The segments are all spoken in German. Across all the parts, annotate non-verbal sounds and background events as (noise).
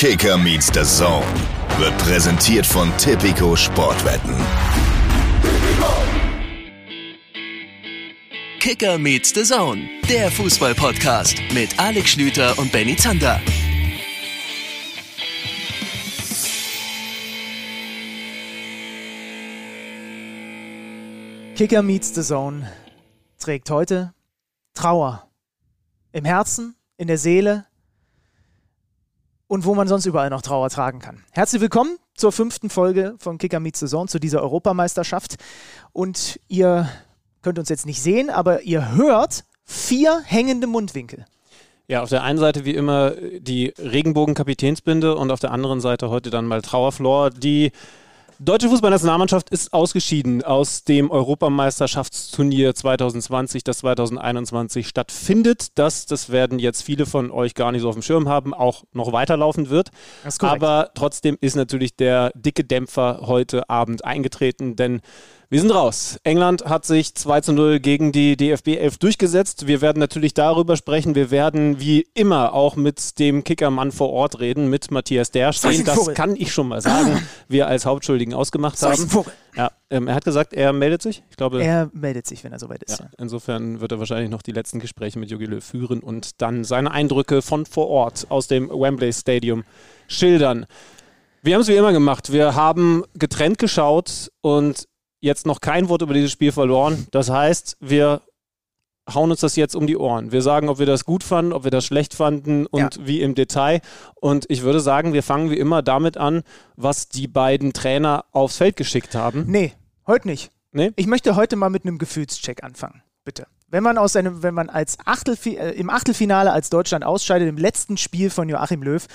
Kicker meets the Zone wird präsentiert von Tipico Sportwetten. Kicker meets the Zone, der Fußball-Podcast mit Alex Schlüter und Benny Zander. Kicker meets the Zone trägt heute Trauer. Im Herzen, in der Seele und wo man sonst überall noch Trauer tragen kann. Herzlich willkommen zur fünften Folge von Kicker meets Zone, zu dieser Europameisterschaft. Und ihr könnt uns jetzt nicht sehen, aber ihr hört vier hängende Mundwinkel. Ja, auf der einen Seite wie immer die Regenbogen-Kapitänsbinde und auf der anderen Seite heute dann mal Trauerflor, die Deutsche Fußballnationalmannschaft ist ausgeschieden aus dem Europameisterschaftsturnier 2020, das 2021 stattfindet. Das, das werden jetzt viele von euch gar nicht so auf dem Schirm haben, auch noch weiterlaufen wird. Aber trotzdem ist natürlich der dicke Dämpfer heute Abend eingetreten, denn wir sind raus. England hat sich 2 zu 0 gegen die DFB 11 durchgesetzt. Wir werden natürlich darüber sprechen. Wir werden wie immer auch mit dem Kickermann vor Ort reden, mit Matthias Derstein. Das kann ich schon mal sagen, (laughs) wir als Hauptschuldigen ausgemacht haben. Ja, ähm, er hat gesagt, er meldet sich. Ich glaube, er meldet sich, wenn er soweit ist. Ja, insofern wird er wahrscheinlich noch die letzten Gespräche mit Jogi Löw führen und dann seine Eindrücke von vor Ort aus dem Wembley Stadium schildern. Wir haben es wie immer gemacht. Wir haben getrennt geschaut und jetzt noch kein Wort über dieses Spiel verloren. Das heißt, wir hauen uns das jetzt um die Ohren. Wir sagen, ob wir das gut fanden, ob wir das schlecht fanden und ja. wie im Detail. Und ich würde sagen, wir fangen wie immer damit an, was die beiden Trainer aufs Feld geschickt haben. Nee, heute nicht. Nee? Ich möchte heute mal mit einem Gefühlscheck anfangen. Bitte. Wenn man aus einem, wenn man als Achtelfi äh, im Achtelfinale als Deutschland ausscheidet, im letzten Spiel von Joachim Löw,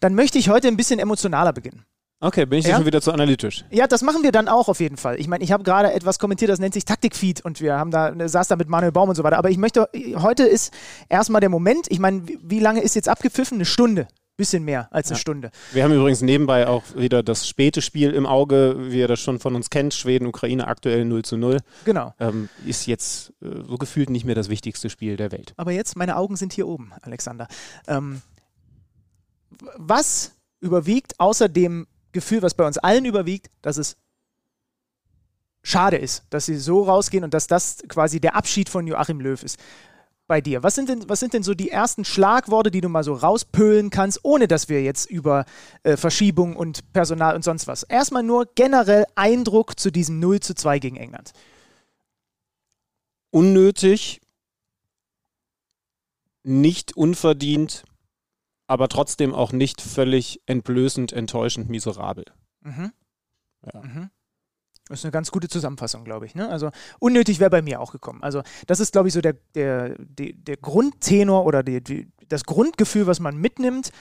dann möchte ich heute ein bisschen emotionaler beginnen. Okay, bin ich ja? schon wieder zu analytisch. Ja, das machen wir dann auch auf jeden Fall. Ich meine, ich habe gerade etwas kommentiert, das nennt sich Taktikfeed und wir haben da, saß da mit Manuel Baum und so weiter. Aber ich möchte, heute ist erstmal der Moment, ich meine, wie lange ist jetzt abgepfiffen? Eine Stunde. Bisschen mehr als eine ja. Stunde. Wir haben übrigens nebenbei auch wieder das späte Spiel im Auge, wie ihr das schon von uns kennt. Schweden, Ukraine aktuell 0 zu 0. Genau. Ähm, ist jetzt äh, so gefühlt nicht mehr das wichtigste Spiel der Welt. Aber jetzt, meine Augen sind hier oben, Alexander. Ähm, was überwiegt außer dem Gefühl, was bei uns allen überwiegt, dass es schade ist, dass sie so rausgehen und dass das quasi der Abschied von Joachim Löw ist. Bei dir. Was sind, denn, was sind denn so die ersten Schlagworte, die du mal so rauspölen kannst, ohne dass wir jetzt über äh, Verschiebung und Personal und sonst was. Erstmal nur generell Eindruck zu diesem 0 zu 2 gegen England. Unnötig, nicht unverdient, aber trotzdem auch nicht völlig entblößend, enttäuschend, miserabel. Mhm. Ja. Mhm. Das ist eine ganz gute Zusammenfassung, glaube ich. Ne? Also unnötig wäre bei mir auch gekommen. Also das ist, glaube ich, so der, der, der, der Grundtenor oder die, die, das Grundgefühl, was man mitnimmt,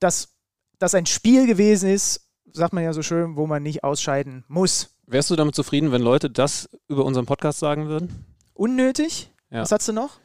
dass das ein Spiel gewesen ist, sagt man ja so schön, wo man nicht ausscheiden muss. Wärst du damit zufrieden, wenn Leute das über unseren Podcast sagen würden? Unnötig? Ja. Was hast du noch?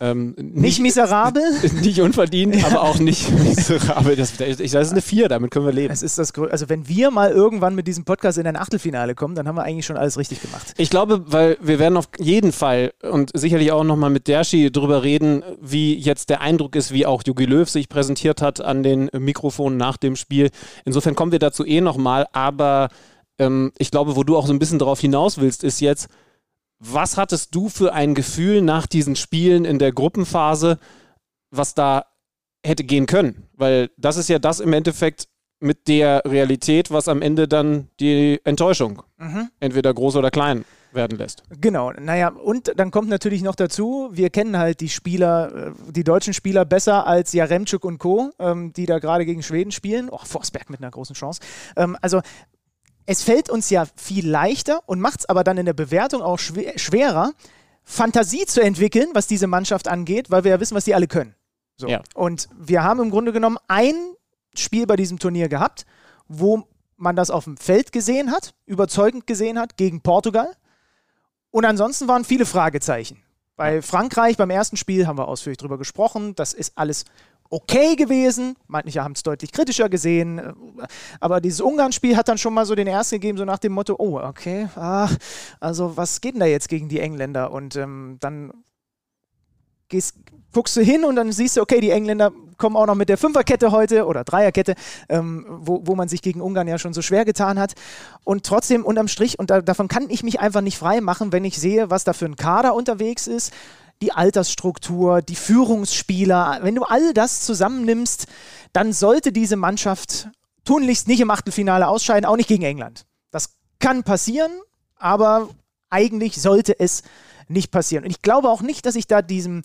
Ähm, nicht, nicht, miserabel? (laughs) Nicht unverdient, ja. aber auch nicht (laughs) miserabel. Das, ich es ist eine 4, damit können wir leben. Es ist das, also wenn wir mal irgendwann mit diesem Podcast in ein Achtelfinale kommen, dann haben wir eigentlich schon alles richtig gemacht. Ich glaube, weil wir werden auf jeden Fall und sicherlich auch nochmal mit Derschi drüber reden, wie jetzt der Eindruck ist, wie auch Jogi Löw sich präsentiert hat an den Mikrofonen nach dem Spiel. Insofern kommen wir dazu eh nochmal, aber ähm, ich glaube, wo du auch so ein bisschen darauf hinaus willst, ist jetzt, was hattest du für ein Gefühl nach diesen Spielen in der Gruppenphase, was da hätte gehen können? Weil das ist ja das im Endeffekt mit der Realität, was am Ende dann die Enttäuschung mhm. entweder groß oder klein werden lässt. Genau, naja, und dann kommt natürlich noch dazu, wir kennen halt die Spieler, äh, die deutschen Spieler besser als Jaremczuk und Co., ähm, die da gerade gegen Schweden spielen. Oh, Forsberg mit einer großen Chance. Ähm, also es fällt uns ja viel leichter und macht es aber dann in der Bewertung auch schwer, schwerer, Fantasie zu entwickeln, was diese Mannschaft angeht, weil wir ja wissen, was die alle können. So. Ja. Und wir haben im Grunde genommen ein Spiel bei diesem Turnier gehabt, wo man das auf dem Feld gesehen hat, überzeugend gesehen hat, gegen Portugal. Und ansonsten waren viele Fragezeichen. Bei Frankreich beim ersten Spiel haben wir ausführlich darüber gesprochen. Das ist alles okay gewesen. Manche haben es deutlich kritischer gesehen. Aber dieses Ungarn-Spiel hat dann schon mal so den ersten gegeben, so nach dem Motto: Oh, okay, ah, also was geht denn da jetzt gegen die Engländer? Und ähm, dann gehst, guckst du hin und dann siehst du, okay, die Engländer kommen auch noch mit der Fünferkette heute oder Dreierkette, ähm, wo, wo man sich gegen Ungarn ja schon so schwer getan hat. Und trotzdem unterm Strich, und da, davon kann ich mich einfach nicht frei machen, wenn ich sehe, was da für ein Kader unterwegs ist, die Altersstruktur, die Führungsspieler, wenn du all das zusammennimmst, dann sollte diese Mannschaft tunlichst nicht im Achtelfinale ausscheiden, auch nicht gegen England. Das kann passieren, aber eigentlich sollte es nicht passieren. Und ich glaube auch nicht, dass ich da diesem,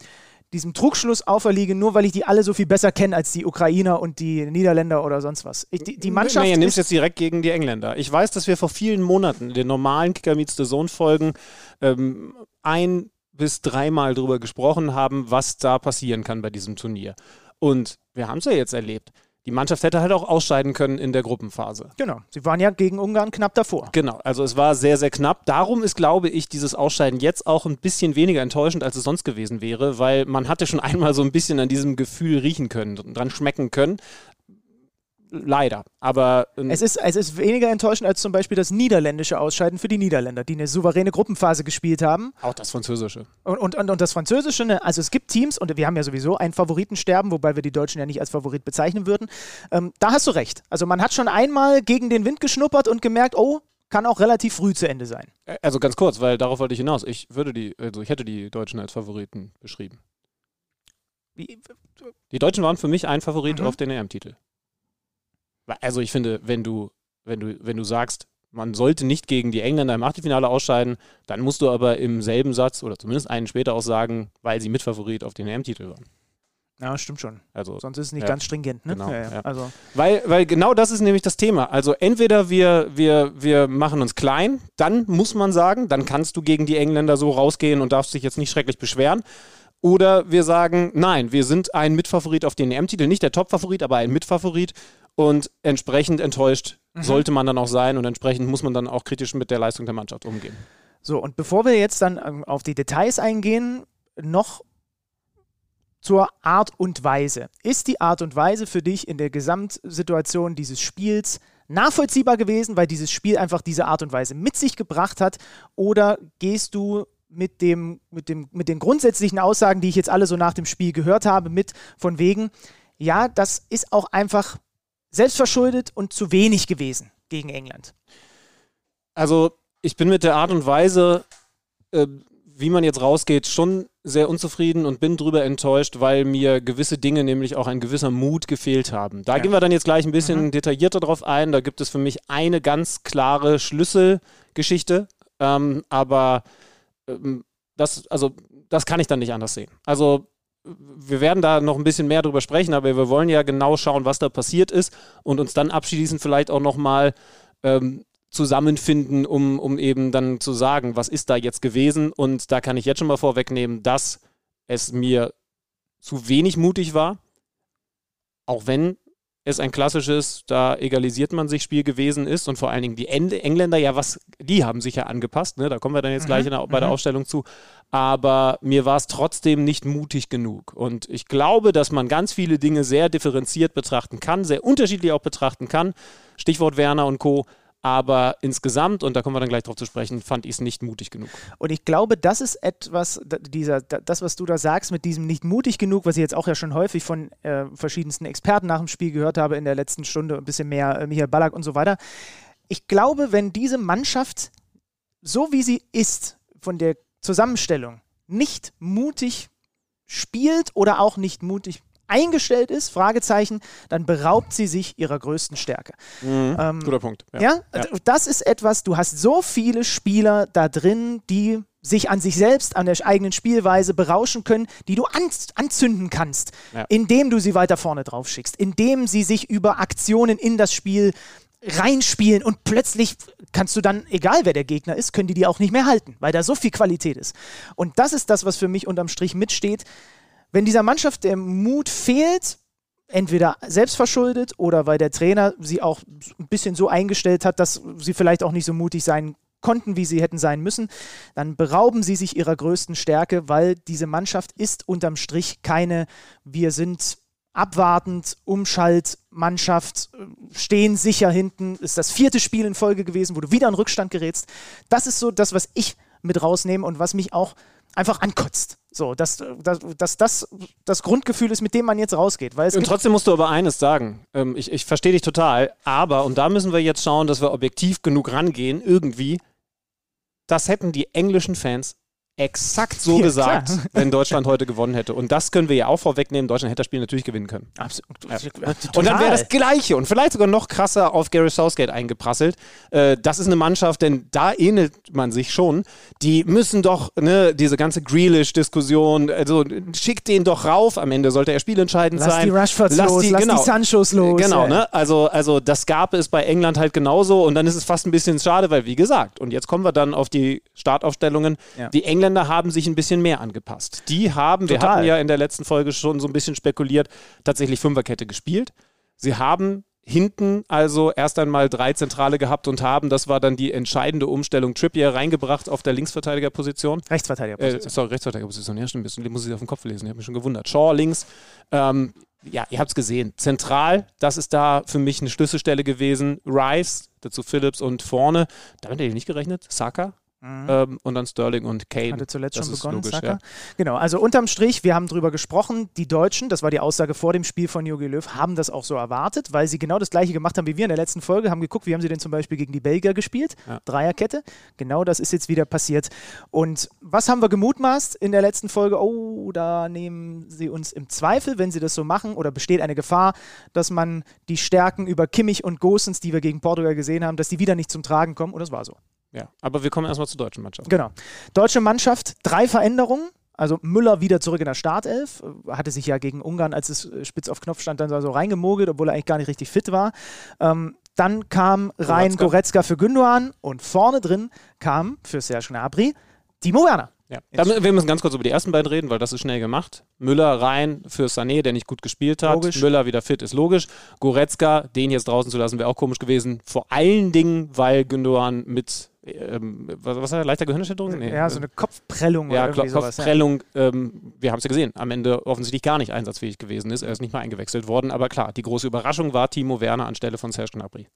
diesem Trugschluss auferliege, nur weil ich die alle so viel besser kenne als die Ukrainer und die Niederländer oder sonst was. Ich, die, die Mannschaft. Nee, nimmst jetzt direkt gegen die Engländer. Ich weiß, dass wir vor vielen Monaten in den normalen Kicker Meets the Zone Folgen ähm, ein bis dreimal darüber gesprochen haben, was da passieren kann bei diesem Turnier. Und wir haben es ja jetzt erlebt. Die Mannschaft hätte halt auch ausscheiden können in der Gruppenphase. Genau. Sie waren ja gegen Ungarn knapp davor. Genau. Also es war sehr, sehr knapp. Darum ist, glaube ich, dieses Ausscheiden jetzt auch ein bisschen weniger enttäuschend, als es sonst gewesen wäre, weil man hatte schon einmal so ein bisschen an diesem Gefühl riechen können und dran schmecken können. Leider. Aber ähm, es, ist, es ist weniger enttäuschend als zum Beispiel das niederländische Ausscheiden für die Niederländer, die eine souveräne Gruppenphase gespielt haben. Auch das Französische. Und, und, und, und das Französische, ne? also es gibt Teams, und wir haben ja sowieso ein Favoritensterben, wobei wir die Deutschen ja nicht als Favorit bezeichnen würden. Ähm, da hast du recht. Also man hat schon einmal gegen den Wind geschnuppert und gemerkt, oh, kann auch relativ früh zu Ende sein. Also ganz kurz, weil darauf wollte ich hinaus. Ich würde die, also ich hätte die Deutschen als Favoriten beschrieben. Wie? Die Deutschen waren für mich ein Favorit mhm. auf den EM-Titel. Also ich finde, wenn du, wenn du, wenn du sagst, man sollte nicht gegen die Engländer im Achtelfinale ausscheiden, dann musst du aber im selben Satz oder zumindest einen später auch sagen, weil sie Mitfavorit auf den EM-Titel waren. Ja, stimmt schon. Also, Sonst ist es nicht ja, ganz stringent, ne? Genau, ja, ja. Also. Weil, weil genau das ist nämlich das Thema. Also entweder wir, wir, wir machen uns klein, dann muss man sagen, dann kannst du gegen die Engländer so rausgehen und darfst dich jetzt nicht schrecklich beschweren. Oder wir sagen, nein, wir sind ein Mitfavorit auf den EM-Titel, nicht der Top-Favorit, aber ein Mitfavorit und entsprechend enttäuscht mhm. sollte man dann auch sein und entsprechend muss man dann auch kritisch mit der Leistung der Mannschaft umgehen. So, und bevor wir jetzt dann ähm, auf die Details eingehen, noch zur Art und Weise. Ist die Art und Weise für dich in der Gesamtsituation dieses Spiels nachvollziehbar gewesen, weil dieses Spiel einfach diese Art und Weise mit sich gebracht hat? Oder gehst du mit, dem, mit, dem, mit den grundsätzlichen Aussagen, die ich jetzt alle so nach dem Spiel gehört habe, mit von wegen, ja, das ist auch einfach selbstverschuldet und zu wenig gewesen gegen England? Also ich bin mit der Art und Weise, äh, wie man jetzt rausgeht, schon sehr unzufrieden und bin darüber enttäuscht, weil mir gewisse Dinge, nämlich auch ein gewisser Mut gefehlt haben. Da ja. gehen wir dann jetzt gleich ein bisschen mhm. detaillierter drauf ein. Da gibt es für mich eine ganz klare Schlüsselgeschichte, ähm, aber ähm, das, also, das kann ich dann nicht anders sehen. Also wir werden da noch ein bisschen mehr drüber sprechen, aber wir wollen ja genau schauen, was da passiert ist und uns dann abschließend vielleicht auch nochmal ähm, zusammenfinden, um, um eben dann zu sagen, was ist da jetzt gewesen. Und da kann ich jetzt schon mal vorwegnehmen, dass es mir zu wenig mutig war, auch wenn es ein klassisches, da egalisiert man sich Spiel gewesen ist und vor allen Dingen die Engländer, ja, was, die haben sich ja angepasst, ne? da kommen wir dann jetzt mhm. gleich der, bei der mhm. Aufstellung zu, aber mir war es trotzdem nicht mutig genug und ich glaube, dass man ganz viele Dinge sehr differenziert betrachten kann, sehr unterschiedlich auch betrachten kann, Stichwort Werner und Co., aber insgesamt, und da kommen wir dann gleich drauf zu sprechen, fand ich es nicht mutig genug. Und ich glaube, das ist etwas, dieser, das, was du da sagst, mit diesem nicht mutig genug, was ich jetzt auch ja schon häufig von äh, verschiedensten Experten nach dem Spiel gehört habe in der letzten Stunde, ein bisschen mehr äh, Michael Ballack und so weiter. Ich glaube, wenn diese Mannschaft, so wie sie ist, von der Zusammenstellung, nicht mutig spielt oder auch nicht mutig eingestellt ist, Fragezeichen, dann beraubt sie sich ihrer größten Stärke. Mhm, ähm, guter Punkt. Ja. ja, ja. das ist etwas, du hast so viele Spieler da drin, die sich an sich selbst, an der eigenen Spielweise berauschen können, die du an, anzünden kannst, ja. indem du sie weiter vorne drauf schickst, indem sie sich über Aktionen in das Spiel reinspielen und plötzlich kannst du dann, egal wer der Gegner ist, können die die auch nicht mehr halten, weil da so viel Qualität ist. Und das ist das, was für mich unterm Strich mitsteht wenn dieser Mannschaft der Mut fehlt, entweder selbstverschuldet oder weil der Trainer sie auch ein bisschen so eingestellt hat, dass sie vielleicht auch nicht so mutig sein konnten, wie sie hätten sein müssen, dann berauben sie sich ihrer größten Stärke, weil diese Mannschaft ist unterm Strich keine, wir sind abwartend, Umschaltmannschaft, stehen sicher hinten, ist das vierte Spiel in Folge gewesen, wo du wieder in Rückstand gerätst. Das ist so das, was ich mit rausnehmen und was mich auch einfach ankotzt. So, dass, dass, dass das das Grundgefühl ist, mit dem man jetzt rausgeht. Weil es Und trotzdem musst du aber eines sagen. Ähm, ich ich verstehe dich total, aber, und da müssen wir jetzt schauen, dass wir objektiv genug rangehen, irgendwie, das hätten die englischen Fans exakt so Ja, gesagt, klar. wenn Deutschland heute gewonnen hätte. Und das können wir ja auch vorwegnehmen. Deutschland hätte das Spiel natürlich gewinnen können. Absolut. Und dann wäre das Gleiche und vielleicht sogar noch krasser auf Gary Southgate eingeprasselt. Äh, das ist eine Mannschaft, denn da ähnelt man sich schon. Die müssen doch, ne, diese ganze Grealish-Diskussion, also schickt den doch rauf. Am Ende sollte er spielentscheidend Lass sein. die Rushfords Lass los, die- lass genau. die Sanchos los. Genau, Ja. ne? Also, also das gab es bei England halt genauso und dann ist es fast ein bisschen schade, weil wie gesagt, und jetzt kommen wir dann auf die Startaufstellungen. Ja. Die Engländer haben sich ein bisschen mehr angepasst. Die haben, wir Total. hatten ja in der letzten Folge schon so ein bisschen spekuliert, tatsächlich Fünferkette gespielt. Sie haben hinten also erst einmal drei Zentrale gehabt und haben, das war dann die entscheidende Umstellung, Trippier reingebracht auf der Linksverteidigerposition. Rechtsverteidiger. Äh, sorry, Rechtsverteidigerposition. Ja, stimmt. Bisschen muss ich auf den Kopf lesen. Ich habe mich schon gewundert. Shaw links. Ähm, ja, ihr habt es gesehen. Zentral, das ist da für mich eine Schlüsselstelle gewesen. Rice, dazu Phillips und vorne, damit hätte ich nicht gerechnet, Saka. Ähm, und dann Sterling und Kane. Mhm. Hatte zuletzt das schon begonnen, logisch, Saka. ja. Genau, also unterm Strich, wir haben drüber gesprochen, die Deutschen, das war die Aussage vor dem Spiel von Jogi Löw, haben das auch so erwartet, weil sie genau das gleiche gemacht haben wie wir in der letzten Folge, haben geguckt, wie haben sie denn zum Beispiel gegen die Belgier gespielt, Ja. Dreierkette, genau das ist jetzt wieder passiert. Und was haben wir gemutmaßt in der letzten Folge? Oh, da nehmen sie uns im Zweifel, wenn sie das so machen, oder besteht eine Gefahr, dass man die Stärken über Kimmich und Gosens, die wir gegen Portugal gesehen haben, dass die wieder nicht zum Tragen kommen, und das war so. Ja, aber wir kommen erstmal zur deutschen Mannschaft. Genau. Deutsche Mannschaft, drei Veränderungen. Also Müller wieder zurück in der Startelf. Hatte sich ja gegen Ungarn, als es äh, spitz auf Knopf stand, dann so reingemogelt, obwohl er eigentlich gar nicht richtig fit war. Ähm, dann kam rein Goretzka. Goretzka für Gündogan und vorne drin kam für Serge Gnabry Timo Werner. Ja. Damit, wir müssen ganz kurz über die ersten beiden reden, weil das ist schnell gemacht. Müller rein für Sané, der nicht gut gespielt hat. Logisch. Müller wieder fit, ist logisch. Goretzka, den jetzt draußen zu lassen, wäre auch komisch gewesen. Vor allen Dingen, weil Gündogan mit, ähm, was, was hat er, leichter Gehirnerschütterung? Nee, ja, so eine Kopfprellung ja, oder irgendwie Klo- sowas. Ja. Kopfprellung, ähm, wir haben es ja gesehen, am Ende offensichtlich gar nicht einsatzfähig gewesen ist. Er ist nicht mal eingewechselt worden, aber klar, die große Überraschung war Timo Werner anstelle von Serge Gnabry.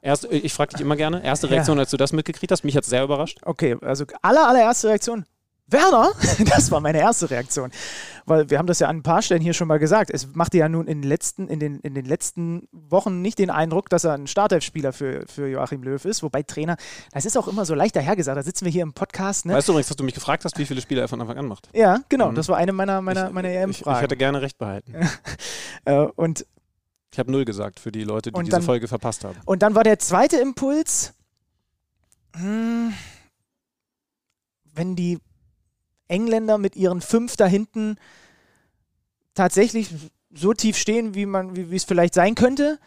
Erst, äh, ich frage dich immer gerne, erste Ja. Reaktion, als du das mitgekriegt hast, mich hat es sehr überrascht. Okay, also aller, allererste Reaktion. Werner? (laughs) Das war meine erste Reaktion. Weil wir haben das ja an ein paar Stellen hier schon mal gesagt. Es machte ja nun in den letzten, in den, in den letzten Wochen nicht den Eindruck, dass er ein Startelfspieler für, für Joachim Löw ist. Wobei Trainer, das ist auch immer so leicht dahergesagt. Da sitzen wir hier im Podcast. Ne? Weißt du übrigens, dass du mich gefragt hast, wie viele Spiele er von Anfang an macht? Ja, genau. Mhm. Das war eine meiner, meiner, meiner ich, ich EM-Fragen. hätte gerne recht behalten. (laughs) Äh, und, Ich habe null gesagt für die Leute, die Und diese dann- Folge verpasst haben. und dann war der zweite Impuls, hm, wenn die Engländer mit ihren fünf da hinten tatsächlich so tief stehen, wie man, wie es vielleicht sein könnte,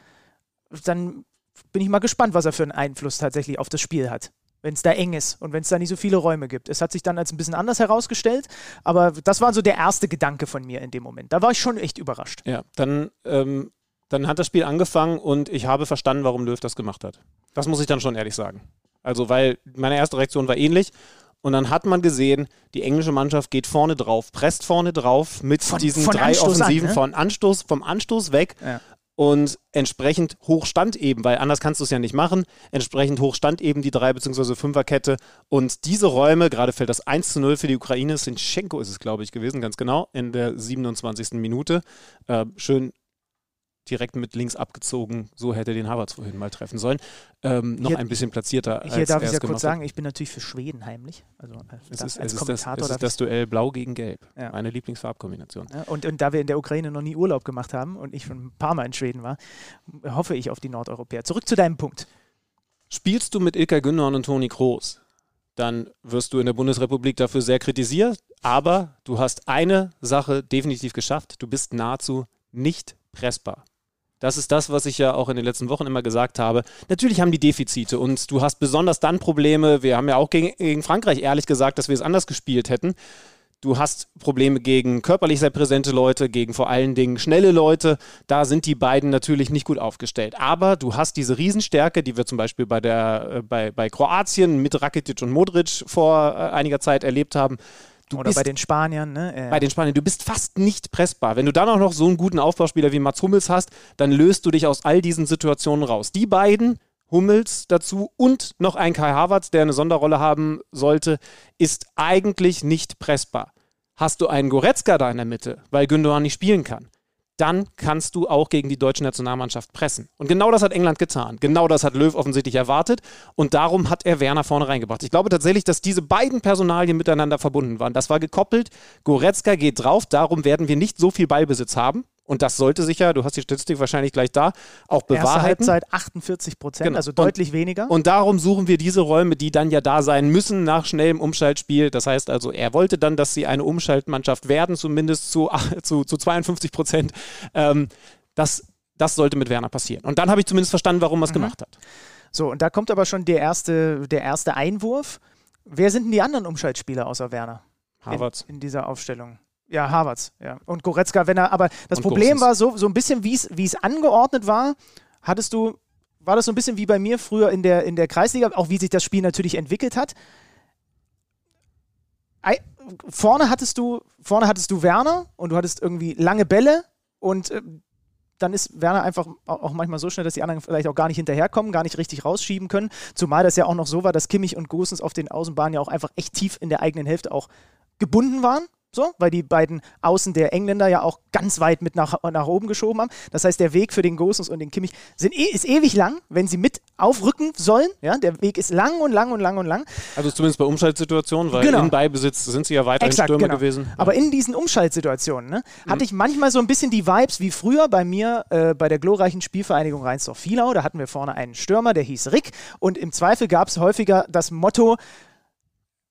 dann bin ich mal gespannt, was er für einen Einfluss tatsächlich auf das Spiel hat. Wenn es da eng ist und wenn es da nicht so viele Räume gibt. Es hat sich dann als ein bisschen anders herausgestellt, aber das war so der erste Gedanke von mir in dem Moment. Da war ich schon echt überrascht. Ja, dann, ähm, dann hat das Spiel angefangen und ich habe verstanden, warum Löw das gemacht hat. Das muss ich dann schon ehrlich sagen. Also, weil meine erste Reaktion war ähnlich. Und dann hat man gesehen, die englische Mannschaft geht vorne drauf, presst vorne drauf mit Von- diesen von drei Anstoß an, Offensiven ne? von Anstoß, vom Anstoß weg. Ja. Und entsprechend hoch stand eben, weil anders kannst du es ja nicht machen. Entsprechend hoch stand eben die drei bzw. Fünferkette. Und diese Räume, gerade fällt das 1 zu 0 für die Ukraine, Sinchenko ist es, glaube ich, gewesen, ganz genau, in der 27. Minute. Äh, schön direkt mit links abgezogen. So hätte den Havertz vorhin mal treffen sollen. Ähm, noch Hier- ein bisschen platzierter. Hier als darf er ich ja kurz sagen, ich bin natürlich für Schweden heimlich. Also äh, Es ist, als es ist, das, es darf ist das Duell Blau gegen Gelb. Ja. Meine Lieblingsfarbkombination. Ja, und, und da wir in der Ukraine noch nie Urlaub gemacht haben und ich schon ein paar Mal in Schweden war, hoffe ich auf die Nordeuropäer. Zurück zu deinem Punkt. Spielst du mit Ilkay Gündogan und Toni Kroos, dann wirst du in der Bundesrepublik dafür sehr kritisiert, aber du hast eine Sache definitiv geschafft. Du bist nahezu nicht pressbar. Das ist das, was ich ja auch in den letzten Wochen immer gesagt habe. Natürlich haben die Defizite und du hast besonders dann Probleme. Wir haben ja auch gegen, gegen Frankreich ehrlich gesagt, dass wir es anders gespielt hätten. Du hast Probleme gegen körperlich sehr präsente Leute, gegen vor allen Dingen schnelle Leute. Da sind die beiden natürlich nicht gut aufgestellt. Aber du hast diese Riesenstärke, die wir zum Beispiel bei, der, äh, bei, bei Kroatien mit Rakitic und Modric vor äh, einiger Zeit erlebt haben. Du Oder bist bei den Spaniern. Ne? Äh, bei den Spaniern. Du bist fast nicht pressbar. Wenn du dann auch noch so einen guten Aufbauspieler wie Mats Hummels hast, dann löst du dich aus all diesen Situationen raus. Die beiden Hummels dazu und noch ein Kai Havertz, der eine Sonderrolle haben sollte, ist eigentlich nicht pressbar. Hast du einen Goretzka da in der Mitte, weil Gündogan nicht spielen kann, dann kannst du auch gegen die deutsche Nationalmannschaft pressen. Und genau das hat England getan. Genau das hat Löw offensichtlich erwartet. Und darum hat er Werner vorne reingebracht. Ich glaube tatsächlich, dass diese beiden Personalien miteinander verbunden waren. Das war gekoppelt. Goretzka geht drauf. Darum werden wir nicht so viel Ballbesitz haben. Und das sollte sich ja, du hast die Statistik wahrscheinlich gleich da, auch bewahrheiten. Erste Halbzeit 48 Prozent, genau. also deutlich und, weniger. Und darum suchen wir diese Räume, die dann ja da sein müssen nach schnellem Umschaltspiel. Das heißt also, er wollte dann, dass sie eine Umschaltmannschaft werden, zumindest zu, (laughs) zu, zu 52 Prozent. Ähm, das, das sollte mit Werner passieren. Und dann habe ich zumindest verstanden, warum er es mhm. gemacht hat. So, und da kommt aber schon der erste, der erste Einwurf. Wer sind denn die anderen Umschaltspieler außer Werner? Harvards. In, in dieser Aufstellung. Ja, Harvards, ja. Und Goretzka, wenn er, aber das und Problem war so, so ein bisschen, wie es angeordnet war, hattest du, war das so ein bisschen wie bei mir früher in der, in der Kreisliga, auch wie sich das Spiel natürlich entwickelt hat. I, vorne hattest du, vorne hattest du Werner und du hattest irgendwie lange Bälle und äh, dann ist Werner einfach auch manchmal so schnell, dass die anderen vielleicht auch gar nicht hinterherkommen, gar nicht richtig rausschieben können. Zumal das ja auch noch so war, dass Kimmich und Gosens auf den Außenbahnen ja auch einfach echt tief in der eigenen Hälfte auch gebunden waren. So, weil die beiden Außen der Engländer ja auch ganz weit mit nach, nach oben geschoben haben. Das heißt, der Weg für den Gosens und den Kimmich sind, e, ist ewig lang, wenn sie mit aufrücken sollen. Ja, der Weg ist lang und lang und lang und lang. Also zumindest bei Umschaltsituationen, weil genau. in Beibesitz sind sie ja weiterhin Exakt, Stürmer genau. gewesen. Aber in diesen Umschaltsituationen ne, mhm. hatte ich manchmal so ein bisschen die Vibes wie früher bei mir äh, bei der glorreichen Spielvereinigung Rheinsdorf-Vielau. Da hatten wir vorne einen Stürmer, der hieß Rick. Und im Zweifel gab es häufiger das Motto,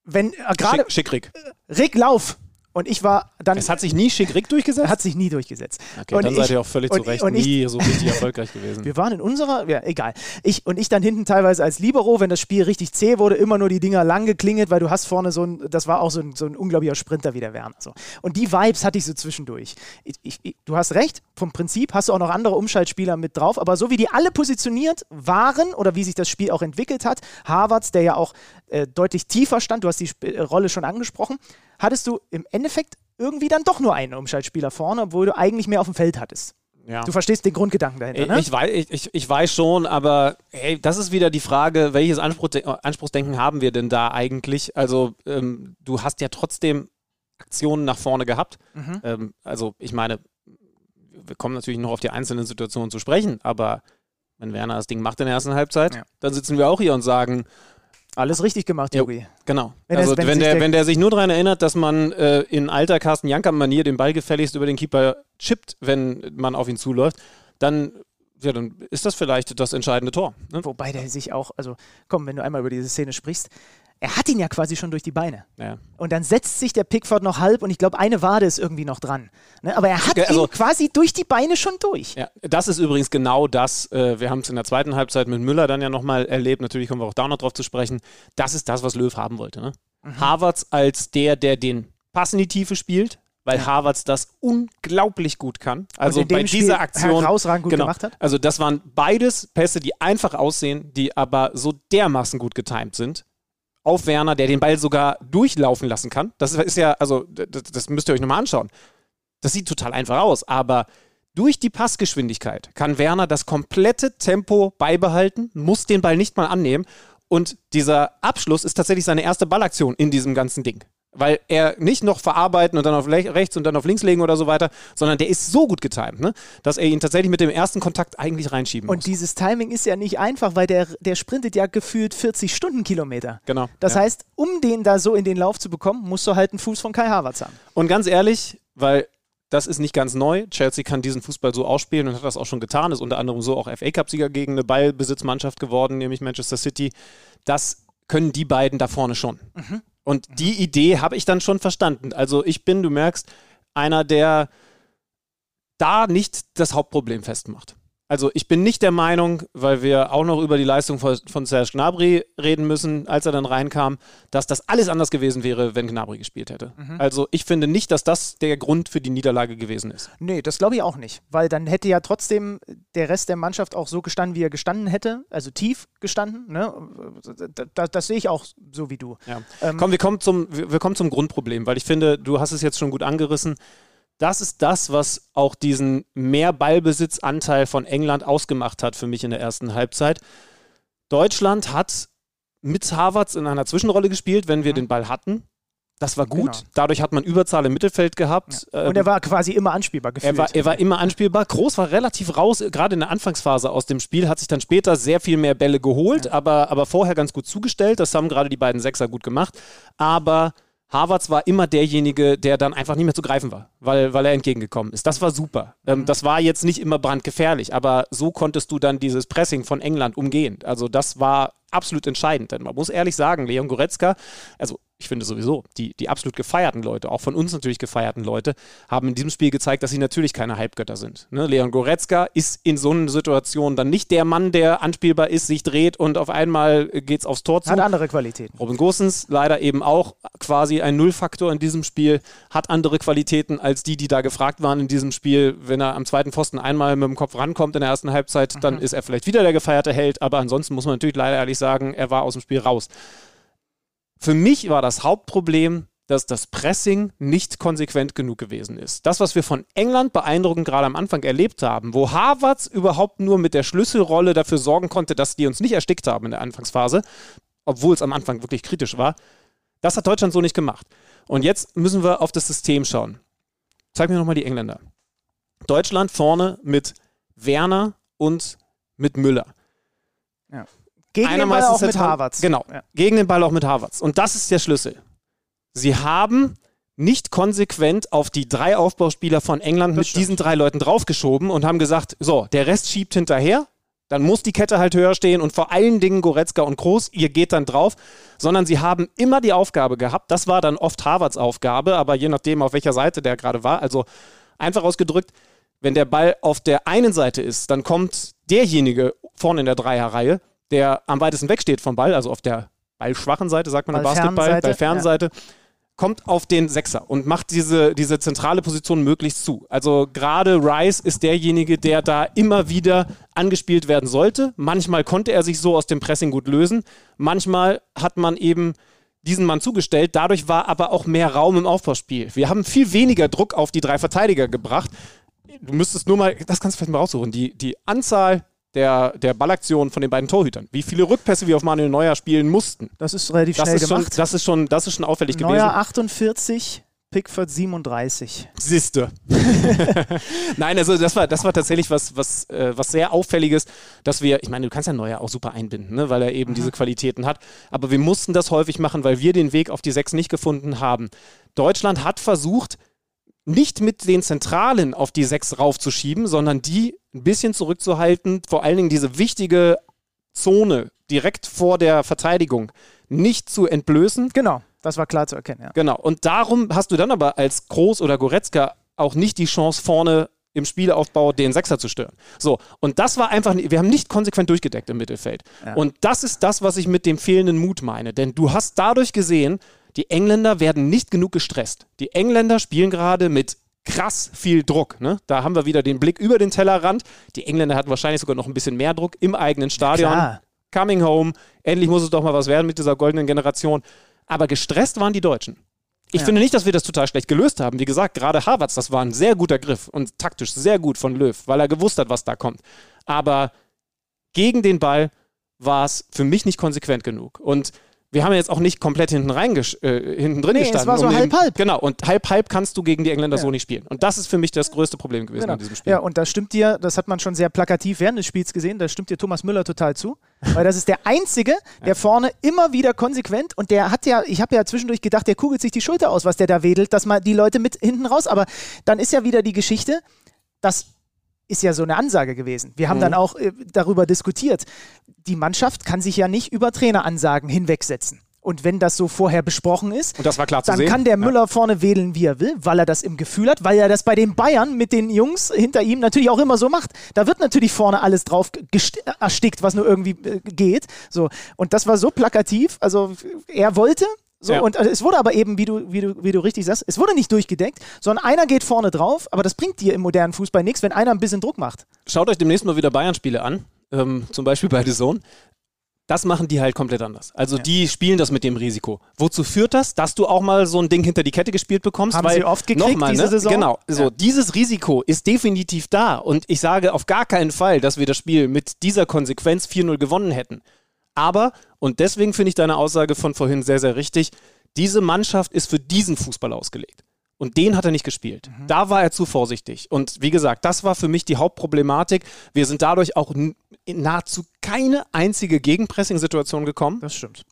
wenn äh, gerade. Schick, Schick Rick. Rick, lauf! Und ich war dann. Es hat sich nie schick durchgesetzt? Hat sich nie durchgesetzt. Okay, und dann ich, seid ihr auch völlig zu Recht und nie ich, so richtig (laughs) erfolgreich gewesen. Wir waren in unserer, ja, egal. Ich, und ich dann hinten teilweise als Libero, wenn das Spiel richtig zäh wurde, immer nur die Dinger lang geklingelt, weil du hast vorne so ein, das war auch so ein, so ein unglaublicher Sprinter wie der Werner. So. Und die Vibes hatte ich so zwischendurch. Ich, ich, du hast recht, vom Prinzip hast du auch noch andere Umschaltspieler mit drauf, aber so wie die alle positioniert waren oder wie sich das Spiel auch entwickelt hat, Harvards, der ja auch äh, deutlich tiefer stand, du hast die Sp äh, Rolle schon angesprochen, hattest du im Endeffekt irgendwie dann doch nur einen Umschaltspieler vorne, obwohl du eigentlich mehr auf dem Feld hattest. Ja. Du verstehst den Grundgedanken dahinter, ne? Ich, weiß, ich, ich weiß schon, aber hey, das ist wieder die Frage, welches Anspruch, Anspruchsdenken haben wir denn da eigentlich? Also, ähm, du hast ja trotzdem Aktionen nach vorne gehabt. Mhm. Ähm, also, ich meine, wir kommen natürlich noch auf die einzelnen Situationen zu sprechen, aber wenn Werner das Ding macht in der ersten Halbzeit, ja. dann sitzen wir auch hier und sagen, alles richtig gemacht, Jogi. Genau. Wenn, also, wenn, der, wenn der sich nur daran erinnert, dass man äh, in alter Carsten Janker-Manier den Ball gefälligst über den Keeper chippt, wenn man auf ihn zuläuft, dann, ja, dann ist das vielleicht das entscheidende Tor. Ne? Wobei der sich auch, also komm, wenn du einmal über diese Szene sprichst, er hat ihn ja quasi schon durch die Beine. Ja. Und dann setzt sich der Pickford noch halb und ich glaube, eine Wade ist irgendwie noch dran. Ne? Aber er hat also, ihn quasi durch die Beine schon durch. Ja, das ist übrigens genau das. Äh, wir haben es in der zweiten Halbzeit mit Müller dann ja nochmal erlebt. Natürlich kommen wir auch da noch drauf zu sprechen. Das ist das, was Löw haben wollte. Ne? Mhm. Harvards als der, der den Pass in die Tiefe spielt, weil ja. Harvards das unglaublich gut kann. Also bei Spiel dieser Aktion herausragend gut genau, gemacht hat. Also das waren beides Pässe, die einfach aussehen, die aber so dermaßen gut getimt sind auf Werner, der den Ball sogar durchlaufen lassen kann. Das ist ja, also, das, das müsst ihr euch nochmal anschauen. Das sieht total einfach aus, aber durch die Passgeschwindigkeit kann Werner das komplette Tempo beibehalten, muss den Ball nicht mal annehmen. Und dieser Abschluss ist tatsächlich seine erste Ballaktion in diesem ganzen Ding weil er nicht noch verarbeiten und dann auf rechts und dann auf links legen oder so weiter, sondern der ist so gut getimt, ne, dass er ihn tatsächlich mit dem ersten Kontakt eigentlich reinschieben muss. Und dieses Timing ist ja nicht einfach, weil der, der sprintet ja gefühlt 40 Stundenkilometer. Genau. Das ja. heißt, um den da so in den Lauf zu bekommen, musst du halt einen Fuß von Kai Havertz haben. Und ganz ehrlich, weil das ist nicht ganz neu. Chelsea kann diesen Fußball so ausspielen und hat das auch schon getan. Ist unter anderem so auch FA Cup-Sieger gegen eine Ballbesitzmannschaft geworden, nämlich Manchester City. Das können die beiden da vorne schon. Mhm. Und die Idee habe ich dann schon verstanden. Also ich bin, du merkst, einer, der da nicht das Hauptproblem festmacht. Also ich bin nicht der Meinung, weil wir auch noch über die Leistung von, von Serge Gnabry reden müssen, als er dann reinkam, dass das alles anders gewesen wäre, wenn Gnabry gespielt hätte. Mhm. Also ich finde nicht, dass das der Grund für die Niederlage gewesen ist. Nee, das glaube ich auch nicht, weil dann hätte ja trotzdem der Rest der Mannschaft auch so gestanden, wie er gestanden hätte, also tief gestanden. Ne? Das, das sehe ich auch so wie du. Ja. Ähm, Komm, wir kommen, zum, wir kommen zum Grundproblem, weil ich finde, du hast es jetzt schon gut angerissen das ist das, was auch diesen mehr Ballbesitzanteil von England ausgemacht hat für mich in der ersten Halbzeit. Deutschland hat mit Harvards in einer Zwischenrolle gespielt, wenn wir mhm. den Ball hatten. Das war gut. Genau. Dadurch hat man Überzahl im Mittelfeld gehabt. Ja. Und er war quasi immer anspielbar gefühlt. Er war, er war immer anspielbar. Groß war relativ raus, gerade in der Anfangsphase aus dem Spiel, hat sich dann später sehr viel mehr Bälle geholt, ja. aber, aber vorher ganz gut zugestellt. Das haben gerade die beiden Sechser gut gemacht. Aber Harvards war immer derjenige, der dann einfach nicht mehr zu greifen war, weil, weil er entgegengekommen ist. Das war super. Ähm, mhm. das war jetzt nicht immer brandgefährlich, aber so konntest du dann dieses Pressing von England umgehen. Also das war absolut entscheidend. Denn man muss ehrlich sagen, Leon Goretzka, also ich finde sowieso, die, die absolut gefeierten Leute, auch von uns natürlich gefeierten Leute, haben in diesem Spiel gezeigt, dass sie natürlich keine Halbgötter sind. Ne? Leon Goretzka ist in so einer Situation dann nicht der Mann, der anspielbar ist, sich dreht und auf einmal geht es aufs Tor zu. Hat andere Qualitäten. Robin Gosens leider eben auch quasi ein Nullfaktor in diesem Spiel, hat andere Qualitäten als die, die da gefragt waren in diesem Spiel. Wenn er am zweiten Pfosten einmal mit dem Kopf rankommt in der ersten Halbzeit, mhm. dann ist er vielleicht wieder der gefeierte Held, aber ansonsten muss man natürlich leider ehrlich sagen, er war aus dem Spiel raus. Für mich war das Hauptproblem, dass das Pressing nicht konsequent genug gewesen ist. Das, was wir von England beeindruckend gerade am Anfang erlebt haben, wo Harvards überhaupt nur mit der Schlüsselrolle dafür sorgen konnte, dass die uns nicht erstickt haben in der Anfangsphase, obwohl es am Anfang wirklich kritisch war, das hat Deutschland so nicht gemacht. Und jetzt müssen wir auf das System schauen. Zeig mir nochmal die Engländer. Deutschland vorne mit Werner und mit Müller. Ja. Gegen den Ball auch mit Harvards. Genau, ja. gegen den Ball auch mit Harvards. Und das ist der Schlüssel. Sie haben nicht konsequent auf die drei Aufbauspieler von England das mit stimmt. diesen drei Leuten draufgeschoben und haben gesagt, so, der Rest schiebt hinterher, dann muss die Kette halt höher stehen und vor allen Dingen Goretzka und Groß, ihr geht dann drauf, sondern sie haben immer die Aufgabe gehabt, das war dann oft Harvards Aufgabe, aber je nachdem, auf welcher Seite der gerade war, also einfach ausgedrückt, wenn der Ball auf der einen Seite ist, dann kommt derjenige vorne in der Dreierreihe, der am weitesten weg steht vom Ball, also auf der ballschwachen Seite, sagt man im Basketball, bei Fernseite, ja. kommt auf den Sechser und macht diese, diese zentrale Position möglichst zu. Also gerade Rice ist derjenige, der da immer wieder angespielt werden sollte. Manchmal konnte er sich so aus dem Pressing gut lösen. Manchmal hat man eben diesen Mann zugestellt. Dadurch war aber auch mehr Raum im Aufbauspiel. Wir haben viel weniger Druck auf die drei Verteidiger gebracht. Du müsstest nur mal, das kannst du vielleicht mal raussuchen, die, die Anzahl der, der Ballaktion von den beiden Torhütern. Wie viele Rückpässe wir auf Manuel Neuer spielen mussten. Das ist relativ das schnell ist gemacht. Schon, das, ist schon, das ist schon auffällig Neuer gewesen. Neuer 48, Pickford 37. Siehste. (laughs) Nein, also das war, das war tatsächlich was, was, äh, was sehr Auffälliges, dass wir, ich meine, du kannst ja Neuer auch super einbinden, ne, weil er eben mhm. diese Qualitäten hat. Aber wir mussten das häufig machen, weil wir den Weg auf die Sechs nicht gefunden haben. Deutschland hat versucht, nicht mit den Zentralen auf die sechs raufzuschieben, sondern die ein bisschen zurückzuhalten, vor allen Dingen diese wichtige Zone direkt vor der Verteidigung nicht zu entblößen. Genau, das war klar zu erkennen. Ja. Genau, und darum hast du dann aber als Groß oder Goretzka auch nicht die Chance vorne im Spielaufbau den Sechser zu stören. So, und das war einfach, wir haben nicht konsequent durchgedeckt im Mittelfeld. Ja. Und das ist das, was ich mit dem fehlenden Mut meine. Denn du hast dadurch gesehen, die Engländer werden nicht genug gestresst. Die Engländer spielen gerade mit krass viel Druck. Ne? Da haben wir wieder den Blick über den Tellerrand. Die Engländer hatten wahrscheinlich sogar noch ein bisschen mehr Druck im eigenen Stadion. Ja, Coming home, endlich muss es doch mal was werden mit dieser goldenen Generation. Aber gestresst waren die Deutschen. Ich ja. finde nicht, dass wir das total schlecht gelöst haben. Wie gesagt, gerade Harvards, das war ein sehr guter Griff und taktisch sehr gut von Löw, weil er gewusst hat, was da kommt. Aber gegen den Ball war es für mich nicht konsequent genug. Und wir haben jetzt auch nicht komplett hinten, rein äh, hinten drin nee, gestanden. Es war so um halb-halb. Genau, und halb-halb kannst du gegen die Engländer ja. so nicht spielen. Und das ist für mich das größte Problem gewesen genau. in diesem Spiel. Ja, und da stimmt dir, das hat man schon sehr plakativ während des Spiels gesehen, da stimmt dir Thomas Müller total zu. weil das ist der Einzige, (laughs) der vorne immer wieder konsequent und der hat ja, ich habe ja zwischendurch gedacht, der kugelt sich die Schulter aus, was der da wedelt, dass mal die Leute mit hinten raus. Aber dann ist ja wieder die Geschichte, dass ist ja so eine Ansage gewesen. Wir haben mhm. dann auch äh, darüber diskutiert. Die Mannschaft kann sich ja nicht über Traineransagen hinwegsetzen. Und wenn das so vorher besprochen ist, und das war klar dann sehen. kann der Müller ja. vorne wählen, wie er will, weil er das im Gefühl hat, weil er das bei den Bayern mit den Jungs hinter ihm natürlich auch immer so macht. Da wird natürlich vorne alles drauf erstickt, was nur irgendwie äh, geht. So. Und das war so plakativ. Also er wollte, so, ja. und äh, es wurde aber eben, wie du, wie, du, wie du richtig sagst, es wurde nicht durchgedeckt, sondern einer geht vorne drauf, aber das bringt dir im modernen Fußball nichts, wenn einer ein bisschen Druck macht. Schaut euch demnächst mal wieder Bayern-Spiele an, ähm, zum Beispiel bei The Zone. Das machen die halt komplett anders. Also ja. die spielen das mit dem Risiko. Wozu führt das? Dass du auch mal so ein Ding hinter die Kette gespielt bekommst? Haben weil, sie oft gekriegt mal, diese ne? Saison? Genau. So, ja. dieses Risiko ist definitiv da. Und ich sage auf gar keinen Fall, dass wir das Spiel mit dieser Konsequenz 4-0 gewonnen hätten. Aber, und deswegen finde ich deine Aussage von vorhin sehr, sehr richtig, diese Mannschaft ist für diesen Fußball ausgelegt. Und den hat er nicht gespielt. Mhm. Da war er zu vorsichtig. Und wie gesagt, das war für mich die Hauptproblematik. Wir sind dadurch auch in nahezu keine einzige Gegenpressing-Situation gekommen. Das stimmt.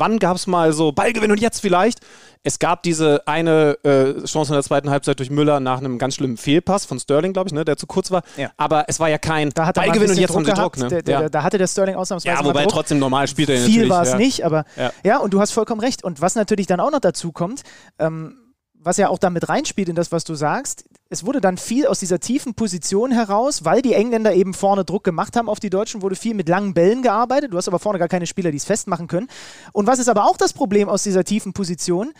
Wann gab es mal so Ballgewinn und jetzt vielleicht? Es gab diese eine äh, Chance in der zweiten Halbzeit durch Müller nach einem ganz schlimmen Fehlpass von Sterling, glaube ich, ne, der zu kurz war. Ja. Aber es war ja kein da Ballgewinn und jetzt haben sie Druck. Ne? Der, der, ja. Da hatte der Sterling ausnahmsweise Ja, wobei trotzdem normal spielt er Viel war es ja. nicht, aber ja. und du hast vollkommen recht. Und was natürlich dann auch noch dazu kommt, ähm, was ja auch damit reinspielt in das, was du sagst, es wurde dann viel aus dieser tiefen Position heraus, weil die Engländer eben vorne Druck gemacht haben auf die Deutschen, wurde viel mit langen Bällen gearbeitet. Du hast aber vorne gar keine Spieler, die es festmachen können. Und was ist aber auch das Problem aus dieser tiefen Position?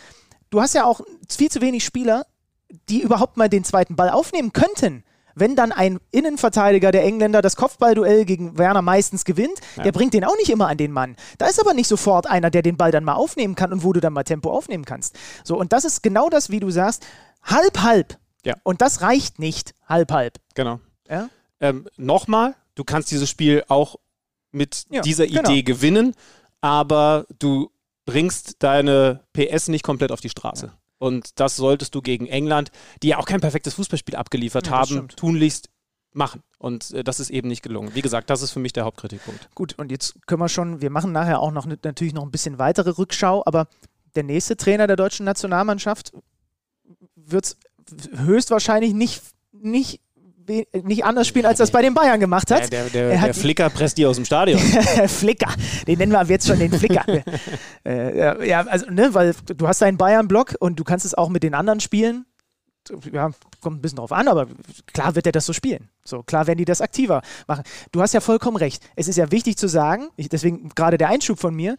Du hast ja auch viel zu wenig Spieler, die überhaupt mal den zweiten Ball aufnehmen könnten wenn dann ein Innenverteidiger der Engländer das Kopfballduell gegen Werner meistens gewinnt, ja. der bringt den auch nicht immer an den Mann. Da ist aber nicht sofort einer, der den Ball dann mal aufnehmen kann und wo du dann mal Tempo aufnehmen kannst. So, und das ist genau das, wie du sagst, halb, halb. Ja. Und das reicht nicht, halb, halb. Genau. Ja? Ähm, Nochmal, du kannst dieses Spiel auch mit ja, dieser genau. Idee genau. gewinnen, aber du bringst deine PS nicht komplett auf die Straße. Ja. Und das solltest du gegen England, die ja auch kein perfektes Fußballspiel abgeliefert ja, haben, tunlichst machen. Und äh, das ist eben nicht gelungen. Wie gesagt, das ist für mich der Hauptkritikpunkt. Gut, und jetzt können wir schon, wir machen nachher auch noch natürlich noch ein bisschen weitere Rückschau, aber der nächste Trainer der deutschen Nationalmannschaft wird es höchstwahrscheinlich nicht, nicht nicht anders spielen, als das bei den Bayern gemacht hat. Der, der, der, der Flicker presst die aus dem Stadion. (laughs) Flicker, den nennen wir jetzt schon den Flicker. (laughs) äh, ja, also, ne, weil du hast deinen Bayern-Block und du kannst es auch mit den anderen spielen. Ja, kommt ein bisschen drauf an, aber klar wird er das so spielen. So, klar werden die das aktiver machen. Du hast ja vollkommen recht. Es ist ja wichtig zu sagen, ich, deswegen gerade der Einschub von mir,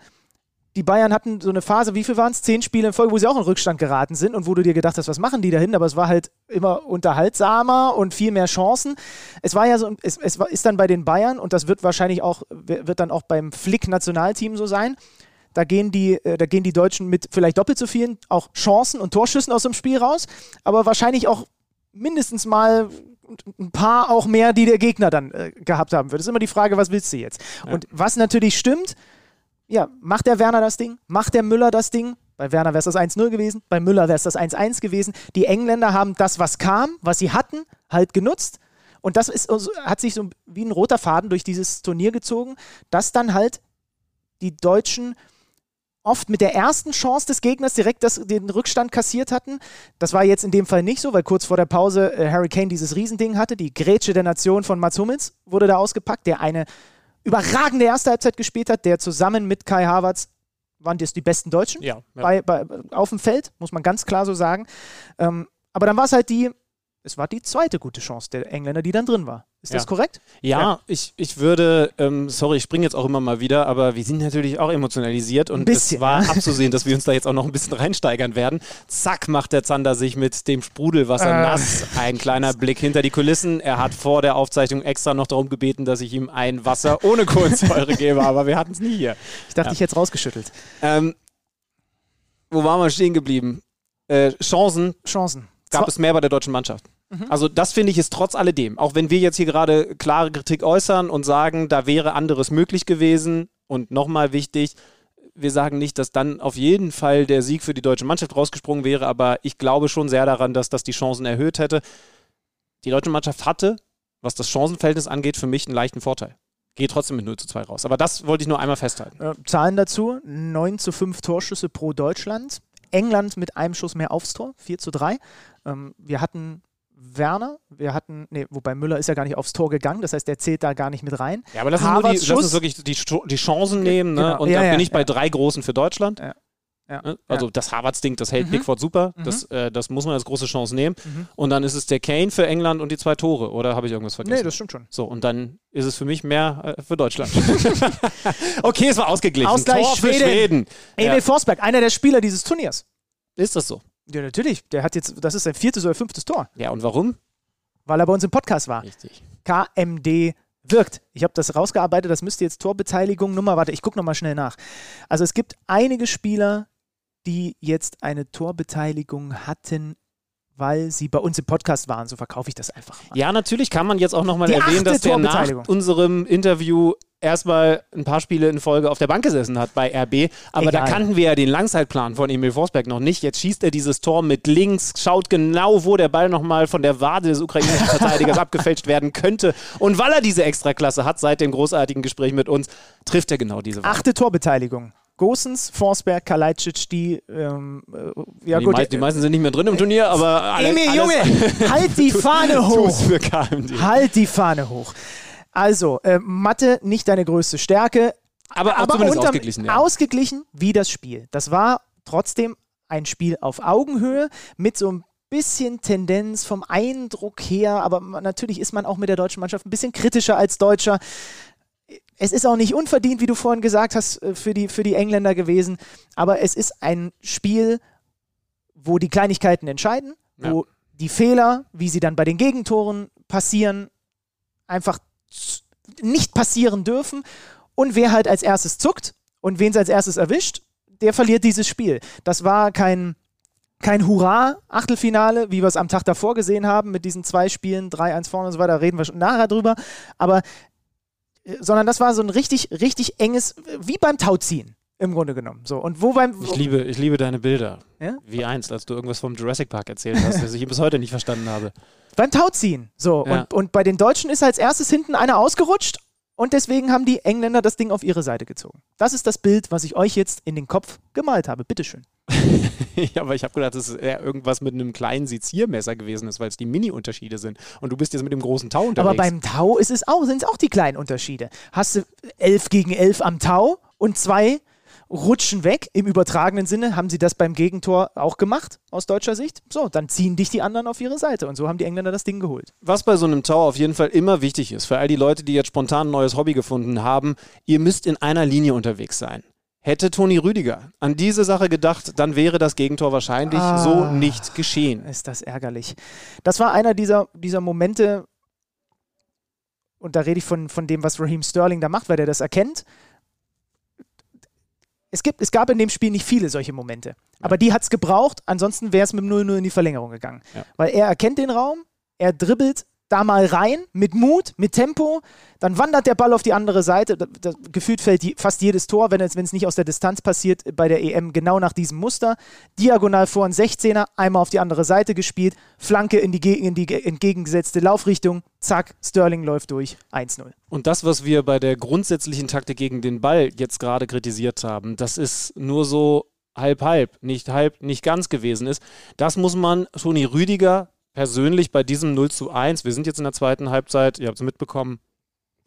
die Bayern hatten so eine Phase, wie viel waren es? Zehn Spiele in Folge, wo sie auch in Rückstand geraten sind und wo du dir gedacht hast, was machen die da hin? Aber es war halt immer unterhaltsamer und viel mehr Chancen. Es war ja so, es, es ist dann bei den Bayern und das wird wahrscheinlich auch, wird dann auch beim Flick-Nationalteam so sein. Da gehen, die, äh, da gehen die Deutschen mit vielleicht doppelt so vielen auch Chancen und Torschüssen aus dem Spiel raus, aber wahrscheinlich auch mindestens mal ein paar auch mehr, die der Gegner dann äh, gehabt haben wird. Das ist immer die Frage, was willst du jetzt? Ja. Und was natürlich stimmt, ja, macht der Werner das Ding? Macht der Müller das Ding? Bei Werner wäre es das 1-0 gewesen, bei Müller wäre es das 1-1 gewesen. Die Engländer haben das, was kam, was sie hatten, halt genutzt. Und das ist, hat sich so wie ein roter Faden durch dieses Turnier gezogen, dass dann halt die Deutschen oft mit der ersten Chance des Gegners direkt das, den Rückstand kassiert hatten. Das war jetzt in dem Fall nicht so, weil kurz vor der Pause äh, Harry Kane dieses Riesending hatte. Die Grätsche der Nation von Mats Hummels wurde da ausgepackt, der eine überragende erste Halbzeit gespielt hat, der zusammen mit Kai Havertz waren das die besten Deutschen ja, ja. Bei, bei, auf dem Feld, muss man ganz klar so sagen. Ähm, aber dann war es halt die, es war die zweite gute Chance der Engländer, die dann drin war. Ist ja. das korrekt? Ja, ja, Ich, ich würde, ähm, sorry, ich springe jetzt auch immer mal wieder, aber wir sind natürlich auch emotionalisiert und es war (laughs) abzusehen, dass wir uns da jetzt auch noch ein bisschen reinsteigern werden. Zack, macht der Zander sich mit dem Sprudelwasser äh. nass. Ein kleiner (laughs) Blick hinter die Kulissen. Er hat vor der Aufzeichnung extra noch darum gebeten, dass ich ihm ein Wasser ohne Kohlensäure gebe, (laughs) aber wir hatten es nie hier. Ich dachte, ja. ich hätte es rausgeschüttelt. Ähm, wo waren wir stehen geblieben? Äh, Chancen. Chancen. Gab es mehr bei der deutschen Mannschaft? Mhm. Also das finde ich ist trotz alledem, auch wenn wir jetzt hier gerade klare Kritik äußern und sagen, da wäre anderes möglich gewesen und nochmal wichtig, wir sagen nicht, dass dann auf jeden Fall der Sieg für die deutsche Mannschaft rausgesprungen wäre, aber ich glaube schon sehr daran, dass das die Chancen erhöht hätte. Die deutsche Mannschaft hatte, was das Chancenverhältnis angeht, für mich einen leichten Vorteil. Geht trotzdem mit 0 zu 2 raus. Aber das wollte ich nur einmal festhalten. Äh, Zahlen dazu: 9 zu 5 Torschüsse pro Deutschland. England mit einem Schuss mehr aufs Tor, 4 zu 3. Ähm, wir hatten Werner, wir hatten, nee, wobei Müller ist ja gar nicht aufs Tor gegangen, das heißt, der zählt da gar nicht mit rein. Ja, aber lass, uns, die, lass uns wirklich die, die Chancen nehmen, ne? Genau. Und ja, da ja, bin ich bei drei großen für Deutschland. Ja. Also das Harvards-Ding, das hält mhm. Pickford super, mhm. das, äh, das muss man als große Chance nehmen. Mhm. Und dann ist es der Kane für England und die zwei Tore, oder habe ich irgendwas vergessen? Nee, das stimmt schon. So, und dann ist es für mich mehr äh, für Deutschland. (laughs) okay, es war ausgeglichen. Ausgleich Tor Schweden. für Schweden. Emil Forsberg, einer der Spieler dieses Turniers. Ist das so? Ja, natürlich. Der hat jetzt, das ist sein viertes oder fünftes Tor. Ja, und warum? Weil er bei uns im Podcast war. Richtig. KMD wirkt. Ich habe das rausgearbeitet, das müsste jetzt Torbeteiligung Nummer, warte, ich gucke nochmal schnell nach. Also es gibt einige Spieler, die jetzt eine Torbeteiligung hatten weil sie bei uns im Podcast waren. So verkaufe ich das einfach mal. Ja, natürlich kann man jetzt auch nochmal erwähnen, dass der nach unserem Interview erstmal ein paar Spiele in Folge auf der Bank gesessen hat bei RB. Aber da Egal. kannten wir ja den Langzeitplan von Emil Forsberg noch nicht. Jetzt schießt er dieses Tor mit links, schaut genau, wo der Ball nochmal von der Wade des ukrainischen Verteidigers (laughs) abgefälscht werden könnte. Und weil er diese Extraklasse hat seit dem großartigen Gespräch mit uns, trifft er genau diese Wade. Achte Torbeteiligung. Gosens, Forsberg, Kalajdzic, die, ähm, äh, ja die, gut. mei die meisten sind nicht mehr drin im Turnier, aber alle, Emil, Junge, halt die (laughs) Fahne hoch. für KMD. Halt die Fahne hoch. Also, äh, Mathe nicht deine größte Stärke, Aber auch zumindest ausgeglichen, ja. ausgeglichen wie das Spiel. Das war trotzdem ein Spiel auf Augenhöhe mit so ein bisschen Tendenz vom Eindruck her, aber natürlich ist man auch mit der deutschen Mannschaft ein bisschen kritischer als Deutscher. Es ist auch nicht unverdient, wie du vorhin gesagt hast, äh, für die, für die Engländer gewesen, aber es ist ein Spiel, wo die Kleinigkeiten entscheiden, wo die Fehler, wie sie dann bei den Gegentoren passieren, einfach nicht passieren dürfen. Und wer halt als erstes zuckt und wen es als erstes erwischt, der verliert dieses Spiel. Das war kein, kein Hurra-Achtelfinale, wie wir es am Tag davor gesehen haben, mit diesen zwei Spielen, 3-1 vorne und so weiter, reden wir schon nachher drüber. Aber, sondern das war so ein richtig, richtig enges, wie beim Tauziehen, im Grunde genommen. So. Und wo beim. Ich liebe, ich liebe deine Bilder. Ja? Wie einst, als du irgendwas vom Jurassic Park erzählt hast, das ich bis heute nicht verstanden habe. (laughs) Beim Tauziehen. So. Ja. Und, und bei den Deutschen ist als erstes hinten einer ausgerutscht und deswegen haben die Engländer das Ding auf ihre Seite gezogen. Das ist das Bild, was ich euch jetzt in den Kopf gemalt habe. Bitteschön. (laughs) ja, aber ich habe gedacht, dass es eher irgendwas mit einem kleinen Seziermesser gewesen ist, weil es die Mini-Unterschiede sind. Und du bist jetzt mit dem großen Tau unterwegs. Aber beim Tau ist es auch, sind es auch die kleinen Unterschiede. Hast du 11 gegen 11 am Tau und zwei rutschen weg. Im übertragenen Sinne haben sie das beim Gegentor auch gemacht, aus deutscher Sicht. So, dann ziehen dich die anderen auf ihre Seite. Und so haben die Engländer das Ding geholt. Was bei so einem Tau auf jeden Fall immer wichtig ist, für all die Leute, die jetzt spontan ein neues Hobby gefunden haben, ihr müsst in einer Linie unterwegs sein. Hätte Toni Rüdiger an diese Sache gedacht, dann wäre das Gegentor wahrscheinlich Ah. so nicht geschehen. Ist das ärgerlich. Das war einer dieser, dieser Momente, und da rede ich von, von dem, was Raheem Sterling da macht, weil der das erkennt. Es, gibt, es gab in dem Spiel nicht viele solche Momente. Aber die hat es gebraucht, ansonsten wäre es mit dem 0-0 in die Verlängerung gegangen. Ja. Weil er erkennt den Raum, er dribbelt da mal rein, mit Mut, mit Tempo, dann wandert der Ball auf die andere Seite. Da, da, gefühlt fällt die, fast jedes Tor, wenn es, nicht aus der Distanz passiert, bei der EM genau nach diesem Muster. Diagonal vor ein 16er, einmal auf die andere Seite gespielt, Flanke in die, in die ge- entgegengesetzte Laufrichtung, zack, Sterling läuft durch, 1-0. Und das, was wir bei der grundsätzlichen Taktik gegen den Ball jetzt gerade kritisiert haben, das ist nur so halb-halb, nicht halb, nicht ganz gewesen ist. Das muss man Toni Rüdiger persönlich bei diesem 0 zu 1, wir sind jetzt in der zweiten Halbzeit, ihr habt es mitbekommen,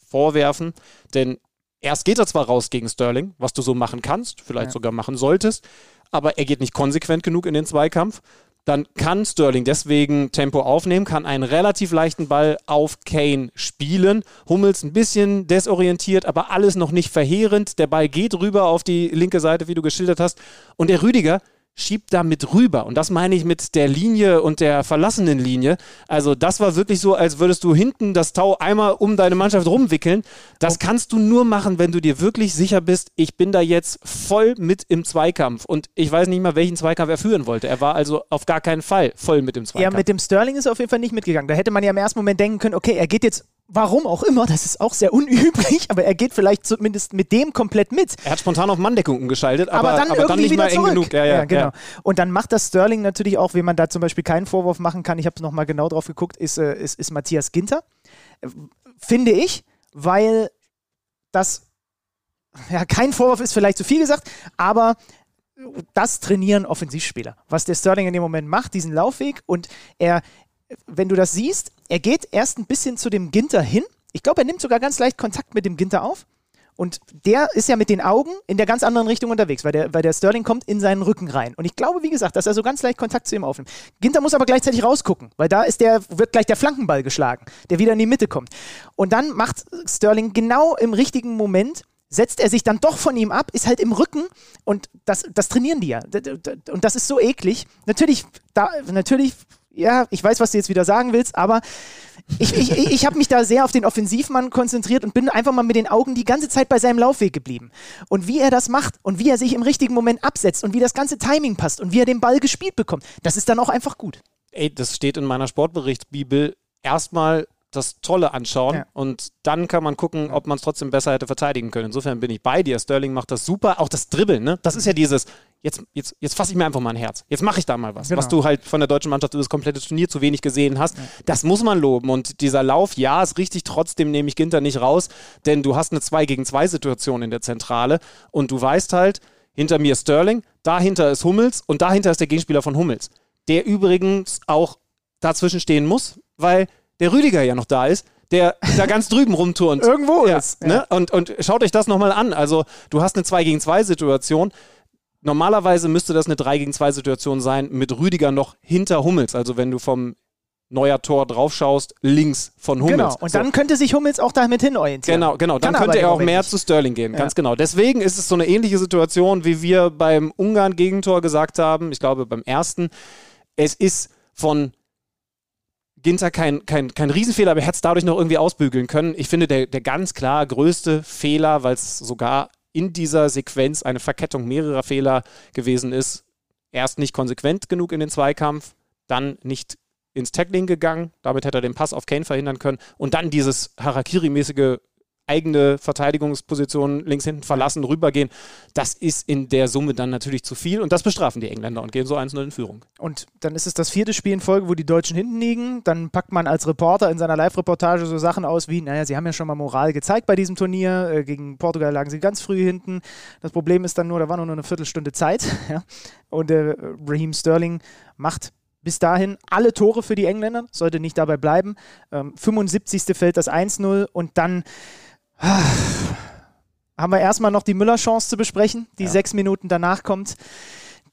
vorwerfen. Denn erst geht er zwar raus gegen Sterling, was du so machen kannst, vielleicht Ja. sogar machen solltest, aber er geht nicht konsequent genug in den Zweikampf. Dann kann Sterling deswegen Tempo aufnehmen, kann einen relativ leichten Ball auf Kane spielen. Hummels ein bisschen desorientiert, aber alles noch nicht verheerend. Der Ball geht rüber auf die linke Seite, wie du geschildert hast. Und der Rüdiger schiebt da mit rüber. Und das meine ich mit der Linie und der verlassenen Linie. Also das war wirklich so, als würdest du hinten das Tau einmal um deine Mannschaft rumwickeln. Das kannst du nur machen, wenn du dir wirklich sicher bist, ich bin da jetzt voll mit im Zweikampf. Und ich weiß nicht mal, welchen Zweikampf er führen wollte. Er war also auf gar keinen Fall voll mit im Ja, Zweikampf. mit dem Sterling ist er auf jeden Fall nicht mitgegangen. Da hätte man ja im ersten Moment denken können, okay, er geht jetzt, warum auch immer, das ist auch sehr unüblich, aber er geht vielleicht zumindest mit dem komplett mit. er hat spontan auf Manndeckung umgeschaltet, aber, aber dann aber dann nicht mal eng genug. Ja, ja, genau. ja. Und dann macht das Sterling natürlich auch, wenn man da zum Beispiel keinen Vorwurf machen kann, ich habe nochmal genau drauf geguckt, ist, äh, ist, ist Matthias Ginter. Äh, Finde ich, weil das, ja, kein Vorwurf ist vielleicht zu viel gesagt, aber das trainieren Offensivspieler. Was der Sterling in dem Moment macht, diesen Laufweg und er, wenn du das siehst, er geht erst ein bisschen zu dem Ginter hin. Ich glaube, er nimmt sogar ganz leicht Kontakt mit dem Ginter auf. Und der ist ja mit den Augen in der ganz anderen Richtung unterwegs, weil der, weil der Sterling kommt in seinen Rücken rein. Und ich glaube, wie gesagt, dass er so ganz leicht Kontakt zu ihm aufnimmt. Ginter muss aber gleichzeitig rausgucken, weil da ist der, wird gleich der Flankenball geschlagen, der wieder in die Mitte kommt. Und dann macht Sterling genau im richtigen Moment, setzt er sich dann doch von ihm ab, ist halt im Rücken und das, das trainieren die ja. Und das ist so eklig. Natürlich, da, natürlich, ja, ich weiß, was du jetzt wieder sagen willst, aber ich, ich, ich, habe mich da sehr auf den Offensivmann konzentriert und bin einfach mal mit den Augen die ganze Zeit bei seinem Laufweg geblieben. Und wie er das macht und wie er sich im richtigen Moment absetzt und wie das ganze Timing passt und wie er den Ball gespielt bekommt, das ist dann auch einfach gut. ey, das steht in meiner Sportberichtsbibel, erstmal das Tolle anschauen Ja. und dann kann man gucken, ob man es trotzdem besser hätte verteidigen können. Insofern bin ich bei dir. Sterling macht das super. Auch das Dribbeln, ne? Das ist ja dieses, jetzt, jetzt, jetzt fasse ich mir einfach mal ein Herz. Jetzt mache ich da mal was. Genau. Was du halt von der deutschen Mannschaft über das komplette Turnier zu wenig gesehen hast. Das muss man loben. Und dieser Lauf, ja, ist richtig. Trotzdem nehme ich Ginter nicht raus, denn du hast eine 2 gegen 2 Situation in der Zentrale und du weißt halt, hinter mir ist Sterling, dahinter ist Hummels und dahinter ist der Gegenspieler von Hummels. Der übrigens auch dazwischen stehen muss, weil der Rüdiger ja noch da ist, der da ganz drüben rumturnt. (laughs) Irgendwo ja, ist. Ne? Und, und schaut euch das nochmal an. Also, du hast eine 2 gegen 2 Situation. Normalerweise müsste das eine 3 gegen 2 Situation sein mit Rüdiger noch hinter Hummels. Also, wenn du vom neuer Tor draufschaust, links von Hummels. Genau. Und So. dann könnte sich Hummels auch damit hin orientieren. Genau, genau. Dann Kann könnte er auch mehr nicht. zu Sterling gehen, ganz genau. Deswegen ist es so eine ähnliche Situation, wie wir beim Ungarn-Gegentor gesagt haben. Ich glaube, beim ersten. Es ist von Ginter kein, kein, kein Riesenfehler, aber er hat es dadurch noch irgendwie ausbügeln können. Ich finde, der, der ganz klar größte Fehler, weil es sogar in dieser Sequenz eine Verkettung mehrerer Fehler gewesen ist, erst nicht konsequent genug in den Zweikampf, dann nicht ins Tackling gegangen, damit hätte er den Pass auf Kane verhindern können und dann dieses Harakiri-mäßige eigene Verteidigungsposition links hinten verlassen, rübergehen, das ist in der Summe dann natürlich zu viel und das bestrafen die Engländer und gehen so 1-0 in Führung. Und dann ist es das vierte Spiel in Folge, wo die Deutschen hinten liegen. Dann packt man als Reporter in seiner Live-Reportage so Sachen aus wie, naja, sie haben ja schon mal Moral gezeigt bei diesem Turnier. Äh, gegen Portugal lagen sie ganz früh hinten. Das Problem ist dann nur, da war nur eine Viertelstunde Zeit. (laughs) Ja? Und äh, Raheem Sterling macht bis dahin alle Tore für die Engländer, sollte nicht dabei bleiben. Ähm, 75. fällt das 1-0 und dann haben wir erstmal noch die Müller-Chance zu besprechen, die sechs Minuten danach kommt,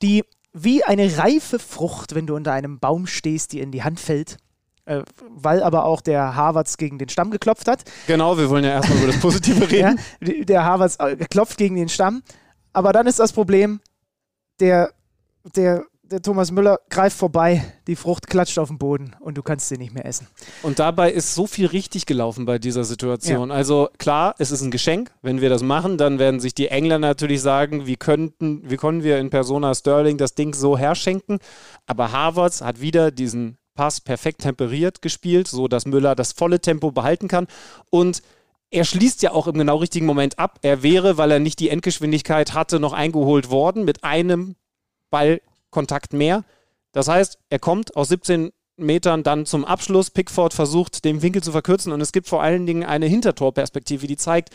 die wie eine reife Frucht, wenn du unter einem Baum stehst, dir in die Hand fällt. Äh, weil aber auch der Harvards gegen den Stamm geklopft hat. Genau, wir wollen ja erstmal über das Positive reden. (laughs) Ja, der Harvards äh, klopft gegen den Stamm. Aber dann ist das Problem, der, der, der Thomas Müller greift vorbei, die Frucht klatscht auf den Boden und du kannst sie nicht mehr essen. Und dabei ist so viel richtig gelaufen bei dieser Situation. Also klar, es ist ein Geschenk. Wenn wir das machen, dann werden sich die Engländer natürlich sagen, wie könnten, wie können wir in Persona Sterling das Ding so herschenken. Aber Harvards hat wieder diesen Pass perfekt temperiert gespielt, so dass Müller das volle Tempo behalten kann. Und er schließt ja auch im genau richtigen Moment ab. Er wäre, weil er nicht die Endgeschwindigkeit hatte, noch eingeholt worden mit einem Ballkontakt mehr. Das heißt, er kommt aus 17 Metern dann zum Abschluss. Pickford versucht, den Winkel zu verkürzen und es gibt vor allen Dingen eine Hintertorperspektive, die zeigt,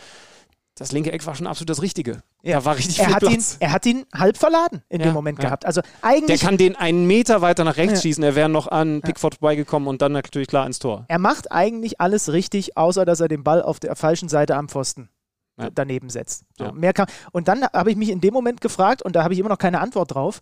das linke Eck war schon absolut das Richtige. Da war richtig er, viel hat ihn, Platz. er hat ihn halb verladen in Ja, dem Moment ja. gehabt. Also Der eigentlich, kann den einen Meter weiter nach rechts Ja. schießen. Er wäre noch an Pickford vorbeigekommen und dann natürlich klar ins Tor. er macht eigentlich alles richtig, außer dass er den Ball auf der falschen Seite am Pfosten Ja. daneben setzt. So, Ja. mehr kann, und dann habe ich mich in dem Moment gefragt, und da habe ich immer noch keine Antwort drauf,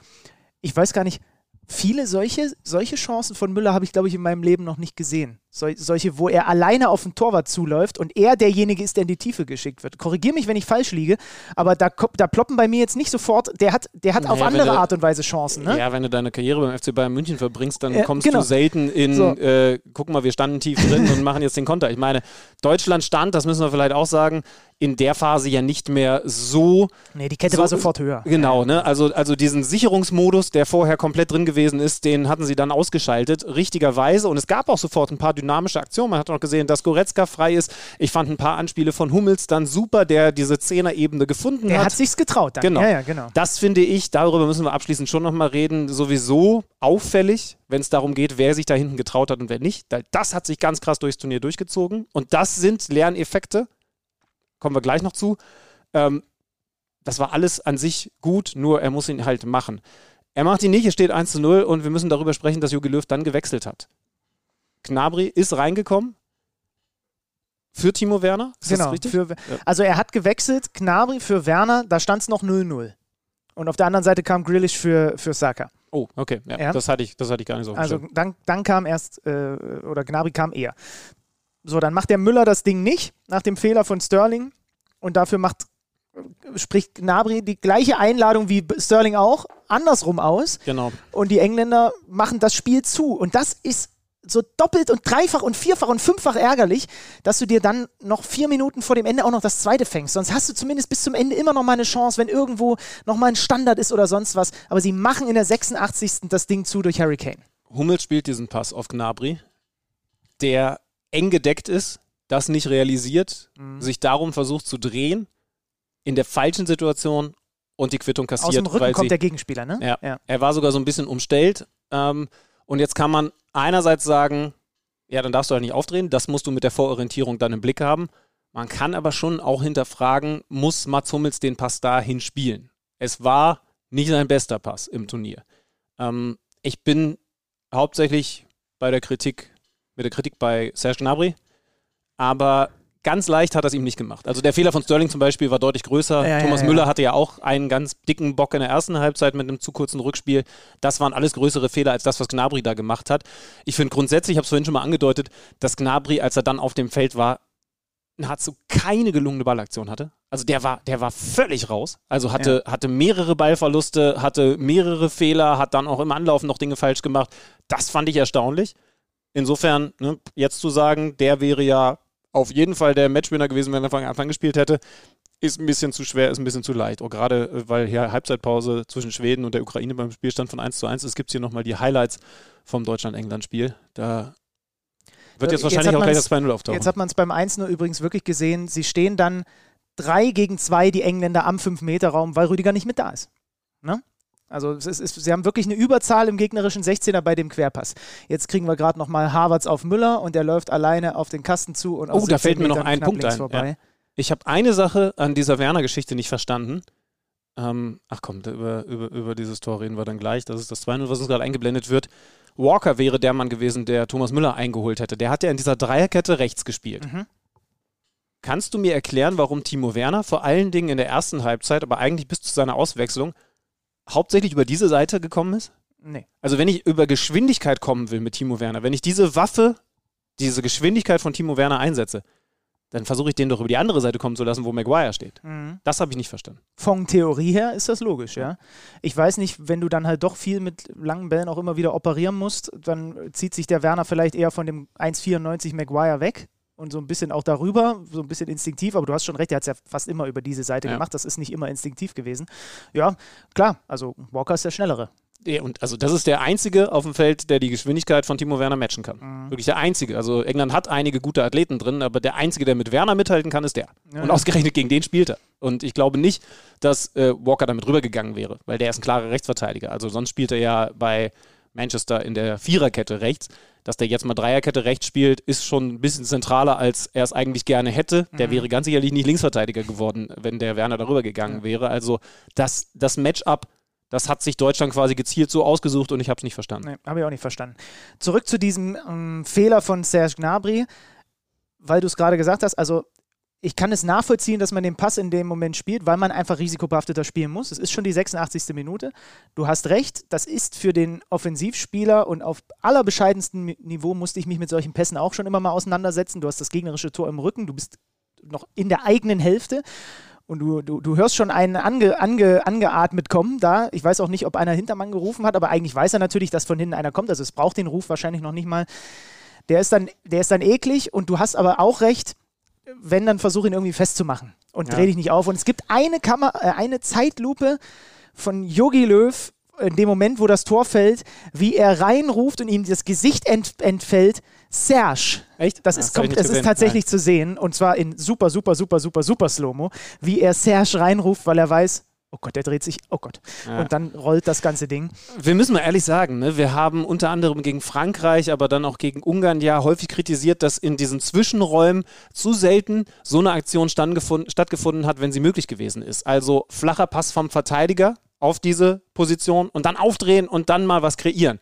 ich weiß gar nicht, viele solche, solche Chancen von Müller habe ich, glaube ich, in meinem Leben noch nicht gesehen. Sol solche, wo er alleine auf den Torwart zuläuft und er derjenige ist, der in die Tiefe geschickt wird. Korrigier mich, wenn ich falsch liege, aber da, da ploppen bei mir jetzt nicht sofort, der hat, der hat auf Naja, wenn andere du- Art und Weise Chancen. Ne? Ja, wenn du deine Karriere beim FC Bayern München verbringst, dann Ja, kommst genau. du selten in, So. äh, guck mal, wir standen tief drin und machen jetzt den Konter. Ich meine, Deutschland stand, das müssen wir vielleicht auch sagen, in der Phase ja nicht mehr so Nee, die Kette So- war sofort höher. Genau, ne? Also, also diesen Sicherungsmodus, der vorher komplett drin gewesen ist, den hatten sie dann ausgeschaltet, richtigerweise. Und es gab auch sofort ein paar dynamische Aktionen. Man hat auch gesehen, dass Goretzka frei ist. Ich fand ein paar Anspiele von Hummels dann super, der diese Zehner-Ebene gefunden Der hat. hat sich's getraut dann. Genau. Ja, ja, genau. Das finde ich, darüber müssen wir abschließend schon nochmal reden, sowieso auffällig, wenn es darum geht, wer sich da hinten getraut hat und wer nicht. Das hat sich ganz krass durchs Turnier durchgezogen. Und das sind Lerneffekte. Kommen wir gleich noch zu. Ähm, das war alles an sich gut, nur er muss ihn halt machen. Er macht ihn nicht, es steht 1 zu 0 und wir müssen darüber sprechen, dass Jogi Löw dann gewechselt hat. Gnabry ist reingekommen für Timo Werner. Ist genau. Für, also er hat gewechselt, Gnabry für Werner, da stand es noch 0-0. Und auf der anderen Seite kam Grealish für, für Saka. oh, okay. Ja, Ja. Das, hatte ich, das hatte ich gar nicht so Also dann, dann kam erst, äh, oder Gnabry kam eher. So, dann macht der Müller das Ding nicht, nach dem Fehler von Sterling. Und dafür macht, äh, spricht Gnabry die gleiche Einladung wie Sterling auch, andersrum aus. Genau. Und die Engländer machen das Spiel zu. Und das ist so doppelt und dreifach und vierfach und fünffach ärgerlich, dass du dir dann noch vier Minuten vor dem Ende auch noch das zweite fängst. Sonst hast du zumindest bis zum Ende immer noch mal eine Chance, wenn irgendwo noch mal ein Standard ist oder sonst was. Aber sie machen in der 86. das Ding zu durch Harry Kane. Hummels spielt diesen Pass auf Gnabry, der eng gedeckt ist, das nicht realisiert, Mhm. sich darum versucht zu drehen, in der falschen Situation und die Quittung kassiert. Aus dem Rücken kommt sie, der Gegenspieler, ne? Ja. Er war sogar so ein bisschen umstellt. Ähm, und jetzt kann man einerseits sagen, ja, dann darfst du halt nicht aufdrehen, das musst du mit der Vororientierung dann im Blick haben. Man kann aber schon auch hinterfragen, muss Mats Hummels den Pass dahin spielen? Es war nicht sein bester Pass im Turnier. Ähm, ich bin hauptsächlich bei der Kritik, mit der Kritik bei Serge Gnabry, aber ganz leicht hat er es ihm nicht gemacht. Also der Fehler von Sterling zum Beispiel war deutlich größer. Ja, ja, Thomas ja. Müller hatte ja auch einen ganz dicken Bock in der ersten Halbzeit mit einem zu kurzen Rückspiel. Das waren alles größere Fehler als das, was Gnabry da gemacht hat. Ich finde grundsätzlich, ich habe es vorhin schon mal angedeutet, dass Gnabry, als er dann auf dem Feld war, nahezu keine gelungene Ballaktion hatte. Also der war, der war völlig raus. Also hatte, hatte mehrere Ballverluste, hatte mehrere Fehler, hat dann auch im Anlaufen noch Dinge falsch gemacht. Das fand ich erstaunlich. Insofern, ne, jetzt zu sagen, der wäre ja auf jeden Fall der Matchwinner gewesen, wenn er von Anfang gespielt hätte, ist ein bisschen zu schwer, ist ein bisschen zu leicht. Auch gerade, äh, weil hier Halbzeitpause zwischen Schweden und der Ukraine beim Spielstand von 1 zu 1 ist, gibt es hier nochmal die Highlights vom Deutschland-England-Spiel. Da wird jetzt Jetzt wahrscheinlich hat auch gleich das 2-0 auftauchen. Jetzt hat man es beim 1-0 übrigens wirklich gesehen. Sie stehen dann 3 gegen 2, die Engländer am 5-Meter-Raum, weil Rüdiger nicht mit da ist. Ne? Also es ist, es, sie haben wirklich eine Überzahl im gegnerischen 16er bei dem Querpass. Jetzt kriegen wir gerade nochmal Harvards auf Müller und der läuft alleine auf den Kasten zu und Oh, da 17 fällt mir noch ein Punkt ein, Vorbei. Ich habe eine Sache an dieser Werner-Geschichte nicht verstanden. Ähm, ach komm, über, über, über dieses Tor reden wir dann gleich. Das ist das 2-0, was uns gerade eingeblendet wird. Walker wäre der Mann gewesen, der Thomas Müller eingeholt hätte. Der hat ja in dieser Dreierkette rechts gespielt. Mhm. Kannst du mir erklären, warum Timo Werner vor allen Dingen in der ersten Halbzeit, aber eigentlich bis zu seiner Auswechslung, hauptsächlich über diese Seite gekommen ist? Nee. Also wenn ich über Geschwindigkeit kommen will mit Timo Werner, wenn ich diese Waffe, diese Geschwindigkeit von Timo Werner einsetze, dann versuche ich den doch über die andere Seite kommen zu lassen, wo Maguire steht. Mhm. Das habe ich nicht verstanden. Von Theorie her ist das logisch, ja. Ich weiß nicht, wenn du dann halt doch viel mit langen Bällen auch immer wieder operieren musst, dann zieht sich der Werner vielleicht eher von dem 1,94 Maguire weg und so ein bisschen auch darüber, so ein bisschen instinktiv, aber du hast schon recht, er hat es ja fast immer über diese Seite Ja. gemacht, das ist nicht immer instinktiv gewesen. Ja, klar, also Walker ist der Schnellere. Ja, und also das ist der einzige auf dem Feld, der die Geschwindigkeit von Timo Werner matchen kann. Mhm. Wirklich der einzige. Also England hat einige gute Athleten drin, aber der einzige, der mit Werner mithalten kann, ist der. Ja, und ausgerechnet gegen den spielt er. Und ich glaube nicht, dass äh, Walker damit rübergegangen wäre, weil der ist ein klarer Rechtsverteidiger. Also sonst spielt er ja bei Manchester in der Viererkette rechts. Dass der jetzt mal Dreierkette rechts spielt, ist schon ein bisschen zentraler, als er es eigentlich gerne hätte. Mhm. Der wäre ganz sicherlich nicht Linksverteidiger geworden, wenn der Werner darüber gegangen wäre. Also das, das Matchup, das hat sich Deutschland quasi gezielt so ausgesucht und ich habe es nicht verstanden. Nee, habe ich auch nicht verstanden. Zurück zu diesem ähm, Fehler von Serge Gnabry, weil du es gerade gesagt hast, also ich kann es nachvollziehen, dass man den Pass in dem Moment spielt, weil man einfach risikobehafteter spielen muss. Es ist schon die 86. Minute. Du hast recht, das ist für den Offensivspieler und auf allerbescheidensten Mi- Niveau musste ich mich mit solchen Pässen auch schon immer mal auseinandersetzen. Du hast das gegnerische Tor im Rücken, du bist noch in der eigenen Hälfte. Und du, du, du hörst schon einen ange, ange, angeatmet kommen da. Ich weiß auch nicht, ob einer Hintermann gerufen hat, aber eigentlich weiß er natürlich, dass von hinten einer kommt. Also es braucht den Ruf wahrscheinlich noch nicht mal. Der ist dann, der ist dann eklig und du hast aber auch recht, wenn, dann versuch ihn irgendwie festzumachen und Ja. dreh dich nicht auf. Und es gibt eine Kamera, äh, eine Zeitlupe von Yogi Löw in dem Moment, wo das Tor fällt, wie er reinruft und ihm das Gesicht ent, entfällt. Serge. Echt? Das, Ah, ist, das ich kommt, es ist tatsächlich zu sehen und zwar in super, super, super, super, super Slow-Mo, wie er Serge reinruft, weil er weiß, oh Gott, der dreht sich, oh Gott. Ja. Und dann rollt das ganze Ding. Wir müssen mal ehrlich sagen, ne, wir haben unter anderem gegen Frankreich, aber dann auch gegen Ungarn ja häufig kritisiert, dass in diesen Zwischenräumen zu selten so eine Aktion stattgefunden hat, wenn sie möglich gewesen ist. Also flacher Pass vom Verteidiger auf diese Position und dann aufdrehen und dann mal was kreieren.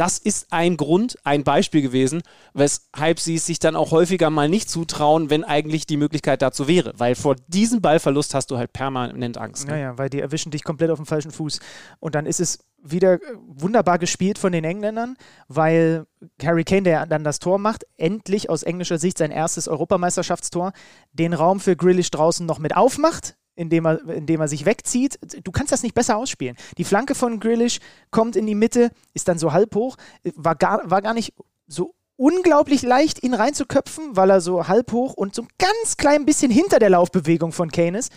Das ist ein Grund, ein Beispiel gewesen, weshalb sie es sich dann auch häufiger mal nicht zutrauen, wenn eigentlich die Möglichkeit dazu wäre. Weil vor diesem Ballverlust hast du halt permanent Angst. Ne? Naja, weil die erwischen dich komplett auf dem falschen Fuß. Und dann ist es wieder äh, wunderbar gespielt von den Engländern, weil Harry Kane, der dann das Tor macht, endlich aus englischer Sicht sein erstes Europameisterschaftstor, den Raum für Grealish draußen noch mit aufmacht, indem er, indem er sich wegzieht. Du kannst das nicht besser ausspielen. Die Flanke von Grealish kommt in die Mitte, ist dann so halb hoch, war gar, war gar nicht so unglaublich leicht, ihn reinzuköpfen, weil er so halb hoch und so ein ganz klein bisschen hinter der Laufbewegung von Kane ist.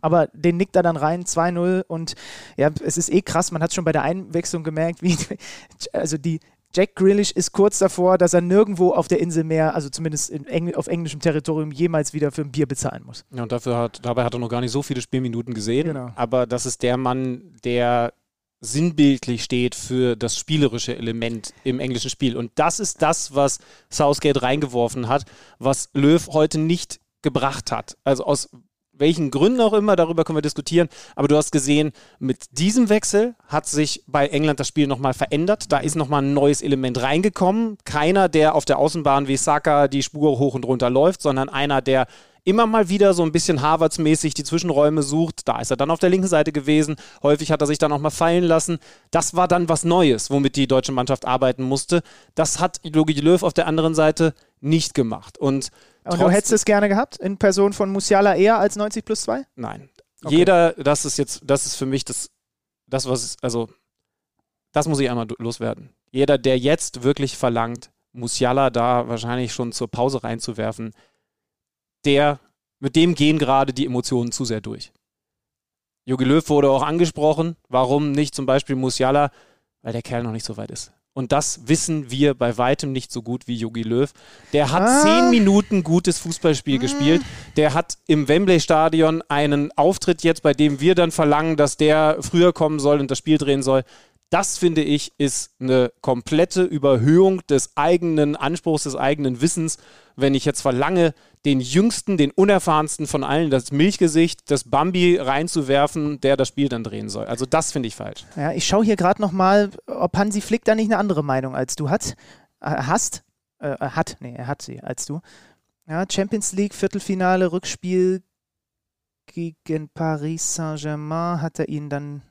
Aber den nickt er dann rein, 2-0. Und ja, es ist eh krass, man hat schon bei der Einwechslung gemerkt, wie, (laughs) also die, Jack Grealish ist kurz davor, dass er nirgendwo auf der Insel mehr, also zumindest Engl auf englischem Territorium, jemals wieder für ein Bier bezahlen muss. Ja, und dafür hat, dabei hat er noch gar nicht so viele Spielminuten gesehen. Genau. Aber das ist der Mann, der sinnbildlich steht für das spielerische Element im englischen Spiel. Und das ist das, was Southgate reingeworfen hat, was Löw heute nicht gebracht hat. Also aus welchen Gründen auch immer, darüber können wir diskutieren. Aber du hast gesehen, mit diesem Wechsel hat sich bei England das Spiel nochmal verändert. Da ist nochmal ein neues Element reingekommen. Keiner, der auf der Außenbahn wie Saka die Spur hoch und runter läuft, sondern einer, der immer mal wieder so ein bisschen Harvards-mäßig die Zwischenräume sucht. Da ist er dann auf der linken Seite gewesen. Häufig hat er sich dann auch mal fallen lassen. Das war dann was Neues, womit die deutsche Mannschaft arbeiten musste. Das hat Jogi Löw auf der anderen Seite nicht gemacht. Und, Und du hättest es gerne gehabt in Person von Musiala eher als 90 plus 2? Nein. Okay. Jeder, das ist jetzt, das ist für mich das, das was, also, das muss ich einmal loswerden. Jeder, der jetzt wirklich verlangt, Musiala da wahrscheinlich schon zur Pause reinzuwerfen, der, mit dem gehen gerade die Emotionen zu sehr durch. Jogi Löw wurde auch angesprochen. Warum nicht zum Beispiel Musiala? Weil der Kerl noch nicht so weit ist. Und das wissen wir bei weitem nicht so gut wie Jogi Löw. Der hat ah. zehn Minuten gutes Fußballspiel ah. gespielt. Der hat im Wembley-Stadion einen Auftritt jetzt, bei dem wir dann verlangen, dass der früher kommen soll und das Spiel drehen soll. Das finde ich ist eine komplette Überhöhung des eigenen Anspruchs, des eigenen Wissens, wenn ich jetzt verlange, den jüngsten, den unerfahrensten von allen, das Milchgesicht, das Bambi reinzuwerfen, der das Spiel dann drehen soll. Also das finde ich falsch. Ja, ich schaue hier gerade nochmal, ob Hansi Flick da nicht eine andere Meinung als du hat, äh, hast. Äh, hat, nee, er hat sie als du. Ja, Champions League, Viertelfinale, Rückspiel gegen Paris Saint-Germain hat er ihn dann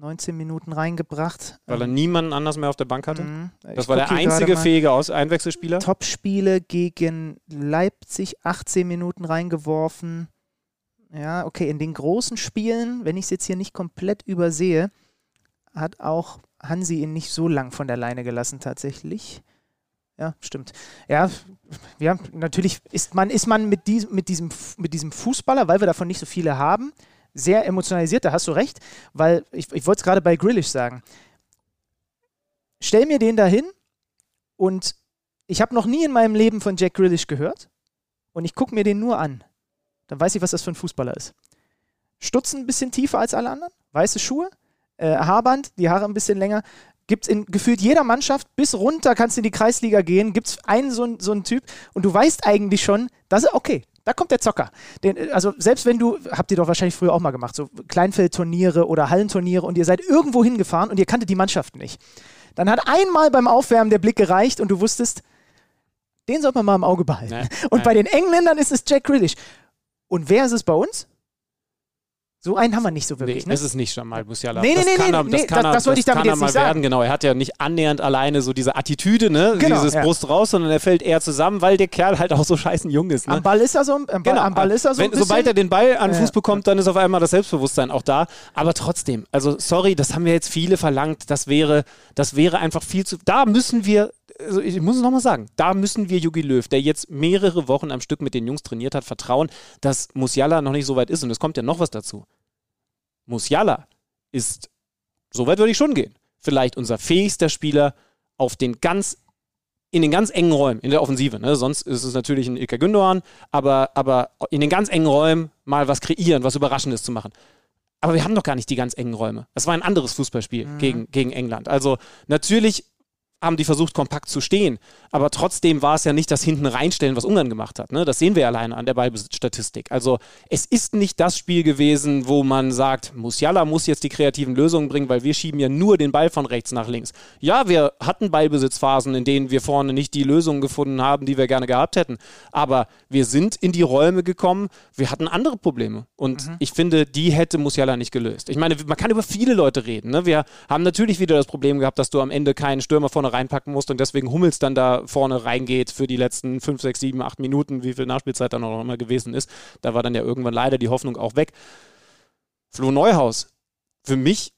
19 Minuten reingebracht. Weil er ähm, niemanden anders mehr auf der Bank hatte? Mhm. Das ich war der einzige fähige Aus Einwechselspieler? Topspiele gegen Leipzig, 18 Minuten reingeworfen. Ja, okay, in den großen Spielen, wenn ich es jetzt hier nicht komplett übersehe, hat auch Hansi ihn nicht so lang von der Leine gelassen tatsächlich. Ja, stimmt. Ja, ja natürlich ist man, ist man mit, diesem, mit, diesem, mit diesem Fußballer, weil wir davon nicht so viele haben, sehr emotionalisiert, da hast du recht, weil ich, ich wollte es gerade bei Grillish sagen. Stell mir den da hin und ich habe noch nie in meinem Leben von Jack Grillish gehört und ich gucke mir den nur an. Dann weiß ich, was das für ein Fußballer ist. Stutzen ein bisschen tiefer als alle anderen, weiße Schuhe, äh, Haarband, die Haare ein bisschen länger. Gibt es in gefühlt jeder Mannschaft, bis runter kannst du in die Kreisliga gehen, gibt es einen so, so einen Typ und du weißt eigentlich schon, das ist okay, da kommt der Zocker. Den, also selbst wenn du, habt ihr doch wahrscheinlich früher auch mal gemacht, so Kleinfeldturniere oder Hallenturniere und ihr seid irgendwo hingefahren und ihr kanntet die Mannschaft nicht. Dann hat einmal beim Aufwärmen der Blick gereicht und du wusstest, den sollte man mal im Auge behalten. Nee, und nee. bei den Engländern ist es Jack Grealish. Und wer ist es bei uns? So einen haben wir nicht so wirklich. Nee, ne? ist es nicht Jamal Musiala. Nee, nee, nee, nee, er, nee, das, das, das wollte ich damit jetzt nicht sagen. Werden. Genau, er hat ja nicht annähernd alleine so diese Attitüde, ne? Genau, dieses ja. Brust raus, sondern er fällt eher zusammen, weil der Kerl halt auch so scheißen jung ist. Ne? Am Ball ist er so, am Ball, genau. am Ball ist er so Wenn, Sobald er den Ball an den Fuß bekommt, dann ist auf einmal das Selbstbewusstsein auch da. Aber trotzdem, also sorry, das haben wir jetzt viele verlangt. Das wäre, das wäre einfach viel zu. Da müssen wir also ich muss es nochmal sagen, da müssen wir Jogi Löw, der jetzt mehrere Wochen am Stück mit den Jungs trainiert hat, vertrauen, dass Musiala noch nicht so weit ist. Und es kommt ja noch was dazu. Musiala ist, so weit würde ich schon gehen, vielleicht unser fähigster Spieler auf den ganz in den ganz engen Räumen, in der Offensive. Ne? Sonst ist es natürlich ein Ilka Gündoğan, aber, aber in den ganz engen Räumen mal was kreieren, was Überraschendes zu machen. Aber wir haben doch gar nicht die ganz engen Räume. Es war ein anderes Fußballspiel mhm. gegen, gegen England. Also natürlich haben die versucht, kompakt zu stehen. Aber trotzdem war es ja nicht das hinten reinstellen, was Ungarn gemacht hat. Ne? Das sehen wir alleine an der Ballbesitzstatistik. Also es ist nicht das Spiel gewesen, wo man sagt, Musiala muss jetzt die kreativen Lösungen bringen, weil wir schieben ja nur den Ball von rechts nach links. Ja, wir hatten Ballbesitzphasen, in denen wir vorne nicht die Lösungen gefunden haben, die wir gerne gehabt hätten. Aber wir sind in die Räume gekommen, wir hatten andere Probleme. Und mhm. ich finde, die hätte Musiala nicht gelöst. Ich meine, man kann über viele Leute reden. Ne? Wir haben natürlich wieder das Problem gehabt, dass du am Ende keinen Stürmer vorne reinpacken musst und deswegen Hummels dann da vorne reingeht für die letzten 5, 6, 7, 8 Minuten, wie viel Nachspielzeit dann auch immer gewesen ist. Da war dann ja irgendwann leider die Hoffnung auch weg. Flo Neuhaus, für mich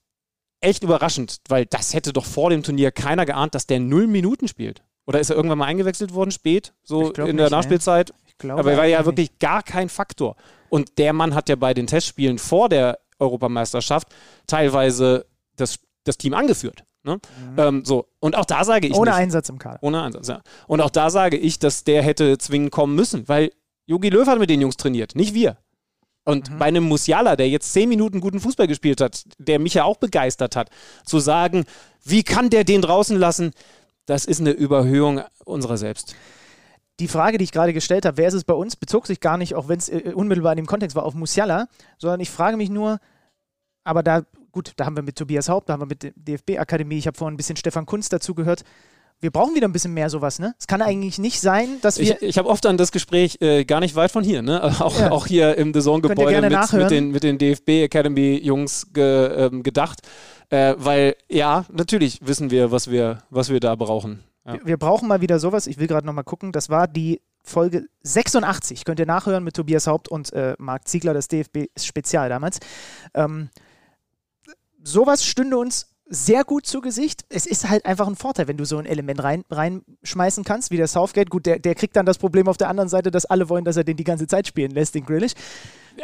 echt überraschend, weil das hätte doch vor dem Turnier keiner geahnt, dass der null Minuten spielt. Oder ist er irgendwann mal eingewechselt worden, spät, so in der nicht, Nachspielzeit? Ne? Aber er war ja wirklich gar kein Faktor. Und der Mann hat ja bei den Testspielen vor der Europameisterschaft teilweise das, das Team angeführt. Ne? Mhm. Ähm, so. Und auch da sage ich. Ohne nicht, Einsatz im Kader. Ohne Einsatz, ja. Und auch da sage ich, dass der hätte zwingend kommen müssen, weil Jogi Löw hat mit den Jungs trainiert, nicht wir. Und mhm. bei einem Musiala, der jetzt zehn Minuten guten Fußball gespielt hat, der mich ja auch begeistert hat, zu sagen, wie kann der den draußen lassen, das ist eine Überhöhung unserer selbst. Die Frage, die ich gerade gestellt habe, wer ist es bei uns, bezog sich gar nicht, auch wenn es äh, unmittelbar in dem Kontext war, auf Musiala, sondern ich frage mich nur, aber da, gut, da haben wir mit Tobias Haupt, da haben wir mit der DFB-Akademie, ich habe vorhin ein bisschen Stefan Kunz dazu gehört, wir brauchen wieder ein bisschen mehr sowas, ne? Es kann eigentlich nicht sein, dass wir. Ich, ich habe oft an das Gespräch äh, gar nicht weit von hier, ne? Auch, ja. auch hier im The Zone-Gebäude mit, mit, den, mit den DFB Academy-Jungs ge, ähm, gedacht. Äh, weil ja, natürlich wissen wir, was wir, was wir da brauchen. Ja. Wir, wir, brauchen mal wieder sowas. Ich will gerade nochmal gucken. Das war die Folge 86. Könnt ihr nachhören mit Tobias Haupt und äh, Marc Ziegler, das DFB-Spezial damals. Ähm, sowas stünde uns sehr gut zu Gesicht. Es ist halt einfach ein Vorteil, wenn du so ein Element rein, reinschmeißen kannst, wie der Southgate. Gut, der, der kriegt dann das Problem auf der anderen Seite, dass alle wollen, dass er den die ganze Zeit spielen lässt, den Grillish.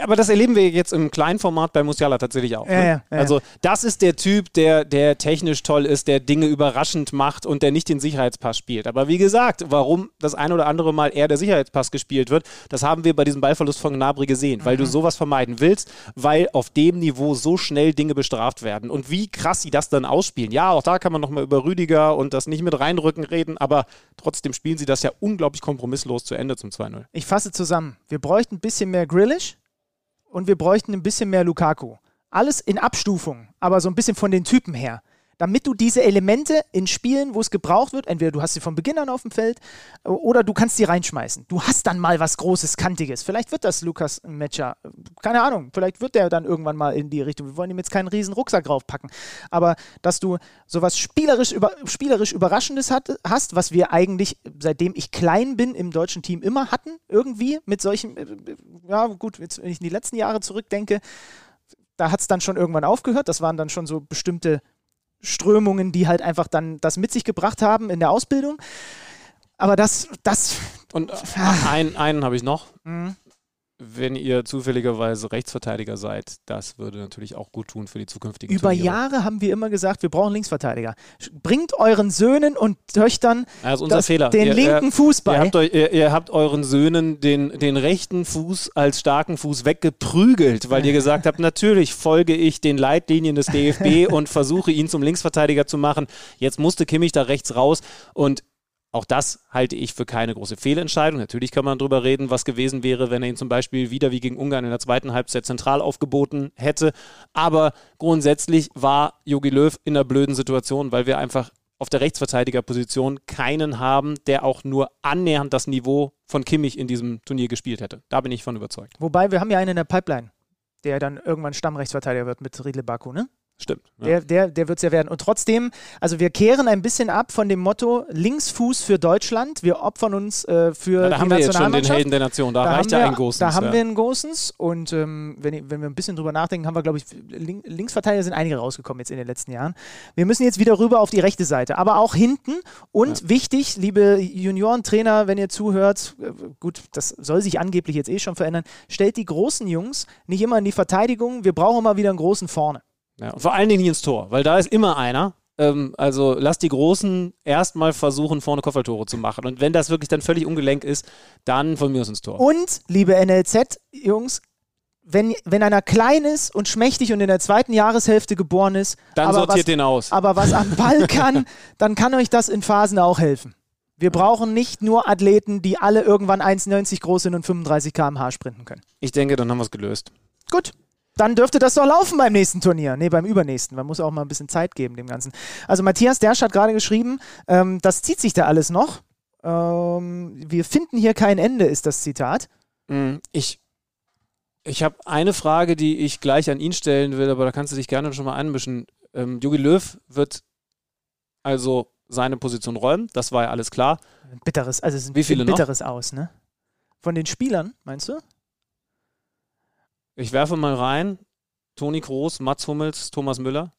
Aber das erleben wir jetzt im kleinen Format bei Musiala tatsächlich auch. Ne? Ja, ja, also das ist der Typ, der, der technisch toll ist, der Dinge überraschend macht und der nicht den Sicherheitspass spielt. Aber wie gesagt, warum das ein oder andere Mal eher der Sicherheitspass gespielt wird, das haben wir bei diesem Ballverlust von Gnabry gesehen, weil mhm. du sowas vermeiden willst, weil auf dem Niveau so schnell Dinge bestraft werden. Und wie krass sie das dann ausspielen. Ja, auch da kann man nochmal über Rüdiger und das nicht mit reinrücken reden, aber trotzdem spielen sie das ja unglaublich kompromisslos zu Ende zum 2-0. Ich fasse zusammen. Wir bräuchten ein bisschen mehr Grillish und wir bräuchten ein bisschen mehr Lukaku. Alles in Abstufung, aber so ein bisschen von den Typen her damit du diese Elemente in Spielen, wo es gebraucht wird, entweder du hast sie von Beginn an auf dem Feld oder du kannst sie reinschmeißen. Du hast dann mal was Großes, Kantiges. Vielleicht wird das Lukas Metscher, keine Ahnung, vielleicht wird der dann irgendwann mal in die Richtung. Wir wollen ihm jetzt keinen riesen Rucksack draufpacken. Aber dass du sowas spielerisch, über, spielerisch Überraschendes hat, hast, was wir eigentlich, seitdem ich klein bin, im deutschen Team immer hatten, irgendwie mit solchen, äh, ja gut, jetzt, wenn ich in die letzten Jahre zurückdenke, da hat es dann schon irgendwann aufgehört. Das waren dann schon so bestimmte Strömungen, die halt einfach dann das mit sich gebracht haben in der Ausbildung. Aber das, das. Und ah. einen, einen habe ich noch. Mhm wenn ihr zufälligerweise Rechtsverteidiger seid, das würde natürlich auch gut tun für die zukünftigen Über Turniere. Jahre haben wir immer gesagt, wir brauchen Linksverteidiger. Bringt euren Söhnen und Töchtern das das, Fehler. den ihr, linken ihr, Fuß bei. Ihr habt, euch, ihr, ihr habt, euren Söhnen den, den rechten Fuß als starken Fuß weggeprügelt, weil ihr gesagt habt, natürlich folge ich den Leitlinien des DFB (laughs) und versuche ihn zum Linksverteidiger zu machen. Jetzt musste Kimmich da rechts raus und auch das halte ich für keine große Fehlentscheidung. Natürlich kann man darüber reden, was gewesen wäre, wenn er ihn zum Beispiel wieder wie gegen Ungarn in der zweiten Halbzeit zentral aufgeboten hätte. Aber grundsätzlich war Jogi Löw in einer blöden Situation, weil wir einfach auf der Rechtsverteidigerposition keinen haben, der auch nur annähernd das Niveau von Kimmich in diesem Turnier gespielt hätte. Da bin ich von überzeugt. Wobei, wir haben ja einen in der Pipeline, der dann irgendwann Stammrechtsverteidiger wird mit Riedle Baku, ne? Stimmt. Ja. Der, der, der wird es ja werden. Und trotzdem, also wir kehren ein bisschen ab von dem Motto Linksfuß für Deutschland. Wir opfern uns äh, für ja, da die haben wir jetzt schon den Helden der Nation. Da, da reicht ja ein Gosens. Da haben ja. wir einen Gosens. Und ähm, wenn, wenn wir ein bisschen drüber nachdenken, haben wir, glaube ich, Linksverteidiger sind einige rausgekommen jetzt in den letzten Jahren. Wir müssen jetzt wieder rüber auf die rechte Seite, aber auch hinten. Und wichtig, liebe Juniorentrainer, wenn ihr zuhört, äh, gut, das soll sich angeblich jetzt eh schon verändern, stellt die großen Jungs nicht immer in die Verteidigung. Wir brauchen mal wieder einen großen vorne. Ja, und vor allen Dingen nicht ins Tor, weil da ist immer einer. Ähm, also lass die Großen erstmal versuchen, vorne Koffertore zu machen. Und wenn das wirklich dann völlig ungelenk ist, dann von mir aus ins Tor. Und, liebe NLZ-Jungs, wenn, wenn einer klein ist und schmächtig und in der zweiten Jahreshälfte geboren ist, dann sortiert was, den aus. Aber was am Ball (laughs) kann, dann kann euch das in Phasen auch helfen. Wir brauchen nicht nur Athleten, die alle irgendwann 1,90 groß sind und 35 km/h sprinten können. Ich denke, dann haben wir es gelöst. Gut, dann dürfte das doch laufen beim nächsten Turnier. Nee, beim übernächsten. Man muss auch mal ein bisschen Zeit geben dem Ganzen. Also Matthias Dersch hat gerade geschrieben, ähm, das zieht sich da alles noch. Ähm, wir finden hier kein Ende, ist das Zitat. Mm, ich ich habe eine Frage, die ich gleich an ihn stellen will, aber da kannst du dich gerne schon mal einmischen. Ähm, Jogi Löw wird also seine Position räumen, das war ja alles klar. Bitteres, also es ist ein Wie viele bitteres noch? aus, ne? Von den Spielern, meinst du? Ich werfe mal rein. Toni Kroos, Mats Hummels, Thomas Müller.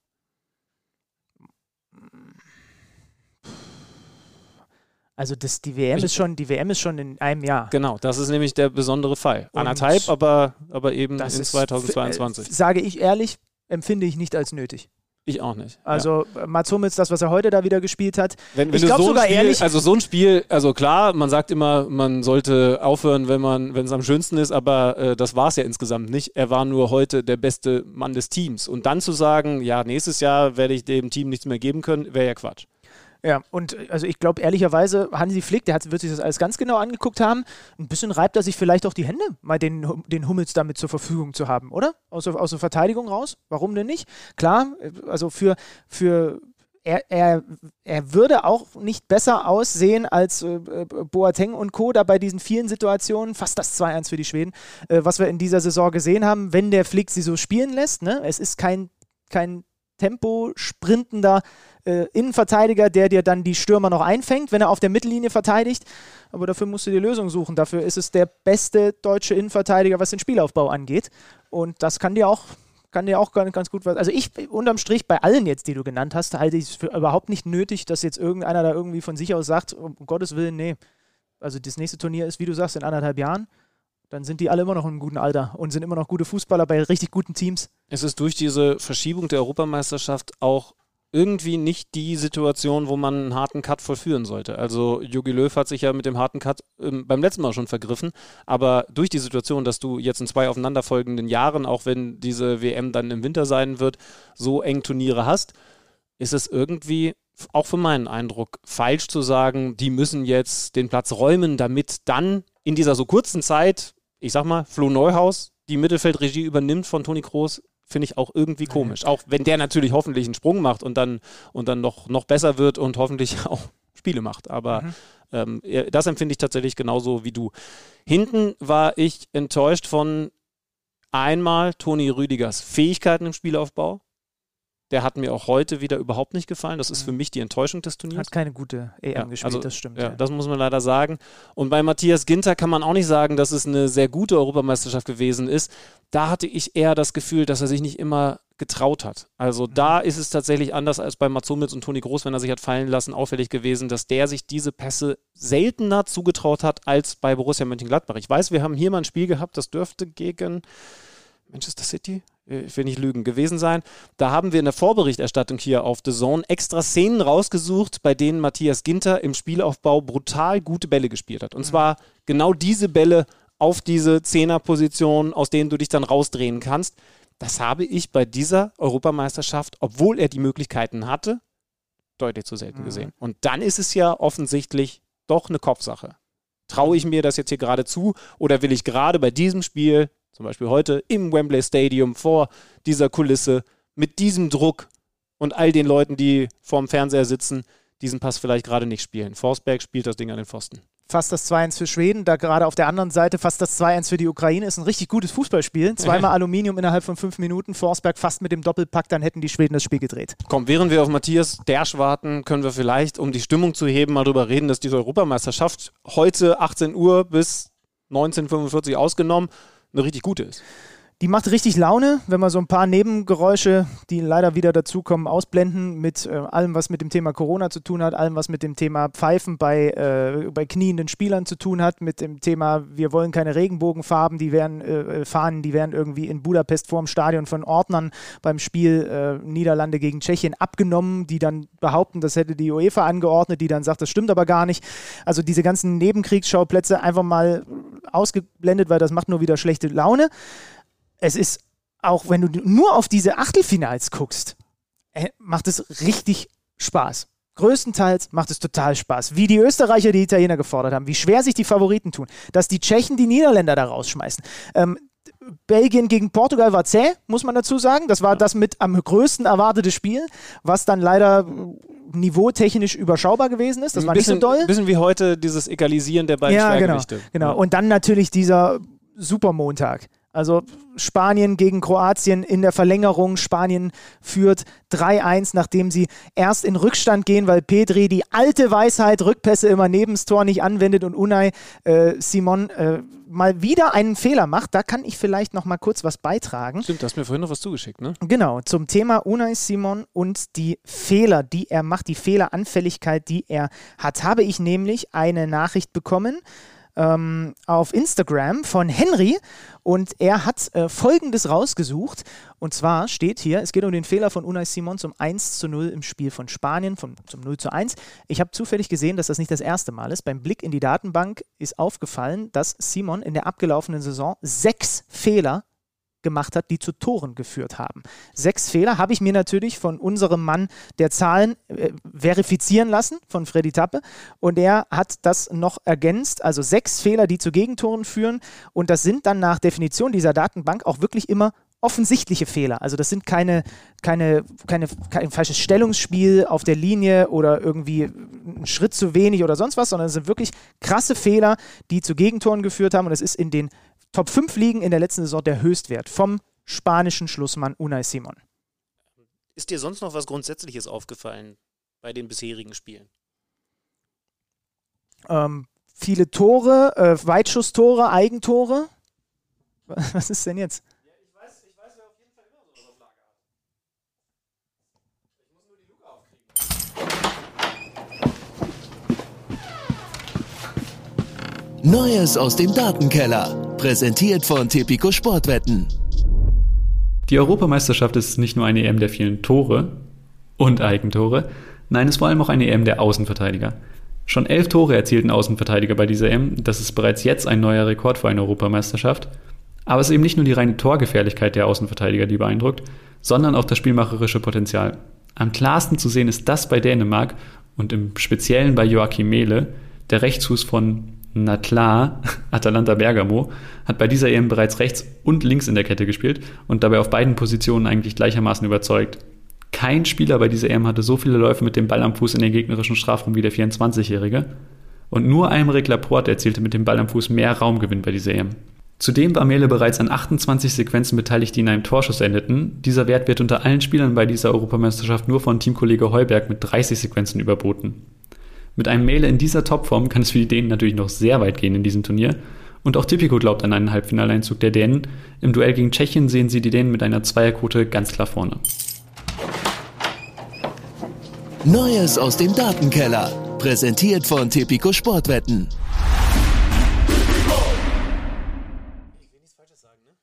Also das, die WM ist schon, die WM ist schon in einem Jahr. Genau, das ist nämlich der besondere Fall. Und Anderthalb, aber, aber eben in 2022. Ist, äh, sage ich ehrlich, empfinde ich nicht als nötig. Ich auch nicht. Also ja. Mats Hummels, das, was er heute da wieder gespielt hat. Wenn, wenn ich glaube so sogar Spiel, ehrlich. Also so ein Spiel, also klar, man sagt immer, man sollte aufhören, wenn man, wenn es am schönsten ist, aber äh, das war es ja insgesamt nicht. Er war nur heute der beste Mann des Teams. Und dann zu sagen, ja, nächstes Jahr werde ich dem Team nichts mehr geben können, wäre ja Quatsch. Ja, und also ich glaube ehrlicherweise, Hansi Flick, der hat, wird sich das alles ganz genau angeguckt haben. Ein bisschen reibt er sich vielleicht auch die Hände, mal den, den Hummels damit zur Verfügung zu haben, oder? Aus, aus der Verteidigung raus? Warum denn nicht? Klar, also für, für er, er, er würde auch nicht besser aussehen als äh, Boateng und Co. da bei diesen vielen Situationen, fast das 2-1 für die Schweden, äh, was wir in dieser Saison gesehen haben, wenn der Flick sie so spielen lässt. Ne? Es ist kein, kein Tempo sprintender äh, Innenverteidiger, der dir dann die Stürmer noch einfängt, wenn er auf der Mittellinie verteidigt. Aber dafür musst du die Lösung suchen. Dafür ist es der beste deutsche Innenverteidiger, was den Spielaufbau angeht. Und das kann dir auch kann dir auch ganz gut was. Also ich unterm Strich bei allen jetzt, die du genannt hast, halte ich es für überhaupt nicht nötig, dass jetzt irgendeiner da irgendwie von sich aus sagt, um Gottes Willen, nee. Also das nächste Turnier ist, wie du sagst, in anderthalb Jahren dann sind die alle immer noch einem guten Alter und sind immer noch gute Fußballer bei richtig guten Teams. Es ist durch diese Verschiebung der Europameisterschaft auch irgendwie nicht die Situation, wo man einen harten Cut vollführen sollte. Also Jogi Löw hat sich ja mit dem harten Cut ähm, beim letzten Mal schon vergriffen, aber durch die Situation, dass du jetzt in zwei aufeinanderfolgenden Jahren, auch wenn diese WM dann im Winter sein wird, so eng Turniere hast, ist es irgendwie auch für meinen Eindruck falsch zu sagen, die müssen jetzt den Platz räumen, damit dann in dieser so kurzen Zeit, ich sag mal, Flo Neuhaus die Mittelfeldregie übernimmt von Toni Kroos, finde ich auch irgendwie komisch. Auch wenn der natürlich hoffentlich einen Sprung macht und dann, und dann noch, noch besser wird und hoffentlich (laughs) auch Spiele macht. Aber mhm. ähm, das empfinde ich tatsächlich genauso wie du. Hinten war ich enttäuscht von einmal Toni Rüdigers Fähigkeiten im Spielaufbau. Der hat mir auch heute wieder überhaupt nicht gefallen. Das ist für mich die Enttäuschung des Turniers. Hat keine gute EM ja, gespielt, also, das stimmt. Ja, ja, das muss man leider sagen. Und bei Matthias Ginter kann man auch nicht sagen, dass es eine sehr gute Europameisterschaft gewesen ist. Da hatte ich eher das Gefühl, dass er sich nicht immer getraut hat. Also mhm. da ist es tatsächlich anders als bei Hummels und Toni Groß, wenn er sich hat fallen lassen, auffällig gewesen, dass der sich diese Pässe seltener zugetraut hat als bei Borussia Mönchengladbach. Ich weiß, wir haben hier mal ein Spiel gehabt, das dürfte gegen Manchester City, ich will nicht lügen, gewesen sein. Da haben wir in der Vorberichterstattung hier auf The Zone extra Szenen rausgesucht, bei denen Matthias Ginter im Spielaufbau brutal gute Bälle gespielt hat. Und mhm. zwar genau diese Bälle auf diese Zehnerposition, aus denen du dich dann rausdrehen kannst. Das habe ich bei dieser Europameisterschaft, obwohl er die Möglichkeiten hatte, deutlich zu selten mhm. gesehen. Und dann ist es ja offensichtlich doch eine Kopfsache. Traue ich mir das jetzt hier gerade zu oder will ich gerade bei diesem Spiel zum Beispiel heute im Wembley Stadium vor dieser Kulisse mit diesem Druck und all den Leuten, die vorm Fernseher sitzen, diesen Pass vielleicht gerade nicht spielen. Forsberg spielt das Ding an den Pfosten. Fast das 2-1 für Schweden, da gerade auf der anderen Seite fast das 2-1 für die Ukraine ist ein richtig gutes Fußballspiel. Zweimal (laughs) Aluminium innerhalb von fünf Minuten, Forsberg fast mit dem Doppelpack, dann hätten die Schweden das Spiel gedreht. Komm, während wir auf Matthias Dersch warten, können wir vielleicht, um die Stimmung zu heben, mal darüber reden, dass diese Europameisterschaft heute 18 Uhr bis 1945 ausgenommen eine richtig gute ist. Die macht richtig Laune, wenn wir so ein paar Nebengeräusche, die leider wieder dazukommen, ausblenden mit äh, allem, was mit dem Thema Corona zu tun hat, allem, was mit dem Thema Pfeifen bei, äh, bei knienden Spielern zu tun hat, mit dem Thema, wir wollen keine Regenbogenfarben, die werden äh, Fahnen, die werden irgendwie in Budapest vorm Stadion von Ordnern beim Spiel äh, Niederlande gegen Tschechien abgenommen, die dann behaupten, das hätte die UEFA angeordnet, die dann sagt, das stimmt aber gar nicht. Also diese ganzen Nebenkriegsschauplätze einfach mal ausgeblendet, weil das macht nur wieder schlechte Laune es ist auch, wenn du nur auf diese Achtelfinals guckst, äh, macht es richtig Spaß. Größtenteils macht es total Spaß. Wie die Österreicher die Italiener gefordert haben, wie schwer sich die Favoriten tun, dass die Tschechen die Niederländer da rausschmeißen. Ähm, Belgien gegen Portugal war zäh, muss man dazu sagen. Das war das mit am größten erwartete Spiel, was dann leider niveautechnisch überschaubar gewesen ist. Das war bisschen, nicht so doll. Ein bisschen wie heute dieses Egalisieren der beiden ja, genau, Schwergewichte. Genau, genau. Und dann natürlich dieser Supermontag. Also Spanien gegen Kroatien in der Verlängerung. Spanien führt 3-1, nachdem sie erst in Rückstand gehen, weil Pedri die alte Weisheit, Rückpässe immer neben das Tor nicht anwendet und Unai äh, Simon äh, mal wieder einen Fehler macht. Da kann ich vielleicht noch mal kurz was beitragen. Stimmt, du hast mir vorhin noch was zugeschickt, ne? Genau, zum Thema Unai Simon und die Fehler, die er macht, die Fehleranfälligkeit, die er hat, habe ich nämlich eine Nachricht bekommen ähm, auf Instagram von Henry und er hat äh, Folgendes rausgesucht. Und zwar steht hier, es geht um den Fehler von Unai Simon zum 1 zu 0 im Spiel von Spanien, vom, zum 0 zu 1. Ich habe zufällig gesehen, dass das nicht das erste Mal ist. Beim Blick in die Datenbank ist aufgefallen, dass Simon in der abgelaufenen Saison sechs Fehler gemacht hat, die zu Toren geführt haben. Sechs Fehler habe ich mir natürlich von unserem Mann der Zahlen äh, verifizieren lassen, von Freddy Tappe. Und er hat das noch ergänzt. Also sechs Fehler, die zu Gegentoren führen. Und das sind dann nach Definition dieser Datenbank auch wirklich immer offensichtliche Fehler. Also das sind keine, keine, keine, kein falsches Stellungsspiel auf der Linie oder irgendwie ein Schritt zu wenig oder sonst was, sondern es sind wirklich krasse Fehler, die zu Gegentoren geführt haben. Und es ist in den Top 5 Ligen in der letzten Saison der Höchstwert vom spanischen Schlussmann Unai Simon. Ist dir sonst noch was Grundsätzliches aufgefallen bei den bisherigen Spielen? Ähm, viele Tore, äh, Weitschusstore, Eigentore. (laughs) Was ist denn jetzt? Ja, ich weiß, ich weiß, wer auf jeden Fall immer auf Lager hat. Ich muss nur die Luke aufkriegen. Neues aus dem Datenkeller. Präsentiert von Tipico Sportwetten. Die Europameisterschaft ist nicht nur eine EM der vielen Tore und Eigentore, nein, es ist vor allem auch eine EM der Außenverteidiger. Schon elf Tore erzielten Außenverteidiger bei dieser EM, das ist bereits jetzt ein neuer Rekord für eine Europameisterschaft. Aber es ist eben nicht nur die reine Torgefährlichkeit der Außenverteidiger, die beeindruckt, sondern auch das spielmacherische Potenzial. Am klarsten zu sehen ist das bei Dänemark und im Speziellen bei Joachim Mehle, der Rechtsfuß von na klar, (laughs) Atalanta Bergamo hat bei dieser EM bereits rechts und links in der Kette gespielt und dabei auf beiden Positionen eigentlich gleichermaßen überzeugt. Kein Spieler bei dieser EM hatte so viele Läufe mit dem Ball am Fuß in den gegnerischen Strafraum wie der 24-Jährige. Und nur Aymeric Laporte erzielte mit dem Ball am Fuß mehr Raumgewinn bei dieser EM. Zudem war Mele bereits an 28 Sequenzen beteiligt, die in einem Torschuss endeten. Dieser Wert wird unter allen Spielern bei dieser Europameisterschaft nur von Teamkollege Heuberg mit 30 Sequenzen überboten. Mit einem Mele in dieser Topform kann es für die Dänen natürlich noch sehr weit gehen in diesem Turnier. Und auch Tipico glaubt an einen Halbfinaleinzug der Dänen. Im Duell gegen Tschechien sehen sie die Dänen mit einer Zweierquote ganz klar vorne. Neues aus dem Datenkeller. Präsentiert von Tipico Sportwetten. Ich will nichts Falsches sagen, ne?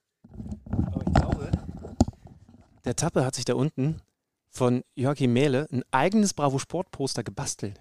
Aber ich glaube, der Tappe hat sich da unten von Joachim Mähle ein eigenes Bravo Sport Poster gebastelt.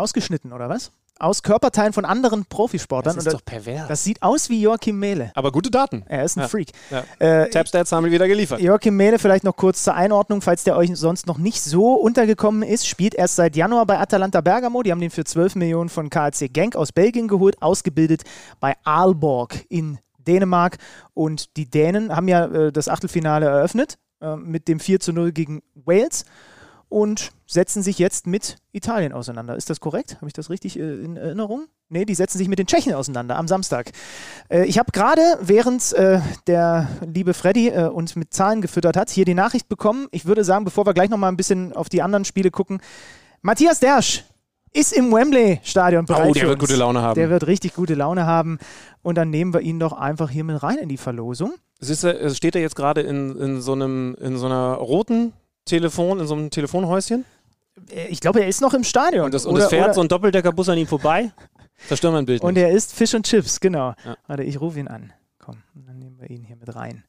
Ausgeschnitten, oder was? Aus Körperteilen von anderen Profisportlern. Das ist doch pervers. Das sieht aus wie Joachim Mehle. Aber gute Daten. Er ist ein ja. Freak. Ja. Äh, Tapstats haben wir wieder geliefert. Joachim Mehle, vielleicht noch kurz zur Einordnung, falls der euch sonst noch nicht so untergekommen ist, spielt erst seit Januar bei Atalanta Bergamo. Die haben den für 12 Millionen von KLC Genk aus Belgien geholt, ausgebildet bei Aalborg in Dänemark. Und die Dänen haben ja äh, das Achtelfinale eröffnet äh, mit dem 4 zu 0 gegen Wales und setzen sich jetzt mit Italien auseinander. Ist das korrekt? Habe ich das richtig äh, in Erinnerung? Nee, die setzen sich mit den Tschechen auseinander am Samstag. Äh, ich habe gerade, während äh, der liebe Freddy äh, uns mit Zahlen gefüttert hat, hier die Nachricht bekommen. Ich würde sagen, bevor wir gleich nochmal ein bisschen auf die anderen Spiele gucken, Matthias Dersch ist im Wembley-Stadion bereit. Oh, der wird gute Laune haben. Der wird richtig gute Laune haben. Und dann nehmen wir ihn doch einfach hier mit rein in die Verlosung. Du, steht er jetzt gerade in, in, so einem, in so einer roten Telefon, in so einem Telefonhäuschen? Äh, ich glaube, er ist noch im Stadion. Und, das, und oder, es fährt oder so ein Doppeldeckerbus an ihm vorbei. Zerstören wir ein Bild. Und nicht. er isst Fisch und Chips, genau. Ja. Warte, ich rufe ihn an. Komm, dann nehmen wir ihn hier mit rein.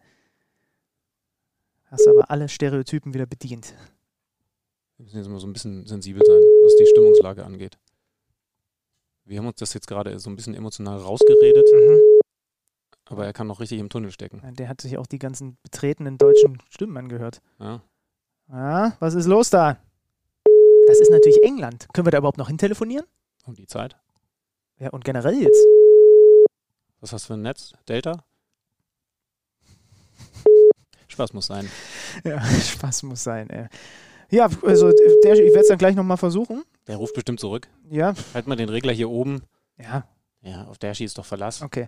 Hast aber alle Stereotypen wieder bedient. Wir müssen jetzt mal so ein bisschen sensibel sein, was die Stimmungslage angeht. Wir haben uns das jetzt gerade so ein bisschen emotional rausgeredet. Mhm. Aber er kann noch richtig im Tunnel stecken. Der hat sich auch die ganzen betretenen deutschen Stimmen angehört. Ja. Ja, was ist los da? Das ist natürlich England. Können wir da überhaupt noch hintelefonieren? Um die Zeit. Ja, und generell jetzt. Was hast du für ein Netz? Delta? Spaß muss sein. Ja, (laughs) Spaß muss sein, ey. Ja, also der, ich werde es dann gleich nochmal versuchen. Der ruft bestimmt zurück. Ja. Halt mal den Regler hier oben. Ja. Ja, auf der schießt doch Verlass. Okay.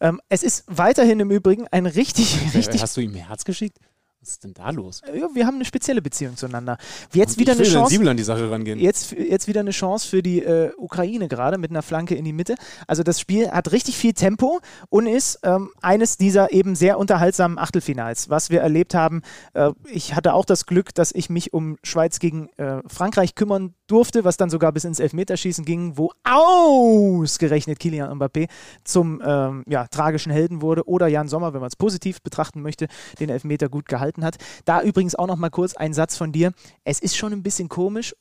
Ja. Ähm, es ist weiterhin im Übrigen ein richtig, richtig. Hast du ihm Herz geschickt? Was ist denn da los? Ja, wir haben eine spezielle Beziehung zueinander. Jetzt wieder eine Chance. sensibel an die Sache rangehen. Jetzt, jetzt wieder eine Chance für die äh, Ukraine gerade mit einer Flanke in die Mitte. Also das Spiel hat richtig viel Tempo und ist ähm, eines dieser eben sehr unterhaltsamen Achtelfinals, was wir erlebt haben. Äh, ich hatte auch das Glück, dass ich mich um Schweiz gegen äh, Frankreich kümmern durfte, was dann sogar bis ins Elfmeterschießen ging, wo ausgerechnet Kilian Mbappé zum ähm, ja, tragischen Helden wurde oder Jan Sommer, wenn man es positiv betrachten möchte, den Elfmeter gut gehalten hat. Da übrigens auch noch mal kurz ein Satz von dir. Es ist schon ein bisschen komisch,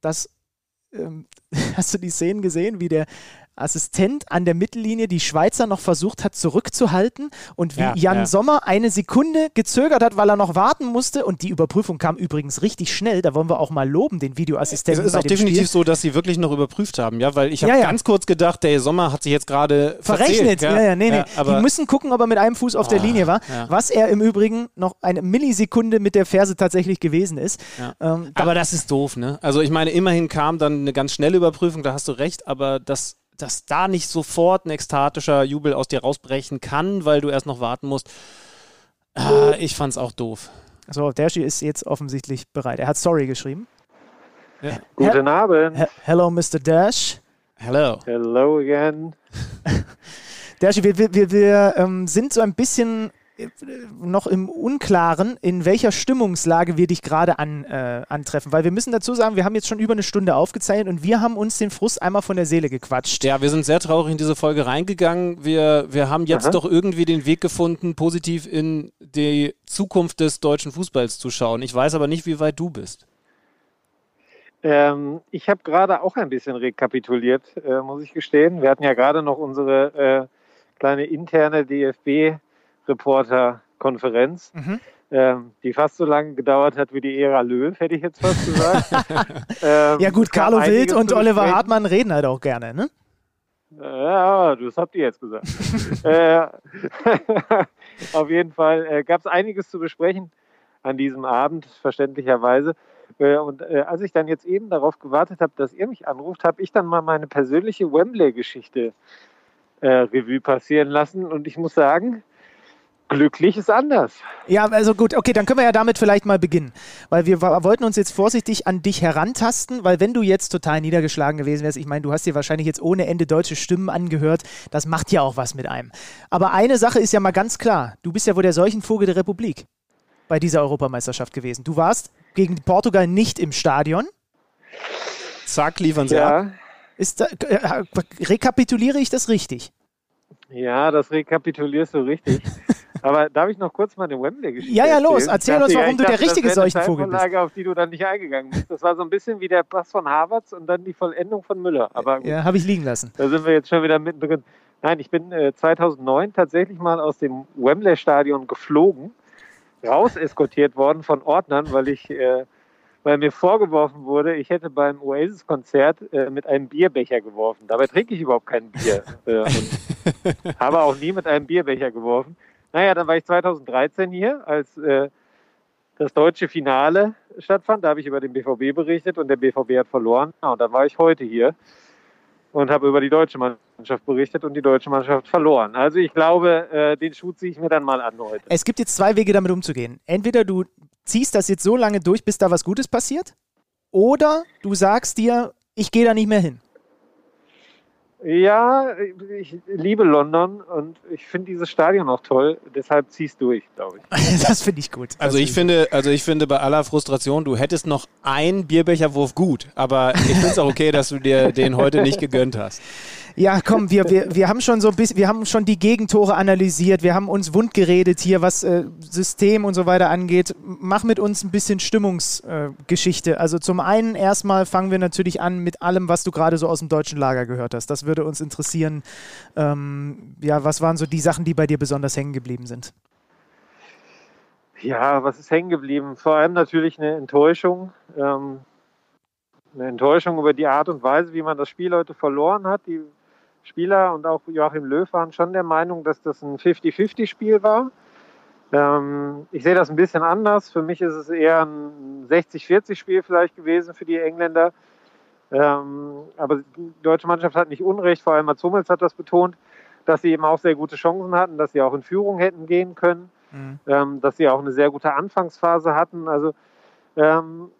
dass ähm, (laughs) hast du die Szenen gesehen, wie der Assistent an der Mittellinie die Schweizer noch versucht hat zurückzuhalten und wie Ja, Jan ja. Sommer eine Sekunde gezögert hat, weil er noch warten musste und die Überprüfung kam übrigens richtig schnell. Da wollen wir auch mal loben, den Es Videoassistenten ist bei auch definitiv Spiel. so, dass sie wirklich noch überprüft haben, ja, weil ich habe Ja, ganz kurz gedacht, der Sommer hat sich jetzt gerade Verrechnet, verzählt, ja, ja, nee, nee. aber die müssen gucken, ob er mit einem Fuß auf der Ah, Linie war, was er im Übrigen noch eine Millisekunde mit der Ferse tatsächlich gewesen ist. Ähm, Aber das ist doof, ne? Also ich meine, immerhin kam dann eine ganz schnelle Überprüfung, da hast du recht, aber dass, dass da nicht sofort ein ekstatischer Jubel aus dir rausbrechen kann, weil du erst noch warten musst, ah, ich fand's auch doof. so, Dershi ist jetzt offensichtlich bereit. Er hat Sorry geschrieben. Guten Abend. He Hello, Mr. Dash. Hello. Hello again. (laughs) Dershi, wir, wir, wir, wir ähm, sind so ein bisschen noch im Unklaren, in welcher Stimmungslage wir dich gerade an, äh, antreffen. Weil wir müssen dazu sagen, wir haben jetzt schon über eine Stunde aufgezeichnet und wir haben uns den Frust einmal von der Seele gequatscht. Ja, wir sind sehr traurig in diese Folge reingegangen. Wir, wir haben jetzt Aha. doch irgendwie den Weg gefunden, positiv in die Zukunft des deutschen Fußballs zu schauen. Ich weiß aber nicht, wie weit du bist. Ähm, ich habe gerade auch ein bisschen rekapituliert, äh, muss ich gestehen. Wir hatten ja gerade noch unsere äh, kleine interne DFB-Reporter-Konferenz, Mhm. ähm, die fast so lange gedauert hat wie die Ära Löw, hätte ich jetzt fast gesagt. (laughs) ähm, Ja gut, Carlo Wild und Oliver. Hartmann reden halt auch gerne, ne? Ja, das habt ihr jetzt gesagt. (laughs) äh, (laughs) auf jeden Fall äh, gab es einiges zu besprechen an diesem Abend, verständlicherweise. Äh, und äh, als ich dann jetzt eben darauf gewartet habe, dass ihr mich anruft, habe ich dann mal meine persönliche Wembley-Geschichte äh, Revue passieren lassen. Und ich muss sagen, glücklich ist anders. Ja, also gut, okay, dann können wir ja damit vielleicht mal beginnen. Weil wir wollten uns jetzt vorsichtig an dich herantasten, weil wenn du jetzt total niedergeschlagen gewesen wärst, ich meine, du hast dir wahrscheinlich jetzt ohne Ende deutsche Stimmen angehört, das macht ja auch was mit einem. Aber eine Sache ist ja mal ganz klar, du bist ja wohl der Seuchenvogel der Republik bei dieser Europameisterschaft gewesen. Du warst gegen Portugal nicht im Stadion. Zack, liefern sie ab. Ja, Ist da, äh, rekapituliere ich das richtig? ja, das rekapitulierst du richtig. (laughs) Aber darf ich noch kurz meine Wembley-Geschichte Ja, ja, los. Erzähl uns, warum du der richtige eine Seuchenvogel bist. Auf die du dann nicht eingegangen bist. Das war so ein bisschen wie der Pass von Havertz und dann die Vollendung von Müller. Aber gut, Ja, habe ich liegen lassen. da sind wir jetzt schon wieder mittendrin. Nein, ich bin äh, 2009 tatsächlich mal aus dem Wembley-Stadion geflogen, raus eskortiert worden von Ordnern, weil ich, äh, weil mir vorgeworfen wurde, ich hätte beim Oasis-Konzert äh, mit einem Bierbecher geworfen. Dabei trinke ich überhaupt kein Bier äh, und (laughs) habe auch nie mit einem Bierbecher geworfen. Naja, dann war ich 2013 hier, als äh, das deutsche Finale stattfand. Da habe ich über den BVB berichtet und der BVB hat verloren. Ja, und dann war ich heute hier und habe über die deutsche Mannschaft berichtet und die deutsche Mannschaft verloren. Also ich glaube, äh, den Schuh ziehe ich mir dann mal an heute. Es gibt jetzt zwei Wege, damit umzugehen. Entweder du ziehst das jetzt so lange durch, bis da was Gutes passiert, oder du sagst dir, ich gehe da nicht mehr hin. Ja, ich liebe London und ich finde dieses Stadion auch toll. Deshalb zieh's durch, glaube ich. (laughs) das finde ich gut. Also ich finde, also ich finde bei aller Frustration, du hättest noch einen Bierbecherwurf gut, aber ich finde es auch okay, dass du dir den heute nicht gegönnt hast. Ja, komm, wir, wir, wir haben schon so ein wir haben schon die Gegentore analysiert, wir haben uns wund geredet hier, was äh, System und so weiter angeht. Mach mit uns ein bisschen Stimmungsgeschichte. Äh, also zum einen erstmal fangen wir natürlich an mit allem, was du gerade so aus dem deutschen Lager gehört hast. Das würde uns interessieren. Ähm, ja, was waren so die Sachen, die bei dir besonders hängen geblieben sind? Ja, was ist hängen geblieben? Vor allem natürlich eine Enttäuschung. Ähm, eine Enttäuschung über die Art und Weise, wie man das Spiel heute verloren hat. Die Spieler und auch Joachim Löw waren schon der Meinung, dass das ein 50-50-Spiel war. Ähm, ich sehe das ein bisschen anders. Für mich ist es eher ein 60-40-Spiel vielleicht gewesen für die Engländer. Ähm, aber die deutsche Mannschaft hat nicht Unrecht, vor allem Mats Hummels hat das betont, dass sie eben auch sehr gute Chancen hatten, dass sie auch in Führung hätten gehen können. mhm. ähm, dass sie auch eine sehr gute Anfangsphase hatten. Also ähm,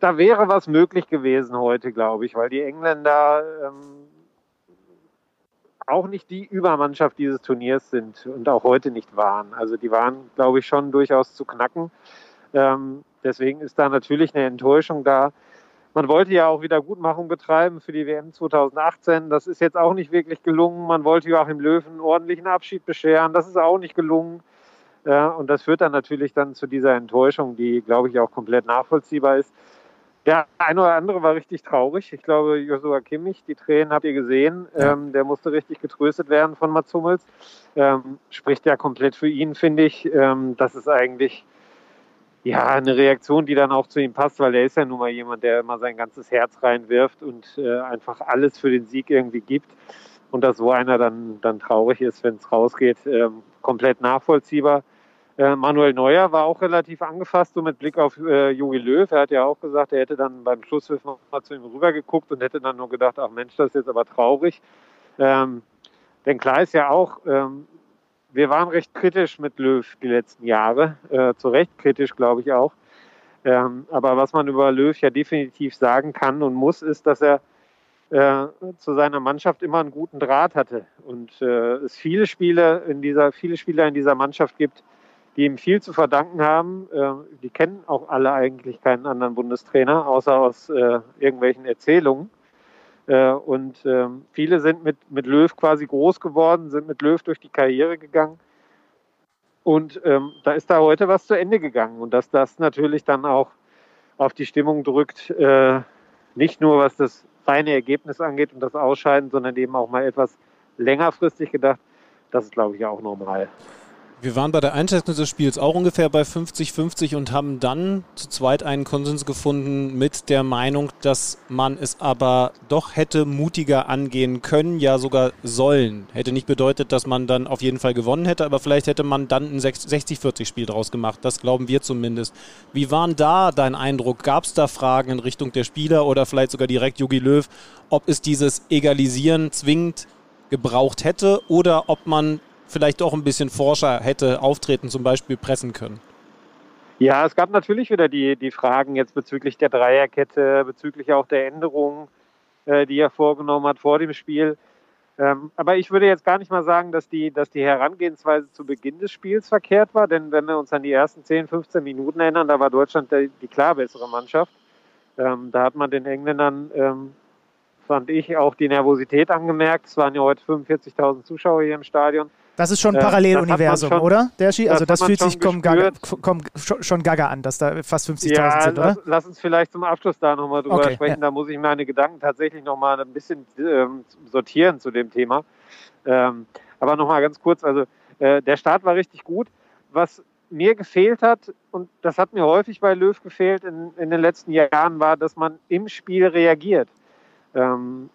da wäre was möglich gewesen heute, glaube ich, weil die Engländer ähm, auch nicht die Übermannschaft dieses Turniers sind und auch heute nicht waren. Also die waren, glaube ich, schon durchaus zu knacken. Ähm, deswegen ist da natürlich eine Enttäuschung da. Man wollte ja auch Wiedergutmachung betreiben für die WM 2018. Das ist jetzt auch nicht wirklich gelungen. Man wollte Joachim Löwen einen ordentlichen Abschied bescheren. Das ist auch nicht gelungen. Ja, und das führt dann natürlich dann zu dieser Enttäuschung, die, glaube ich, auch komplett nachvollziehbar ist. Der eine oder andere war richtig traurig. Ich glaube, Joshua Kimmich, die Tränen habt ihr gesehen. Ja. Ähm, der musste richtig getröstet werden von Mats Hummels. Ähm, spricht ja komplett für ihn, finde ich. Ähm, das ist eigentlich ja, eine Reaktion, die dann auch zu ihm passt, weil er ist ja nun mal jemand, der immer sein ganzes Herz reinwirft und äh, einfach alles für den Sieg irgendwie gibt. Und dass so einer dann, dann traurig ist, wenn es rausgeht, ähm, komplett nachvollziehbar. Äh, Manuel Neuer war auch relativ angefasst, so mit Blick auf äh, Jogi Löw. Er hat ja auch gesagt, er hätte dann beim Schlusspfiff mal zu ihm rübergeguckt und hätte dann nur gedacht, ach Mensch, das ist jetzt aber traurig. Ähm, denn klar ist ja auch, ähm, wir waren recht kritisch mit Löw die letzten Jahre, äh, zu Recht kritisch, glaube ich auch. Ähm, aber was man über Löw ja definitiv sagen kann und muss, ist, dass er äh, zu seiner Mannschaft immer einen guten Draht hatte und äh, es viele Spiele in dieser, viele Spieler in dieser Mannschaft gibt, die ihm viel zu verdanken haben. Äh, die kennen auch alle eigentlich keinen anderen Bundestrainer, außer aus äh, irgendwelchen Erzählungen. Äh, und ähm, viele sind mit, mit Löw quasi groß geworden, sind mit Löw durch die Karriere gegangen. Und ähm, da ist da heute was zu Ende gegangen. Und dass das natürlich dann auch auf die Stimmung drückt, äh, nicht nur was das reine Ergebnis angeht und das Ausscheiden, sondern eben auch mal etwas längerfristig gedacht, das ist, glaube ich, auch normal. Wir waren bei der Einschätzung des Spiels auch ungefähr bei 50-50 und haben dann zu zweit einen Konsens gefunden mit der Meinung, dass man es aber doch hätte mutiger angehen können, ja sogar sollen. Hätte nicht bedeutet, dass man dann auf jeden Fall gewonnen hätte, aber vielleicht hätte man dann ein 60-40-Spiel draus gemacht. Das glauben wir zumindest. Wie waren da dein Eindruck? Gab es da Fragen in Richtung der Spieler oder vielleicht sogar direkt Jogi Löw, ob es dieses Egalisieren zwingend gebraucht hätte oder ob man vielleicht auch ein bisschen forscher hätte auftreten, zum Beispiel pressen können? Ja, es gab natürlich wieder die, die Fragen jetzt bezüglich der Dreierkette, bezüglich auch der Änderungen, äh, die er vorgenommen hat vor dem Spiel. Ähm, aber ich würde jetzt gar nicht mal sagen, dass die, dass die Herangehensweise zu Beginn des Spiels verkehrt war, denn wenn wir uns an die ersten 10, 15 Minuten erinnern, da war Deutschland die, die klar bessere Mannschaft. Ähm, da hat man den Engländern, ähm, fand ich, auch die Nervosität angemerkt. Es waren ja heute 45.000 Zuschauer hier im Stadion. Das ist schon ein Paralleluniversum, schon, oder? Der Ski? Also das, das fühlt sich komm, gaga, komm, schon gaga an, dass da fast 50.000 ja, sind, oder? Lass, lass, uns vielleicht zum Abschluss da nochmal drüber okay, sprechen. Ja. Da muss ich meine Gedanken tatsächlich nochmal ein bisschen ähm, sortieren zu dem Thema. Ähm, aber nochmal ganz kurz, also äh, der Start war richtig gut. Was mir gefehlt hat, und das hat mir häufig bei Löw gefehlt in, in den letzten Jahren, war, dass man im Spiel reagiert. Ähm,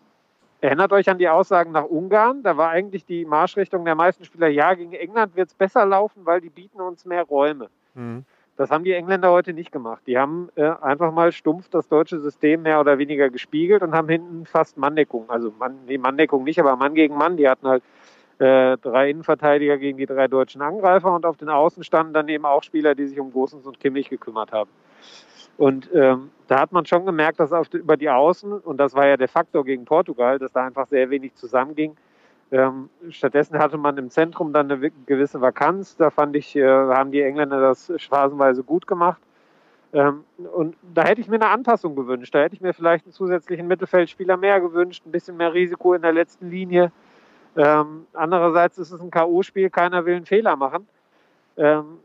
Erinnert euch an die Aussagen nach Ungarn. Da war eigentlich die Marschrichtung der meisten Spieler, ja, gegen England wird es besser laufen, weil die bieten uns mehr Räume. Mhm. Das haben die Engländer heute nicht gemacht. Die haben äh, einfach mal stumpf das deutsche System mehr oder weniger gespiegelt und haben hinten fast Manndeckung. Also Mann, nee, Manndeckung nicht, aber Mann gegen Mann. Die hatten halt äh, drei Innenverteidiger gegen die drei deutschen Angreifer und auf den Außen standen dann eben auch Spieler, die sich um Gosens und Kimmich gekümmert haben. Und ähm, da hat man schon gemerkt, dass auf, über die Außen, und das war ja der Faktor gegen Portugal, dass da einfach sehr wenig zusammenging. Ähm, stattdessen hatte man im Zentrum dann eine gewisse Vakanz. Da fand ich, äh, haben die Engländer das phasenweise gut gemacht. Ähm, und da hätte ich mir eine Anpassung gewünscht. Da hätte ich mir vielleicht einen zusätzlichen Mittelfeldspieler mehr gewünscht, ein bisschen mehr Risiko in der letzten Linie. Ähm, andererseits ist es ein K.O.-Spiel, keiner will einen Fehler machen. Ähm,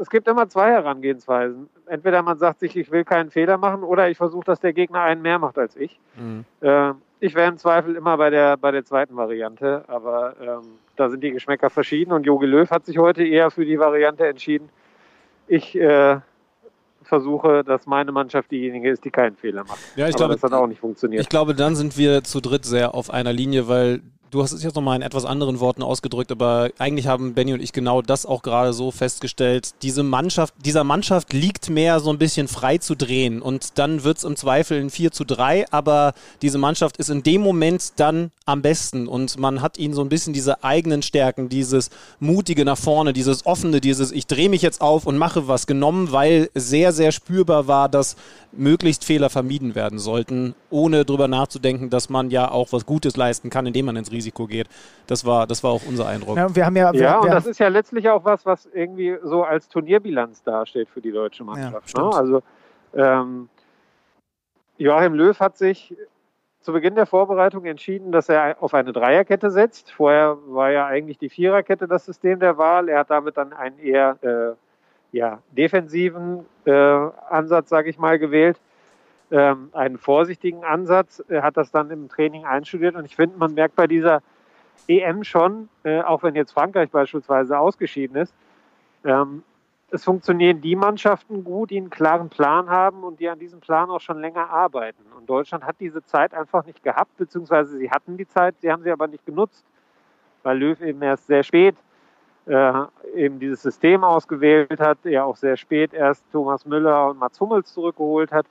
es gibt immer zwei Herangehensweisen. Entweder man sagt sich, ich will keinen Fehler machen, oder ich versuche, dass der Gegner einen mehr macht als ich. Mhm. Äh, ich wäre im Zweifel immer bei der, bei der zweiten Variante, aber ähm, da sind die Geschmäcker verschieden und Jogi Löw hat sich heute eher für die Variante entschieden. Ich äh, versuche, dass meine Mannschaft diejenige ist, die keinen Fehler macht. Ja, ich aber glaube, das hat auch nicht funktioniert. Ich glaube, dann sind wir zu dritt sehr auf einer Linie, weil Du hast es jetzt nochmal in etwas anderen Worten ausgedrückt, aber eigentlich haben Benny und ich genau das auch gerade so festgestellt. Diese Mannschaft, dieser Mannschaft liegt mehr so ein bisschen frei zu drehen und dann wird es im Zweifel ein 4 zu 3, aber diese Mannschaft ist in dem Moment dann am besten und man hat ihnen so ein bisschen diese eigenen Stärken, dieses mutige nach vorne, dieses offene, dieses ich drehe mich jetzt auf und mache was genommen, weil sehr, sehr spürbar war, dass möglichst Fehler vermieden werden sollten, ohne drüber nachzudenken, dass man ja auch was Gutes leisten kann, indem man ins Risiko geht. Das war, das war auch unser Eindruck. Ja, wir haben ja, wir, Ja, und wir das ist ja letztlich auch was, was irgendwie so als Turnierbilanz dasteht für die deutsche Mannschaft. stimmt. ne? Also ähm, Joachim Löw hat sich zu Beginn der Vorbereitung entschieden, dass er auf eine Dreierkette setzt. Vorher war ja eigentlich die Viererkette das System der Wahl. Er hat damit dann einen eher äh, ja, defensiven äh, Ansatz, sage ich mal, gewählt. Ähm, einen vorsichtigen Ansatz. Hat das dann im Training einstudiert und ich finde, man merkt bei dieser EM schon, äh, auch wenn jetzt Frankreich beispielsweise ausgeschieden ist, ähm, es funktionieren die Mannschaften gut, die einen klaren Plan haben und die an diesem Plan auch schon länger arbeiten. Und Deutschland hat diese Zeit einfach nicht gehabt, beziehungsweise sie hatten die Zeit, sie haben sie aber nicht genutzt, weil Löw eben erst sehr spät äh, eben dieses System ausgewählt hat, ja auch sehr spät erst Thomas Müller und Mats Hummels zurückgeholt hat.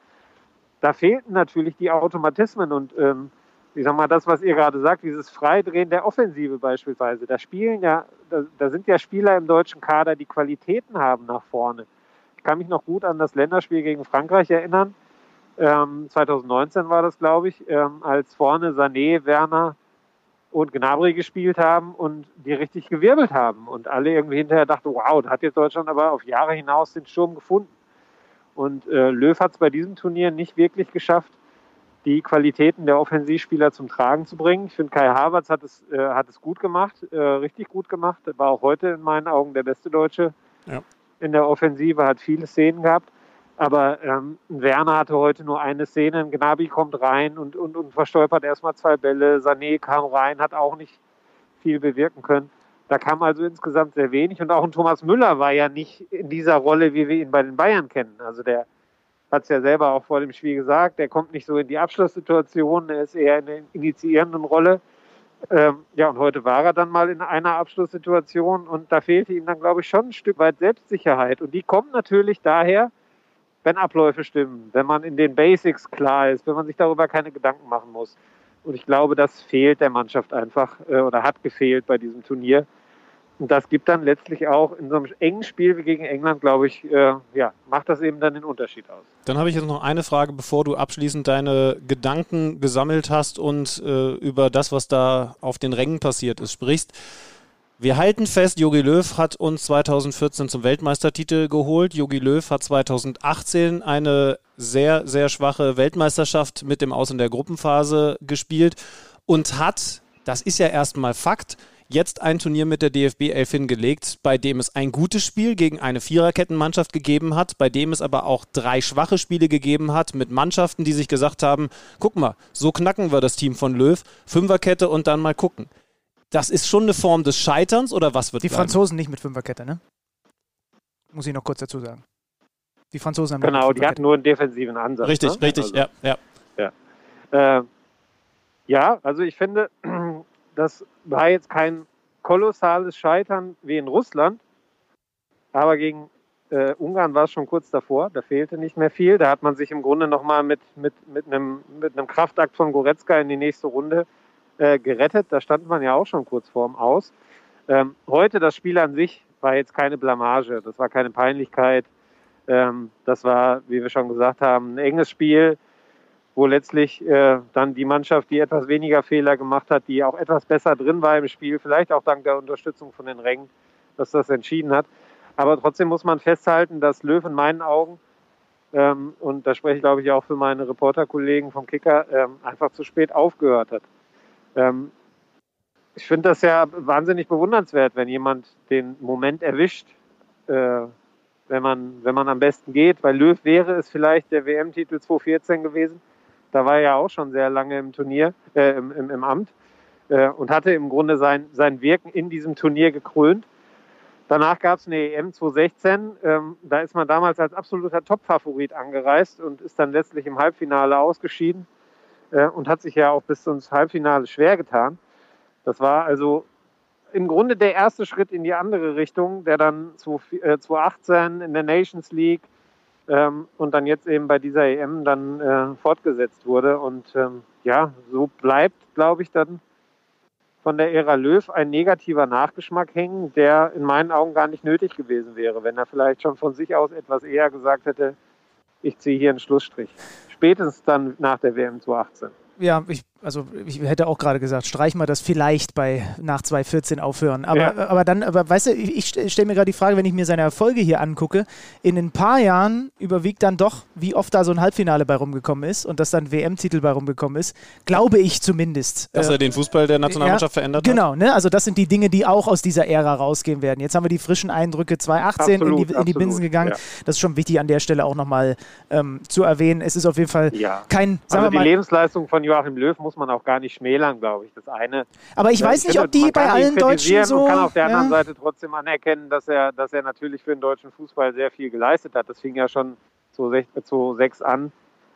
Da fehlten natürlich die Automatismen und ähm, ich sag mal, das, was ihr gerade sagt, dieses Freidrehen der Offensive beispielsweise, da spielen ja, da, da sind ja Spieler im deutschen Kader, die Qualitäten haben nach vorne. Ich kann mich noch gut an das Länderspiel gegen Frankreich erinnern. Ähm, 2019 war das, glaube ich, ähm, als vorne Sané, Werner und Gnabry gespielt haben und die richtig gewirbelt haben. Und alle irgendwie hinterher dachten, wow, da hat jetzt Deutschland aber auf Jahre hinaus den Sturm gefunden. Und äh, Löw hat es bei diesem Turnier nicht wirklich geschafft, die Qualitäten der Offensivspieler zum Tragen zu bringen. Ich finde, Kai Havertz hat es, äh, hat es gut gemacht, äh, richtig gut gemacht. Er war auch heute in meinen Augen der beste Deutsche Ja. in der Offensive, hat viele Szenen gehabt. Aber ähm, Werner hatte heute nur eine Szene. Gnabry kommt rein und, und, und verstolpert erstmal zwei Bälle. Sané kam rein, hat auch nicht viel bewirken können. Da kam also insgesamt sehr wenig. Und auch ein Thomas Müller war ja nicht in dieser Rolle, wie wir ihn bei den Bayern kennen. Also der hat es ja selber auch vor dem Spiel gesagt, der kommt nicht so in die Abschlusssituation, er ist eher in der initiierenden Rolle. Ähm, ja, und heute war er dann mal in einer Abschlusssituation und da fehlte ihm dann, glaube ich, schon ein Stück weit Selbstsicherheit. Und die kommt natürlich daher, wenn Abläufe stimmen, wenn man in den Basics klar ist, wenn man sich darüber keine Gedanken machen muss. Und ich glaube, das fehlt der Mannschaft einfach äh, oder hat gefehlt bei diesem Turnier. Und das gibt dann letztlich auch in so einem engen Spiel wie gegen England, glaube ich, äh, ja, macht das eben dann den Unterschied aus. Dann habe ich jetzt noch eine Frage, bevor du abschließend deine Gedanken gesammelt hast und äh, über das, was da auf den Rängen passiert ist, sprichst. Wir halten fest, Jogi Löw hat uns 2014 zum Weltmeistertitel geholt. Jogi Löw hat 2018 eine sehr, sehr schwache Weltmeisterschaft mit dem Aus in der Gruppenphase gespielt und hat, das ist ja erstmal Fakt, jetzt ein Turnier mit der DFB 11 hingelegt, bei dem es ein gutes Spiel gegen eine Viererkettenmannschaft gegeben hat, bei dem es aber auch drei schwache Spiele gegeben hat mit Mannschaften, die sich gesagt haben, guck mal, so knacken wir das Team von Löw, Fünferkette und dann mal gucken. Das ist schon eine Form des Scheiterns oder was wird Die bleiben? Franzosen nicht mit Fünferkette, ne? Muss ich noch kurz dazu sagen. Die Franzosen haben Genau, die hatten nur einen defensiven Ansatz. Richtig, ne? richtig, Also- ja, ja. Äh, ja, also ich finde, (clears throat) das war jetzt kein kolossales Scheitern wie in Russland, aber gegen äh, Ungarn war es schon kurz davor. Da fehlte nicht mehr viel. Da hat man sich im Grunde nochmal mit, mit, mit, einem, mit einem Kraftakt von Goretzka in die nächste Runde äh, gerettet. Da stand man ja auch schon kurz vorm Aus. Ähm, heute das Spiel an sich war jetzt keine Blamage. Das war keine Peinlichkeit. Ähm, das war, wie wir schon gesagt haben, ein enges Spiel wo letztlich äh, dann die Mannschaft, die etwas weniger Fehler gemacht hat, die auch etwas besser drin war im Spiel, vielleicht auch dank der Unterstützung von den Rängen, dass das entschieden hat. Aber trotzdem muss man festhalten, dass Löw in meinen Augen, ähm, und da spreche ich glaube ich auch für meine Reporterkollegen vom Kicker, ähm, einfach zu spät aufgehört hat. Ähm, ich finde das ja wahnsinnig bewundernswert, wenn jemand den Moment erwischt, äh, wenn, man, wenn man am besten geht. Weil Löw wäre es vielleicht der WM-Titel 2014 gewesen. Da war er ja auch schon sehr lange im Turnier, äh, im, im, im Amt äh, und hatte im Grunde sein, sein Wirken in diesem Turnier gekrönt. Danach gab es eine EM 2016. Ähm, da ist man damals als absoluter Top-Favorit angereist und ist dann letztlich im Halbfinale ausgeschieden äh, und hat sich ja auch bis ins Halbfinale schwer getan. Das war also im Grunde der erste Schritt in die andere Richtung, der dann 2018 in der Nations League ähm, und dann jetzt eben bei dieser EM dann äh, fortgesetzt wurde. Und ähm, ja, so bleibt, glaube ich, dann von der Ära Löw ein negativer Nachgeschmack hängen, der in meinen Augen gar nicht nötig gewesen wäre, wenn er vielleicht schon von sich aus etwas eher gesagt hätte, ich ziehe hier einen Schlussstrich. Spätestens dann nach der WM 2018. Ja, ich also ich hätte auch gerade gesagt, streich mal das vielleicht bei nach 2014 aufhören. Aber, ja. aber dann, aber weißt du, ich stelle mir gerade die Frage, wenn ich mir seine Erfolge hier angucke, in ein paar Jahren überwiegt dann doch, wie oft da so ein Halbfinale bei rumgekommen ist und dass dann WM-Titel bei rumgekommen ist, glaube ich zumindest. Dass er den Fußball der Nationalmannschaft ja, verändert genau, hat? Genau, ne? also das sind die Dinge, die auch aus dieser Ära rausgehen werden. Jetzt haben wir die frischen Eindrücke 2018 absolut, in, die, in die Binsen gegangen. Ja. Das ist schon wichtig an der Stelle auch nochmal ähm, zu erwähnen. Es ist auf jeden Fall kein, sagen also die mal, Lebensleistung von Joachim Löw muss man auch gar nicht schmälern, glaube ich. Das eine. Aber ich weiß ich nicht, ob die bei allen Deutschen so. Man kann auf der ja. anderen Seite trotzdem anerkennen, dass er, dass er natürlich für den deutschen Fußball sehr viel geleistet hat. Das fing ja schon 2006 an,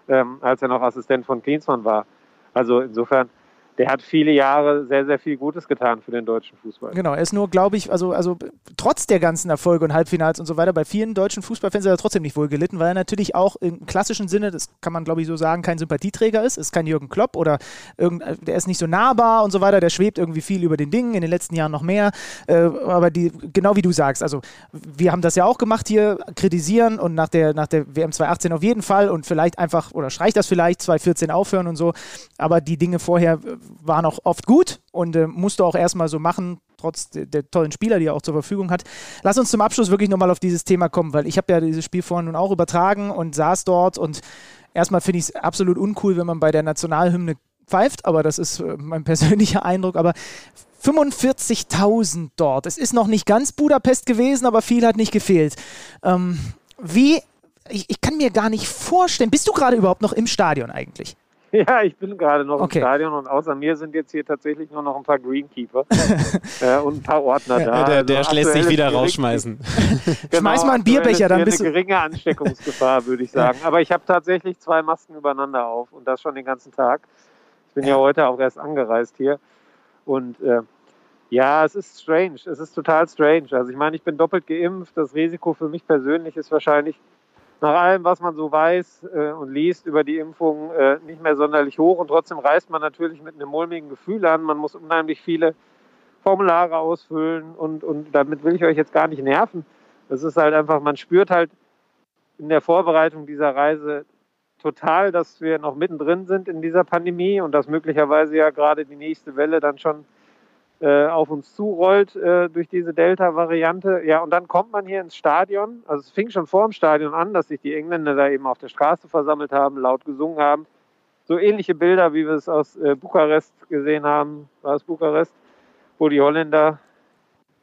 ähm, als er noch Assistent von Klinsmann war. Also insofern der hat viele Jahre sehr, sehr viel Gutes getan für den deutschen Fußball. Genau, er ist nur, glaube ich, also, also trotz der ganzen Erfolge und Halbfinals und so weiter, bei vielen deutschen Fußballfans ist er trotzdem nicht wohl gelitten, weil er natürlich auch im klassischen Sinne, das kann man, glaube ich, so sagen, kein Sympathieträger ist, ist kein Jürgen Klopp oder irgend, der ist nicht so nahbar und so weiter, der schwebt irgendwie viel über den Dingen, in den letzten Jahren noch mehr. Äh, aber die, genau wie du sagst, also wir haben das ja auch gemacht hier, kritisieren und nach der, nach der WM 2018 auf jeden Fall und vielleicht einfach, oder streicht das vielleicht, 2014 aufhören und so, aber die Dinge vorher waren auch oft gut und äh, musste auch erstmal so machen, trotz der, der, tollen Spieler, die er auch zur Verfügung hat. Lass uns zum Abschluss wirklich nochmal auf dieses Thema kommen, weil ich habe ja dieses Spiel vorhin nun auch übertragen und saß dort und erstmal finde ich es absolut uncool, wenn man bei der Nationalhymne pfeift, aber das ist äh, mein (laughs) persönlicher Eindruck, aber 45.000 dort. Es ist noch nicht ganz Budapest gewesen, aber viel hat nicht gefehlt. Ähm, wie, ich, ich kann mir gar nicht vorstellen, bist du gerade überhaupt noch im Stadion eigentlich? (laughs) Ja, ich bin gerade noch okay. im Stadion und außer mir sind jetzt hier tatsächlich nur noch ein paar Greenkeeper (laughs) äh, und ein paar Ordner da. Ja, der, der also lässt sich wieder rausschmeißen. (laughs) genau, Schmeiß mal einen Bierbecher, dann bist du... eine geringe Ansteckungsgefahr, würde ich sagen. Aber ich habe tatsächlich zwei Masken übereinander auf und das schon den ganzen Tag. Ich bin ja, ja heute auch erst angereist hier und äh, ja, es ist strange. Es ist total strange. Also ich meine, ich bin doppelt geimpft. Das Risiko für mich persönlich ist wahrscheinlich nach allem, was man so weiß äh, und liest über die Impfung, äh, nicht mehr sonderlich hoch. Und trotzdem reist man natürlich mit einem mulmigen Gefühl an. Man muss unheimlich viele Formulare ausfüllen und, und damit will ich euch jetzt gar nicht nerven. Das ist halt einfach, man spürt halt in der Vorbereitung dieser Reise total, dass wir noch mittendrin sind in dieser Pandemie und dass möglicherweise ja gerade die nächste Welle dann schon äh, auf uns zurollt äh, durch diese Delta-Variante. Ja, und dann kommt man hier ins Stadion. Also es fing schon vor dem Stadion an, dass sich die Engländer da eben auf der Straße versammelt haben, laut gesungen haben. So ähnliche Bilder, wie wir es aus äh, Bukarest gesehen haben. War es Bukarest? Wo die Holländer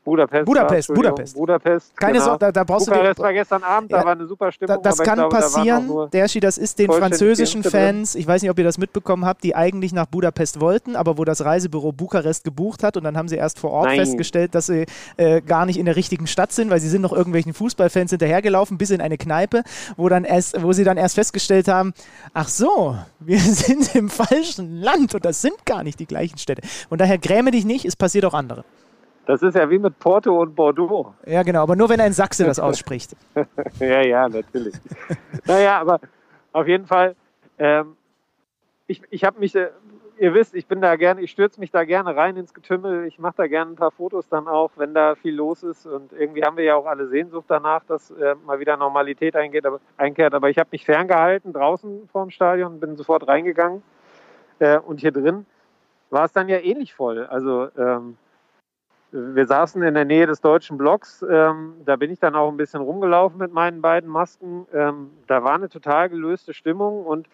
Budapest. Budapest, Budapest. Budapest. Keine genau. Sorge, da, da, brauchst Bukarest du. war gestern Abend, da war eine super Stimmung. Da, das kann glaube, passieren, da Derschi, das ist den französischen Fans, ich weiß nicht, ob ihr das mitbekommen habt, die eigentlich nach Budapest wollten, aber wo das Reisebüro Bukarest gebucht hat und dann haben sie erst vor Ort Nein. festgestellt, dass sie äh, gar nicht in der richtigen Stadt sind, weil sie sind noch irgendwelchen Fußballfans hinterhergelaufen, bis in eine Kneipe, wo, dann erst, wo sie dann erst festgestellt haben, ach so, wir (laughs) sind im falschen Land und das sind gar nicht die gleichen Städte. Und daher gräme dich nicht, es passiert auch andere. Das ist ja wie mit Porto und Bordeaux. Ja, genau, aber nur wenn ein Sachse das ausspricht. (laughs) ja, ja, natürlich. naja, aber auf jeden Fall, ähm, ich, ich habe mich, äh, ihr wisst, ich bin da gerne, ich stürze mich da gerne rein ins Getümmel. Ich mache da gerne ein paar Fotos dann auch, wenn da viel los ist. Und irgendwie haben wir ja auch alle Sehnsucht danach, dass äh, mal wieder Normalität eingeht, aber, einkehrt. Aber ich habe mich ferngehalten draußen vorm Stadion, bin sofort reingegangen. Äh, und hier drin war es dann ja ähnlich voll. Also ähm, wir saßen in der Nähe des deutschen Blocks. Ähm, da bin ich dann auch ein bisschen rumgelaufen mit meinen beiden Masken. Ähm, da war eine total gelöste Stimmung und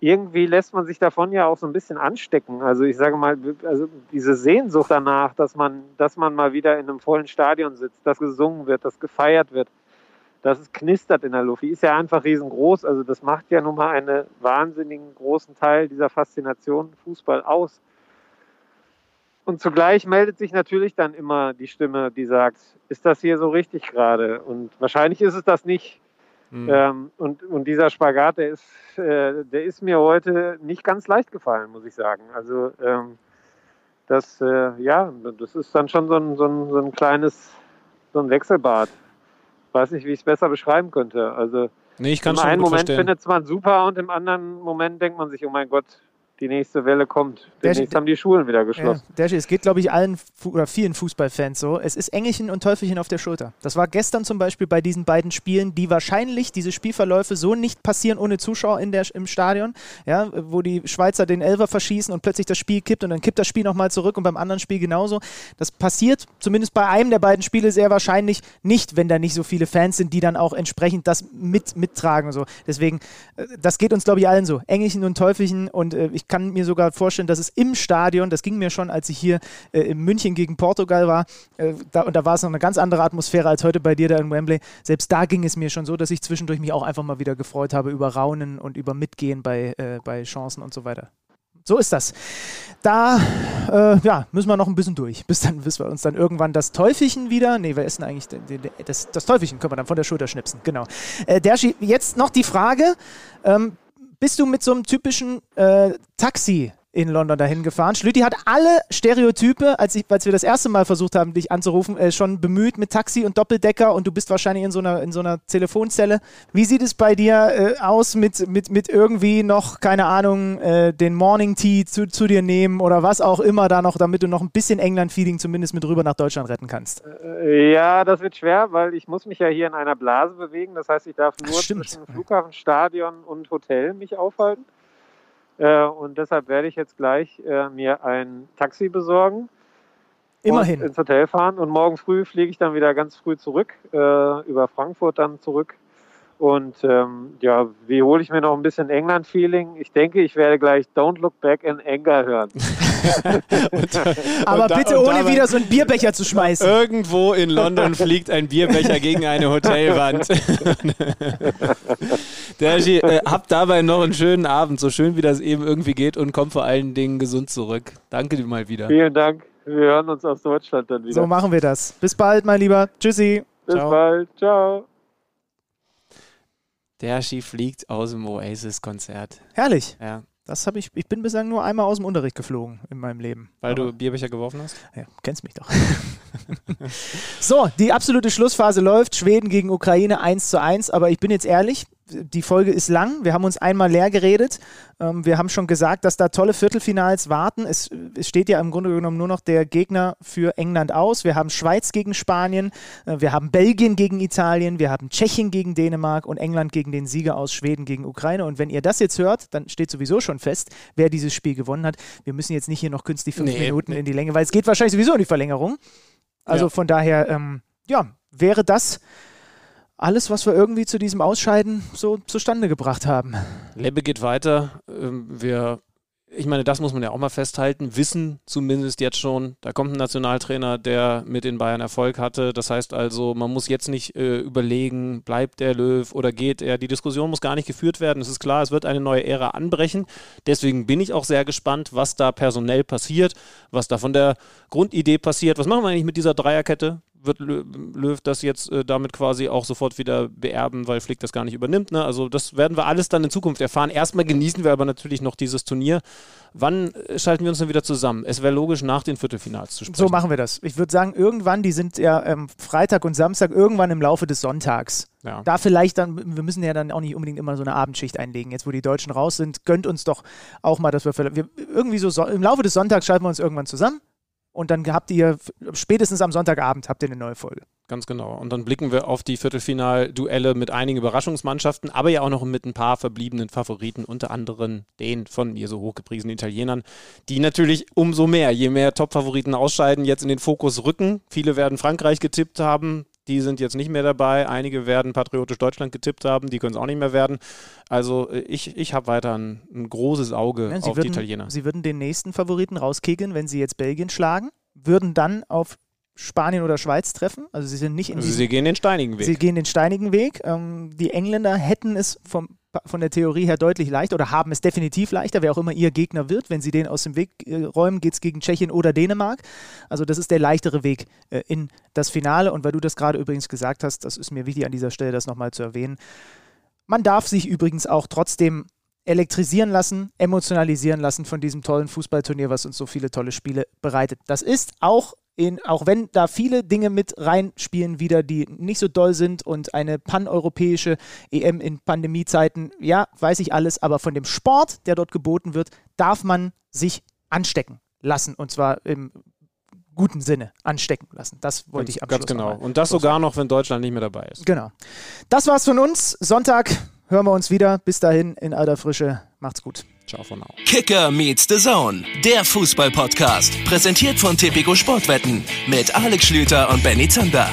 irgendwie lässt man sich davon ja auch so ein bisschen anstecken. Also ich sage mal, also diese Sehnsucht danach, dass man, dass man mal wieder in einem vollen Stadion sitzt, dass gesungen wird, dass gefeiert wird, dass es knistert in der Luft. Die ist ja einfach riesengroß. Also das macht ja nun mal einen wahnsinnigen großen Teil dieser Faszination Fußball aus. Und zugleich meldet sich natürlich dann immer die Stimme, die sagt, ist das hier so richtig gerade? Und wahrscheinlich ist es das nicht. Mhm. Ähm, und, und dieser Spagat, der ist, äh, der ist mir heute nicht ganz leicht gefallen, muss ich sagen. Also ähm, das, äh, ja, das ist dann schon so ein, so ein, so ein kleines, so ein Wechselbad. Weiß nicht, wie ich es besser beschreiben könnte. Also Nee, ich kann im einen Moment findet man super und im anderen Moment denkt man sich, oh mein Gott, die nächste Welle kommt. Demnächst haben die Schulen wieder Ja, geschlossen. Derschi, es geht, glaube ich, allen oder vielen Fußballfans so. Es ist Engelchen und Teufelchen auf der Schulter. Das war gestern zum Beispiel bei diesen beiden Spielen, die wahrscheinlich diese Spielverläufe so nicht passieren ohne Zuschauer in der, im Stadion, ja, wo die Schweizer den Elfer verschießen und plötzlich das Spiel kippt und dann kippt das Spiel nochmal zurück und beim anderen Spiel genauso. Das passiert zumindest bei einem der beiden Spiele sehr wahrscheinlich nicht, wenn da nicht so viele Fans sind, die dann auch entsprechend das mit, mittragen so. Deswegen, äh, das geht uns, glaube ich, allen so. Engelchen und Teufelchen und äh, ich kann mir sogar vorstellen, dass es im Stadion, das ging mir schon, als ich hier äh, in München gegen Portugal war, äh, da, und da war es noch eine ganz andere Atmosphäre als heute bei dir da in Wembley. Selbst da ging es mir schon so, dass ich zwischendurch mich auch einfach mal wieder gefreut habe über Raunen und über Mitgehen bei, äh, bei Chancen und so weiter. So ist das. Da äh, ja, müssen wir noch ein bisschen durch, bis, dann, bis wir uns dann irgendwann das Teufelchen wieder, nee, wir essen eigentlich den, den, das, das Teufelchen, können wir dann von der Schulter schnipsen, genau. Äh, Derschi, jetzt noch die Frage, ähm, bist du mit so einem typischen äh, Taxi in London dahin gefahren. Schlüti hat alle Stereotype, als, ich, als wir das erste Mal versucht haben, dich anzurufen, äh, schon bemüht mit Taxi und Doppeldecker und du bist wahrscheinlich in so einer, in so einer Telefonzelle. Wie sieht es bei dir äh, aus mit, mit, mit irgendwie noch, keine Ahnung, äh, den Morning Tea zu, zu dir nehmen oder was auch immer da noch, damit du noch ein bisschen England-Feeling zumindest mit rüber nach Deutschland retten kannst? Äh, Ja, das wird schwer, weil ich muss mich ja hier in einer Blase bewegen. Das heißt, ich darf Ach, nur stimmt. zwischen Flughafen, Stadion und Hotel mich aufhalten. Äh, und deshalb werde ich jetzt gleich äh, mir ein Taxi besorgen. Immerhin. ins Hotel fahren und morgen früh fliege ich dann wieder ganz früh zurück, äh, über Frankfurt dann zurück. Und ähm, ja, wie hole ich mir noch ein bisschen England-Feeling? Ich denke, ich werde gleich Don't Look Back in Anger hören. (laughs) Aber Und da- bitte ohne dabei- wieder so einen Bierbecher zu schmeißen. Irgendwo in London fliegt ein Bierbecher gegen eine Hotelwand. (laughs) Dergi, äh, habt dabei noch einen schönen Abend, so schön wie das eben irgendwie geht und kommt vor allen Dingen gesund zurück. Danke dir mal wieder. Vielen Dank. Wir hören uns aus Deutschland dann wieder. So machen wir das. Bis bald, mein Lieber. Tschüssi. Bis Ciao. bald. Ciao. Dergi fliegt aus dem Oasis-Konzert. Herrlich. Ja, Das habe ich, ich bin bislang nur einmal aus dem Unterricht geflogen in meinem Leben. weil Aber- du Bierbecher geworfen hast? Ja, kennst mich doch. (laughs) so, die absolute Schlussphase läuft. Schweden gegen Ukraine 1 zu 1. Aber ich bin jetzt ehrlich, die Folge ist lang. Wir haben uns einmal leer geredet. Ähm, wir haben schon gesagt, dass da tolle Viertelfinals warten. Es, steht ja im Grunde genommen nur noch der Gegner für England aus. Wir haben Schweiz gegen Spanien. Äh, wir haben Belgien gegen Italien. Wir haben Tschechien gegen Dänemark und England gegen den Sieger aus Schweden gegen Ukraine. Und wenn ihr das jetzt hört, dann steht sowieso schon fest, wer dieses Spiel gewonnen hat. Wir müssen jetzt nicht hier noch künstlich fünf Nee, Minuten nee. in die Länge, weil es geht wahrscheinlich sowieso in die Verlängerung. Also Ja. von daher, ähm, ja, wäre das alles, was wir irgendwie zu diesem Ausscheiden so zustande gebracht haben. Lebbe geht weiter. Ähm, Wir, ich meine, das muss man ja auch mal festhalten, wissen zumindest jetzt schon, da kommt ein Nationaltrainer, der mit den Bayern Erfolg hatte. Das heißt also, man muss jetzt nicht äh, überlegen, bleibt der Löw oder geht er. Die Diskussion muss gar nicht geführt werden. Es ist klar, es wird eine neue Ära anbrechen. Deswegen bin ich auch sehr gespannt, was da personell passiert, was da von der Grundidee passiert. Was machen wir eigentlich mit dieser Dreierkette? Wird Lö- Löw das jetzt äh, damit quasi auch sofort wieder beerben, weil Flick das gar nicht übernimmt? Ne? Also das werden wir alles dann in Zukunft erfahren. Erstmal genießen wir aber natürlich noch dieses Turnier. Wann äh, schalten wir uns dann wieder zusammen? Es wäre logisch, nach den Viertelfinals zu sprechen. So machen wir das. Ich würde sagen, irgendwann, die sind ja ähm, Freitag und Samstag, irgendwann im Laufe des Sonntags. Ja. Da vielleicht dann, wir müssen ja dann auch nicht unbedingt immer so eine Abendschicht einlegen. Jetzt, wo die Deutschen raus sind, gönnt uns doch auch mal, dass wir, vielleicht- wir irgendwie so, so im Laufe des Sonntags schalten wir uns irgendwann zusammen und dann habt ihr spätestens am Sonntagabend habt ihr eine neue Folge. Ganz genau. Und dann blicken wir auf die Viertelfinalduelle mit einigen Überraschungsmannschaften, aber ja auch noch mit ein paar verbliebenen Favoriten, unter anderem den von mir so hochgepriesenen Italienern, die natürlich umso mehr, je mehr Top-Favoriten ausscheiden, jetzt in den Fokus rücken. Viele werden Frankreich getippt haben. Die sind jetzt nicht mehr dabei. Einige werden patriotisch Deutschland getippt haben. Die können es auch nicht mehr werden. Also äh, ich, ich habe weiter ein, ein großes Auge Ja, sie, auf würden, die Italiener. sie würden den nächsten Favoriten rauskegeln, wenn sie jetzt Belgien schlagen, würden dann auf Spanien oder Schweiz treffen. Also sie sind nicht in Also sie gehen den steinigen Weg. Sie gehen den steinigen Weg. Ähm, die Engländer hätten es vom, von der Theorie her deutlich leichter oder haben es definitiv leichter, wer auch immer ihr Gegner wird. Wenn sie den aus dem Weg äh, räumen, geht es gegen Tschechien oder Dänemark. Also das ist der leichtere Weg äh, in das Finale. Und weil du das gerade übrigens gesagt hast, das ist mir wichtig an dieser Stelle, das nochmal zu erwähnen. Man darf sich übrigens auch trotzdem elektrisieren lassen, emotionalisieren lassen von diesem tollen Fußballturnier, was uns so viele tolle Spiele bereitet. Das ist auch in, auch wenn da viele Dinge mit reinspielen wieder, die nicht so doll sind und eine paneuropäische EM in Pandemiezeiten, ja, weiß ich alles, aber von dem Sport, der dort geboten wird, darf man sich anstecken lassen und zwar im guten Sinne anstecken lassen. Das wollte ich abschließen. Ganz genau. Und das sogar noch, wenn Deutschland nicht mehr dabei ist. Genau. Das war's von uns. Sonntag hören wir uns wieder. Bis dahin in alter Frische. Macht's gut. Ciao von now. Kicker meets the Zone, der Fußball-Podcast. Präsentiert von Tipico Sportwetten mit Alex Schlüter und Benny Zander.